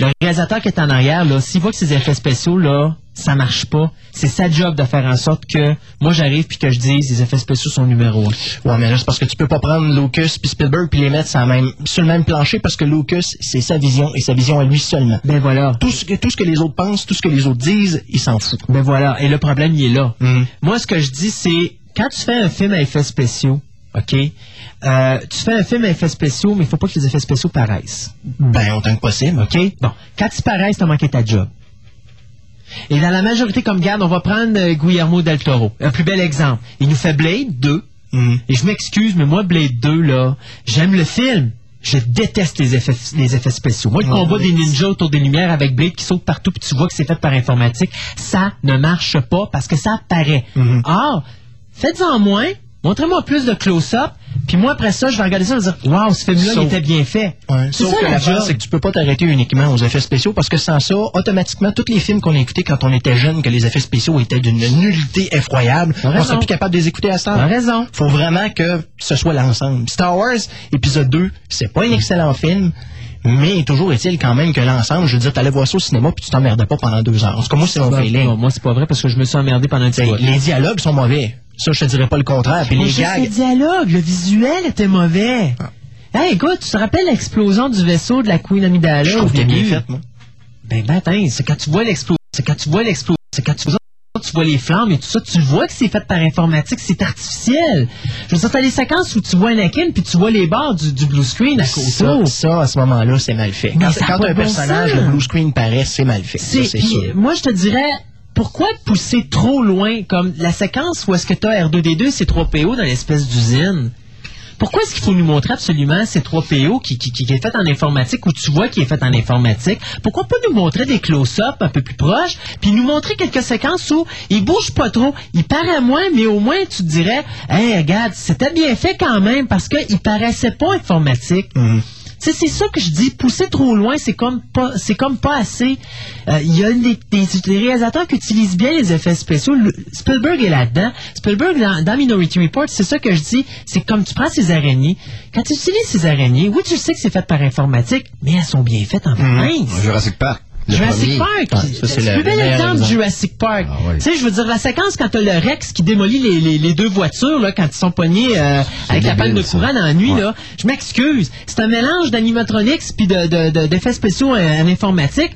le réalisateur qui est en arrière, là, s'il voit que ces effets spéciaux, là, ça marche pas, c'est sa job de faire en sorte que moi j'arrive puis que je dise les effets spéciaux sont numéro un. Ouais, mais là, c'est parce que tu peux pas prendre Lucas puis Spielberg puis les mettre sur, la même, sur le même plancher parce que Lucas, c'est sa vision et sa vision à lui seulement. Ben voilà. Tout ce, que, tout ce que les autres pensent, tout ce que les autres disent, il s'en fout. Ben voilà. Et le problème, il est là. Mhm. Moi, ce que je dis, c'est quand tu fais un film à effets spéciaux, OK? euh, tu fais un film à effets spéciaux, mais il faut pas que les effets spéciaux paraissent. Ben, autant que possible. OK? Bon. Quand ils paraissent, t'as manqué ta job. Et dans la majorité, comme garde, on va prendre euh, Guillermo del Toro. Un plus bel exemple. Il nous fait Blade 2. Mhm. Et je m'excuse, mais moi, Blade 2, là, j'aime le film. Je déteste les effets, les effets spéciaux. Moi, le combat des ninjas autour des lumières avec Blade qui saute partout puis tu vois que c'est fait par informatique, ça ne marche pas parce que ça paraît. Mhm. Or, faites-en moins, montrez-moi plus de close-up, puis moi, après ça, je vais regarder ça et me dire, waouh, ce film-là, il était bien fait. Ouais, C'est Sauf ça, que la l'affaire, c'est que tu peux pas t'arrêter uniquement aux effets spéciaux parce que sans ça, automatiquement, tous les films qu'on a écoutés quand on était jeune, que les effets spéciaux étaient d'une nullité effroyable, on serait plus capable de les écouter à ce T'as raison. Faut vraiment que ce soit l'ensemble. Star Wars, épisode 2, c'est pas un excellent film. Mais toujours est-il quand même que l'ensemble, je veux dire, t'allais voir ça au cinéma puis tu t'emmerdais pas pendant deux heures. En tout cas, moi, c'est mon feeling. moi, c'est pas vrai parce que je me suis emmerdé pendant un petit Ben, les dialogues sont mauvais. Ça, je te dirais pas le contraire. Puis les gags. le dialogue, le visuel était mauvais. Hey, écoute, tu te rappelles l'explosion du vaisseau de la Queen Amidala Je trouve qu'il est bien début? fait, moi. Ben, ben, attends, c'est quand tu vois l'explosion, c'est quand tu vois l'explosion, c'est quand tu vois tu vois les flammes et tout ça, tu vois que c'est fait par informatique, c'est artificiel. Je veux dire, t'as les séquences où tu vois Anakin puis tu vois les barres du, du blue screen à Ça, côté. ça, à ce moment-là, c'est mal fait. Mais Quand, ça un bon personnage, sens. le blue screen paraît, c'est mal fait. Ça, puis, moi, je te dirais, pourquoi pousser trop loin, comme la séquence où est-ce que tu as R2D2 et C3PO dans l'espèce d'usine? Pourquoi est-ce qu'il faut nous montrer absolument ces trois PO qui, qui, qui est fait en informatique ou tu vois qui est fait en informatique? Pourquoi pas nous montrer des close-up un peu plus proches, puis nous montrer quelques séquences où il bouge pas trop, il paraît moins, mais au moins tu te dirais, hey, regarde, c'était bien fait quand même parce qu'il paraissait pas informatique. Tu sais, c'est ça que je dis. Pousser trop loin, c'est comme pas, c'est comme pas assez. Euh, Il y a des, des- des réalisateurs qui utilisent bien les effets spéciaux. Le- Spielberg est là-dedans. Spielberg, dans, dans Minority Report, c'est ça que je dis. C'est comme tu prends ces araignées. Quand tu utilises ces araignées, oui, tu sais que c'est fait par informatique, mais elles sont bien faites en mince. Jurassic Park. Jurassic. Park, c'est le plus bel exemple de. Jurassic Park. Tu sais, je veux dire, la séquence quand t'as le Rex qui démolit les, les- les deux voitures, là, quand ils sont pognés euh, avec la panne de courant dans la nuit, Ouais. là, je m'excuse. C'est un mélange d'animatronics puis de, de- de- d'effets spéciaux en, en informatique.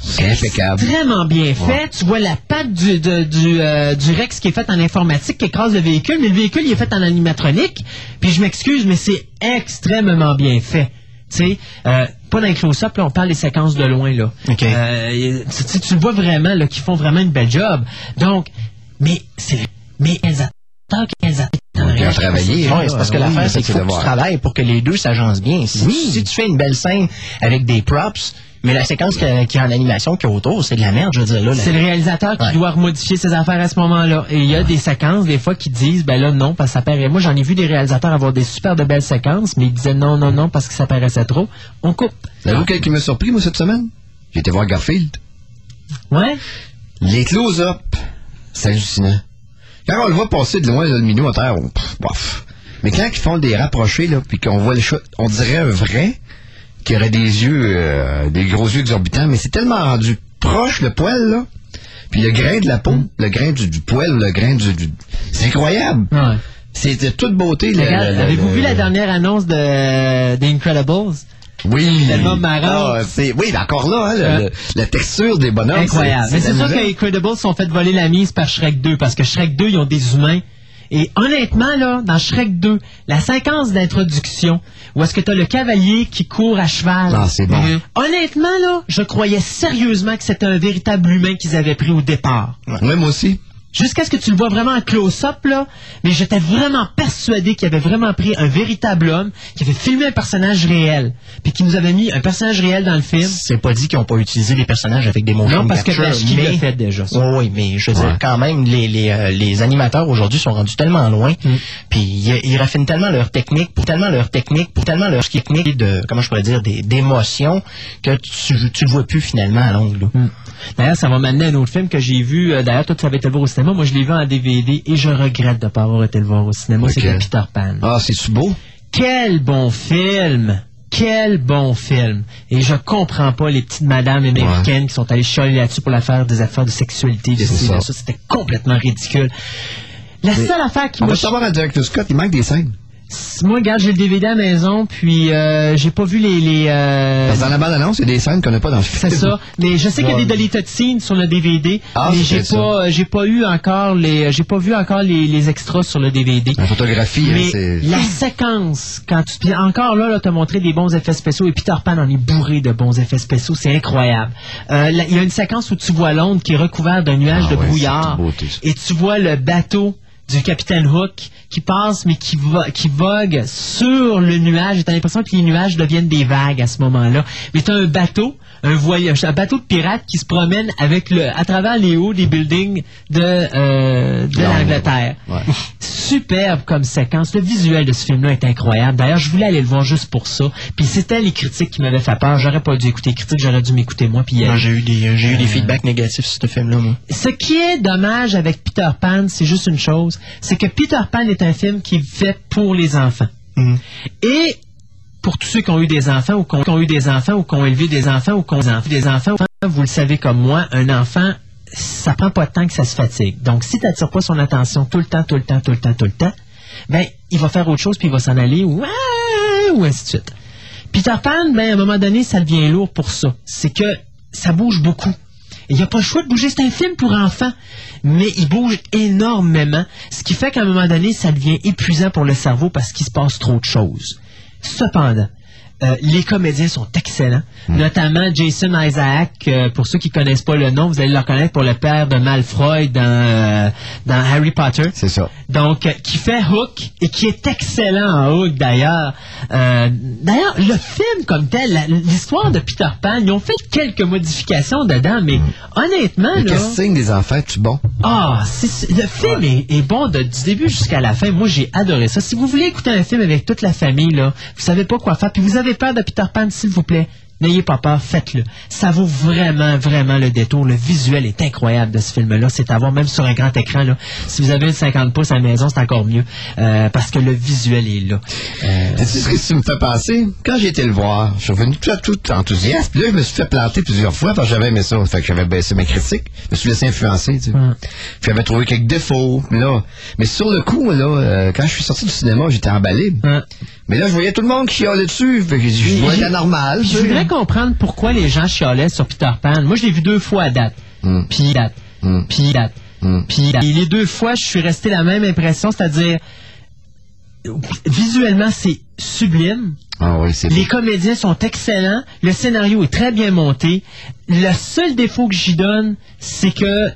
C'est impeccable. Extrêmement bien fait. Ouais. Tu vois la patte du, de- du, euh, du Rex qui est faite en informatique, qui écrase le véhicule, mais le véhicule il est fait en animatronique. Puis je m'excuse, mais c'est extrêmement bien fait. Tu sais, euh, pas dans les close-up, là, on parle des séquences de loin, là. Euh, tu, tu- vois vraiment, là, qu'ils font vraiment une belle job. Donc, mais c'est, mais elles attendent qu'elles attendent. Ils ont travaillé. Ouais, c'est parce que Oui, l'affaire, c'est qu'il faut que tu travailles pour que les deux s'agencent bien. Si, si tu fais une belle scène avec des props, mais la séquence qui qui est en animation qui est autour, c'est de la merde, je veux dire. Là, C'est le réalisateur qui Ouais. doit remodifier ses affaires à ce moment-là. Et il y a des séquences, des fois, qui disent, ben là, non, parce que ça paraît. Moi, j'en ai vu des réalisateurs avoir des super de belles séquences, mais ils disaient non, non, non, parce que ça paraissait trop. On coupe. Savez-vous quel qui m'a surpris, moi, cette semaine? J'ai été voir Garfield. Ouais. Les close-up, c'est hallucinant. Quand on le voit passer de loin, là, le à terre, on, pff, bof. Mais quand ils font des rapprochés, là, puis qu'on voit le chat, on dirait un vrai qui aurait des yeux, euh, des gros yeux exorbitants, mais c'est tellement rendu proche, le poil, là. Puis le grain de la peau, le grain du, du poil, le grain du... du- C'est incroyable. C'est de toute beauté. Avez-vous vu la dernière annonce de The Incredibles? Oui. Tellement marrant. Ah, c'est, oui, encore là, hein, le- la texture des bonhommes. Incroyable. Mais c'est sûr que Incredibles sont fait voler la mise par Shrek 2 parce que Shrek 2, ils ont des humains. Et honnêtement, là, dans Shrek 2, la séquence d'introduction, où est-ce que tu as le cavalier qui court à cheval. Ah, c'est bon. Mhm. Honnêtement, là, je croyais sérieusement que c'était un véritable humain qu'ils avaient pris au départ. Ouais, moi aussi. Jusqu'à ce que tu le vois vraiment en close-up, là. Mais j'étais vraiment persuadé qu'il avait vraiment pris un véritable homme, qui avait filmé un personnage réel, puis qui nous avait mis un personnage réel dans le film. C'est pas dit qu'ils n'ont pas utilisé les personnages avec des motion Non, parce que Bashki mais- l'a fait déjà, ça. Oui, oui, mais je veux Ouais. dire, quand même, les, les, euh, les animateurs aujourd'hui sont rendus tellement loin, Mm. puis ils, ils raffinent tellement leur technique, pour tellement leur technique, pour tellement leur technique de, comment je pourrais dire, des- d'émotion, que tu, tu le vois plus finalement à longue. là. D'ailleurs, ça va m'amener à un autre film que j'ai vu. euh, D'ailleurs, toi, tu avais été le voir au cinéma. Moi, je l'ai vu en DVD et je regrette de ne pas avoir été le voir au cinéma. C'est? Peter Pan. Ah, c'est beau? Quel bon film! Quel bon film! Et je comprends pas les petites madames américaines qui sont allées chialer là-dessus pour l'affaire des affaires de sexualité. de ça. ça. C'était complètement ridicule. La Mais seule affaire qui On m'a... va savoir à Director Scott, il manque des scènes. Moi, regarde, j'ai le DVD à la maison, puis euh, j'ai pas vu les... les euh, Parce que dans la bande-annonce, il y a des scènes qu'on n'a pas dans le film. C'est ça. Mais je sais qu'il y a des deleted scenes sur le DVD, Ah, mais j'ai pas, euh, j'ai pas eu encore les, j'ai pas vu encore les, les extras sur le DVD. La photographie, hein, Mais c'est... la séquence, quand tu, puis encore là, là, t'as montré des bons effets spéciaux et Peter Pan en est bourré de bons effets spéciaux, c'est incroyable. Euh, Il y a une séquence où tu vois Londres qui est recouvert d'un nuage Ah de ouais, brouillard beauté, et tu vois le bateau du capitaine Hook qui passe mais qui, va, qui vogue sur le nuage t'as l'impression que les nuages deviennent des vagues à ce moment-là. Mais t'as un bateau, un voyage, un bateau de pirates qui se promène avec le, à travers les hauts des buildings de, euh, de l'Angleterre. ouais. Superbe comme séquence. Le visuel de ce film-là est incroyable. D'ailleurs, je voulais aller le voir juste pour ça. Puis c'était les critiques qui m'avaient fait peur. J'aurais pas dû écouter les critiques, j'aurais dû m'écouter moi. Puis aller. j'ai eu des, j'ai eu des Euh, feedbacks négatifs sur ce film-là, moi. Ce qui est dommage avec Peter Pan, c'est juste une chose, c'est que Peter Pan est un film qui est fait pour les enfants. Mhm. Et pour tous ceux qui ont eu des enfants ou qui ont, eu des enfants ou qui ont élevé des enfants ou qui ont enfants, des enfants, vous le savez comme moi, un enfant, ça prend pas de temps que ça se fatigue. Donc, si tu n'attires pas son attention tout le temps, tout le temps, tout le temps, tout le temps, ben, il va faire autre chose puis il va s'en aller ou, ah, ou ainsi de suite. Peter Pan, ben, à un moment donné, ça devient lourd pour ça. C'est que ça bouge beaucoup. Il n'y a pas le choix de bouger. C'est un film pour enfants. Mais il bouge énormément. Ce qui fait qu'à un moment donné, ça devient épuisant pour le cerveau parce qu'il se passe trop de choses. Cependant, Euh, les comédiens sont excellents, notamment Jason Isaac. euh, pour ceux qui connaissent pas le nom, vous allez le reconnaître pour le père de Malfoy dans euh, dans Harry Potter. C'est ça. Donc, qui fait Hook et qui est excellent en Hook d'ailleurs. D'ailleurs, le film comme tel, l'histoire de Peter Pan, ils ont fait quelques modifications dedans, mais honnêtement, Le là, casting des enfants, tu bon? ah, c'est- le film est, est bon de- du début jusqu'à la fin. Moi, j'ai adoré ça. Si vous voulez écouter un film avec toute la famille, là, vous savez pas quoi faire, puis vous avez peur de Peter Pan, s'il vous plaît, n'ayez pas peur, faites-le. Ça vaut vraiment, vraiment le détour. Le visuel est incroyable de ce film-là. C'est à voir même sur un grand écran. Là. Si vous avez une 50 pouces à la maison, c'est encore mieux, euh, parce que le visuel est là. Euh, C'est ce que tu me fais penser? Quand j'ai été le voir, je suis revenu tout, tout enthousiaste. Puis là, je me suis fait planter plusieurs fois parce que j'avais aimé ça. Fait que j'avais baissé mes critiques. Je me suis laissé influencer, tu sais. Puis j'avais trouvé quelques défauts. Là. Mais sur le coup, là, euh, quand je suis sorti du cinéma, j'étais emballé. Mais là, je voyais tout le monde qui chialait dessus. Fait que je vois la normale. Je voudrais comprendre pourquoi les gens chialaient sur Peter Pan. Moi, je l'ai vu deux fois à date. Puis date. Puis date. Puis date. Et les deux fois, je suis resté la même impression, c'est-à-dire, visuellement, c'est sublime. Ah oui, c'est Les comédiens sont excellents. Le scénario est très bien monté. Le seul défaut que j'y donne, c'est que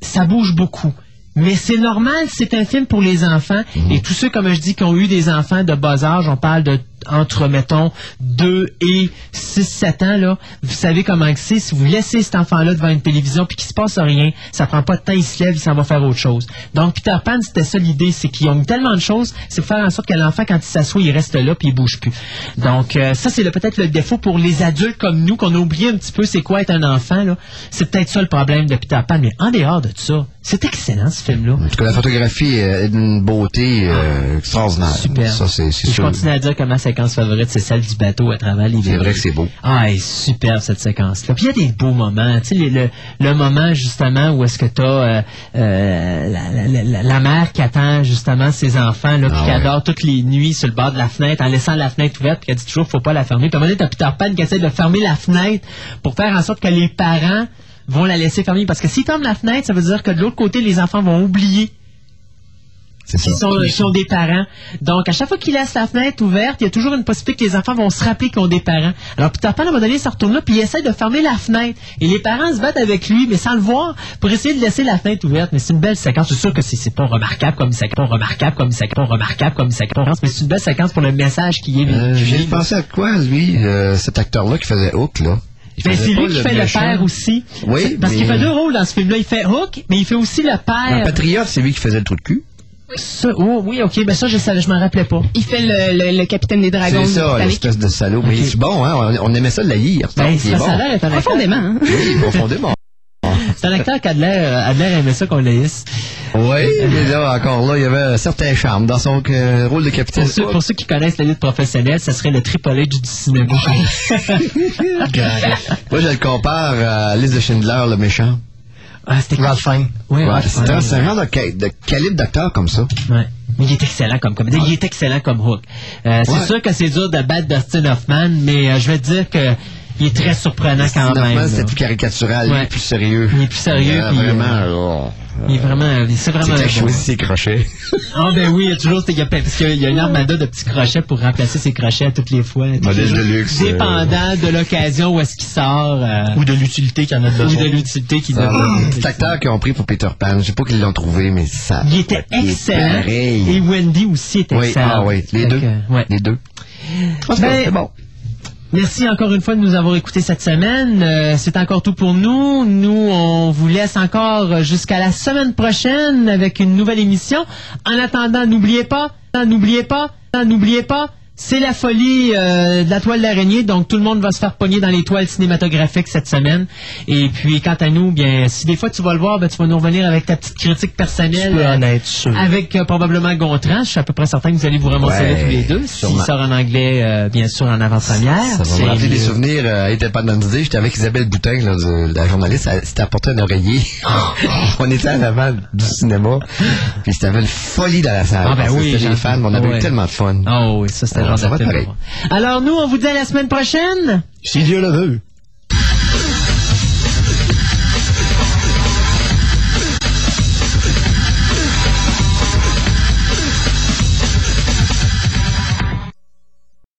ça bouge beaucoup. Mais c'est normal, c'est un film pour les enfants. Et tous ceux, comme je dis, qui ont eu des enfants de bas âge, on parle de entre, mettons, 2 et 6, 7 ans, là, vous savez comment que c'est. Si vous laissez cet enfant-là devant une télévision puis qu'il se passe rien, ça prend pas de temps, il se lève, il s'en va faire autre chose. Donc, Peter Pan, c'était ça l'idée, c'est qu'ils ont mis tellement de choses, c'est pour faire en sorte que l'enfant, quand il s'assoit, il reste là puis il bouge plus. Donc, euh, ça, c'est peut-être le défaut pour les adultes comme nous, qu'on a oublié un petit peu c'est quoi être un enfant, là. C'est peut-être ça le problème de Peter Pan, mais en dehors de ça, c'est excellent, ce film-là. En tout cas, la photographie est d'une beauté euh, extraordinaire. Super. Ça, c'est c'est Et je continue à dire que ma séquence favorite, c'est celle du bateau à travers les C'est vrai que c'est beau. Ah, elle est superbe cette séquence-là. Puis il y a des beaux moments. Tu sais, le, le, le moment justement où est-ce que tu as la, la, la- la- la mère qui attend justement ses enfants, là, puis qui adore toutes les nuits sur le bord de la fenêtre en laissant la fenêtre ouverte, puis qui a dit toujours faut pas la fermer. Puis à un moment donné, t'as Peter Pan qui essaie de fermer la fenêtre pour faire en sorte que les parents vont la laisser fermer. Parce que s'ils ferment la fenêtre, ça veut dire que de l'autre côté, les enfants vont oublier qui sont, qui sont des parents. Donc, à chaque fois qu'il laisse la fenêtre ouverte, il y a toujours une possibilité que les enfants vont se rappeler qu'ils ont des parents. Alors, Peter Pan, à un moment donné, il se retourne là, puis il essaie de fermer la fenêtre. Et les parents se battent avec lui, mais sans le voir, pour essayer de laisser la fenêtre ouverte. Mais c'est une belle séquence. C'est sûr que c'est c'est pas remarquable comme séquence, remarquable comme séquence, remarquable comme séquence, mais c'est une belle séquence pour le message qui est Euh, J'ai pensé à quoi, lui, euh, cet acteur-là qui faisait Hook, là? Il Ben, c'est lui qui fait le père aussi. Oui, C'est- Parce qu'il mais- fait deux rôles dans ce film-là. Il fait Hook, mais il fait aussi le père. patriote, c'est lui qui faisait le trou de cul. Ça- oh, oui, ok, ben ça, je je m'en rappelais pas. Il fait le, le- le capitaine des dragons. C'est ça, l'espèce de salaud. Mais c'est bon, hein? On, on aimait ça de la lire. Ben, il est ça, bon. ça. Profondément. hein. Oui, profondément. C'est un acteur qui a de l'air, a de l'air aimé ça qu'on laisse. Oui, mais là, encore là, il y avait un certain charme dans son euh, rôle de capitaine. Pour ceux, pour ceux qui connaissent la lutte professionnelle, ça serait le Triple H du cinéma. *laughs* Moi, je le compare à Liz de Schindler, le méchant. ah, c'était Ralph. Oui, Ouais, c'est un, c'est un genre de, ca- de calibre d'acteur comme ça. Ouais. Mais il est excellent comme comédien. Il est excellent comme Hook. Euh, c'est Ouais. sûr que c'est dur de battre Dustin Hoffman, mais euh, je vais te dire que il est très surprenant quand même. c'était plus caricatural, lui, Ouais. plus sérieux. Il est plus sérieux, Euh, puis, vraiment, euh, là. Il est vraiment, c'est vraiment. C'était bon. choisi ses crochets. Ah ben oui, il y a toujours il y a, parce qu'il y a une armada de petits crochets pour remplacer ses crochets à toutes les fois. Modèle de luxe, euh. Dépendant de l'occasion où est-ce qu'il sort. euh, Ou de l'utilité qu'il y en a ou besoin. de l'utilité qu'il a. Cet acteur qu'ils ont pris pour Peter Pan, je sais pas qu'ils l'ont trouvé, mais ça. Il était il est excellent. Et Wendy aussi était Oui, excellent. ah oui, les deux. ouais. Les deux. Ben, bon. Merci encore une fois de nous avoir écoutés cette semaine. Euh, c'est encore tout pour nous. Nous, on vous laisse encore jusqu'à la semaine prochaine avec une nouvelle émission. En attendant, n'oubliez pas, n'oubliez pas, n'oubliez pas, c'est la folie euh, de la toile d'araignée. Donc, tout le monde va se faire pogner dans les toiles cinématographiques cette semaine. Et puis, quant à nous, bien, si des fois tu vas le voir, ben, tu vas nous revenir avec ta petite critique personnelle. Tu peux en euh, être sûr. avec euh, probablement Gontran. Je suis à peu près certain que vous allez vous remonter Ouais, tous les deux. S'il sort en anglais, euh, bien sûr, en avant-première. Ça va me rappeler des souvenirs euh, à Independence Day. J'étais avec Isabelle Boutin, là, de- la journaliste. Elle s'était apporté un oreiller. *laughs* on était en avant du cinéma. Puis c'était une folie dans la salle. Ah, ben oui, des fans, on avait ouais. eu tellement de fun. Oh oui, ça c'était Alors nous, on vous dit à la semaine prochaine. Si Dieu le veut.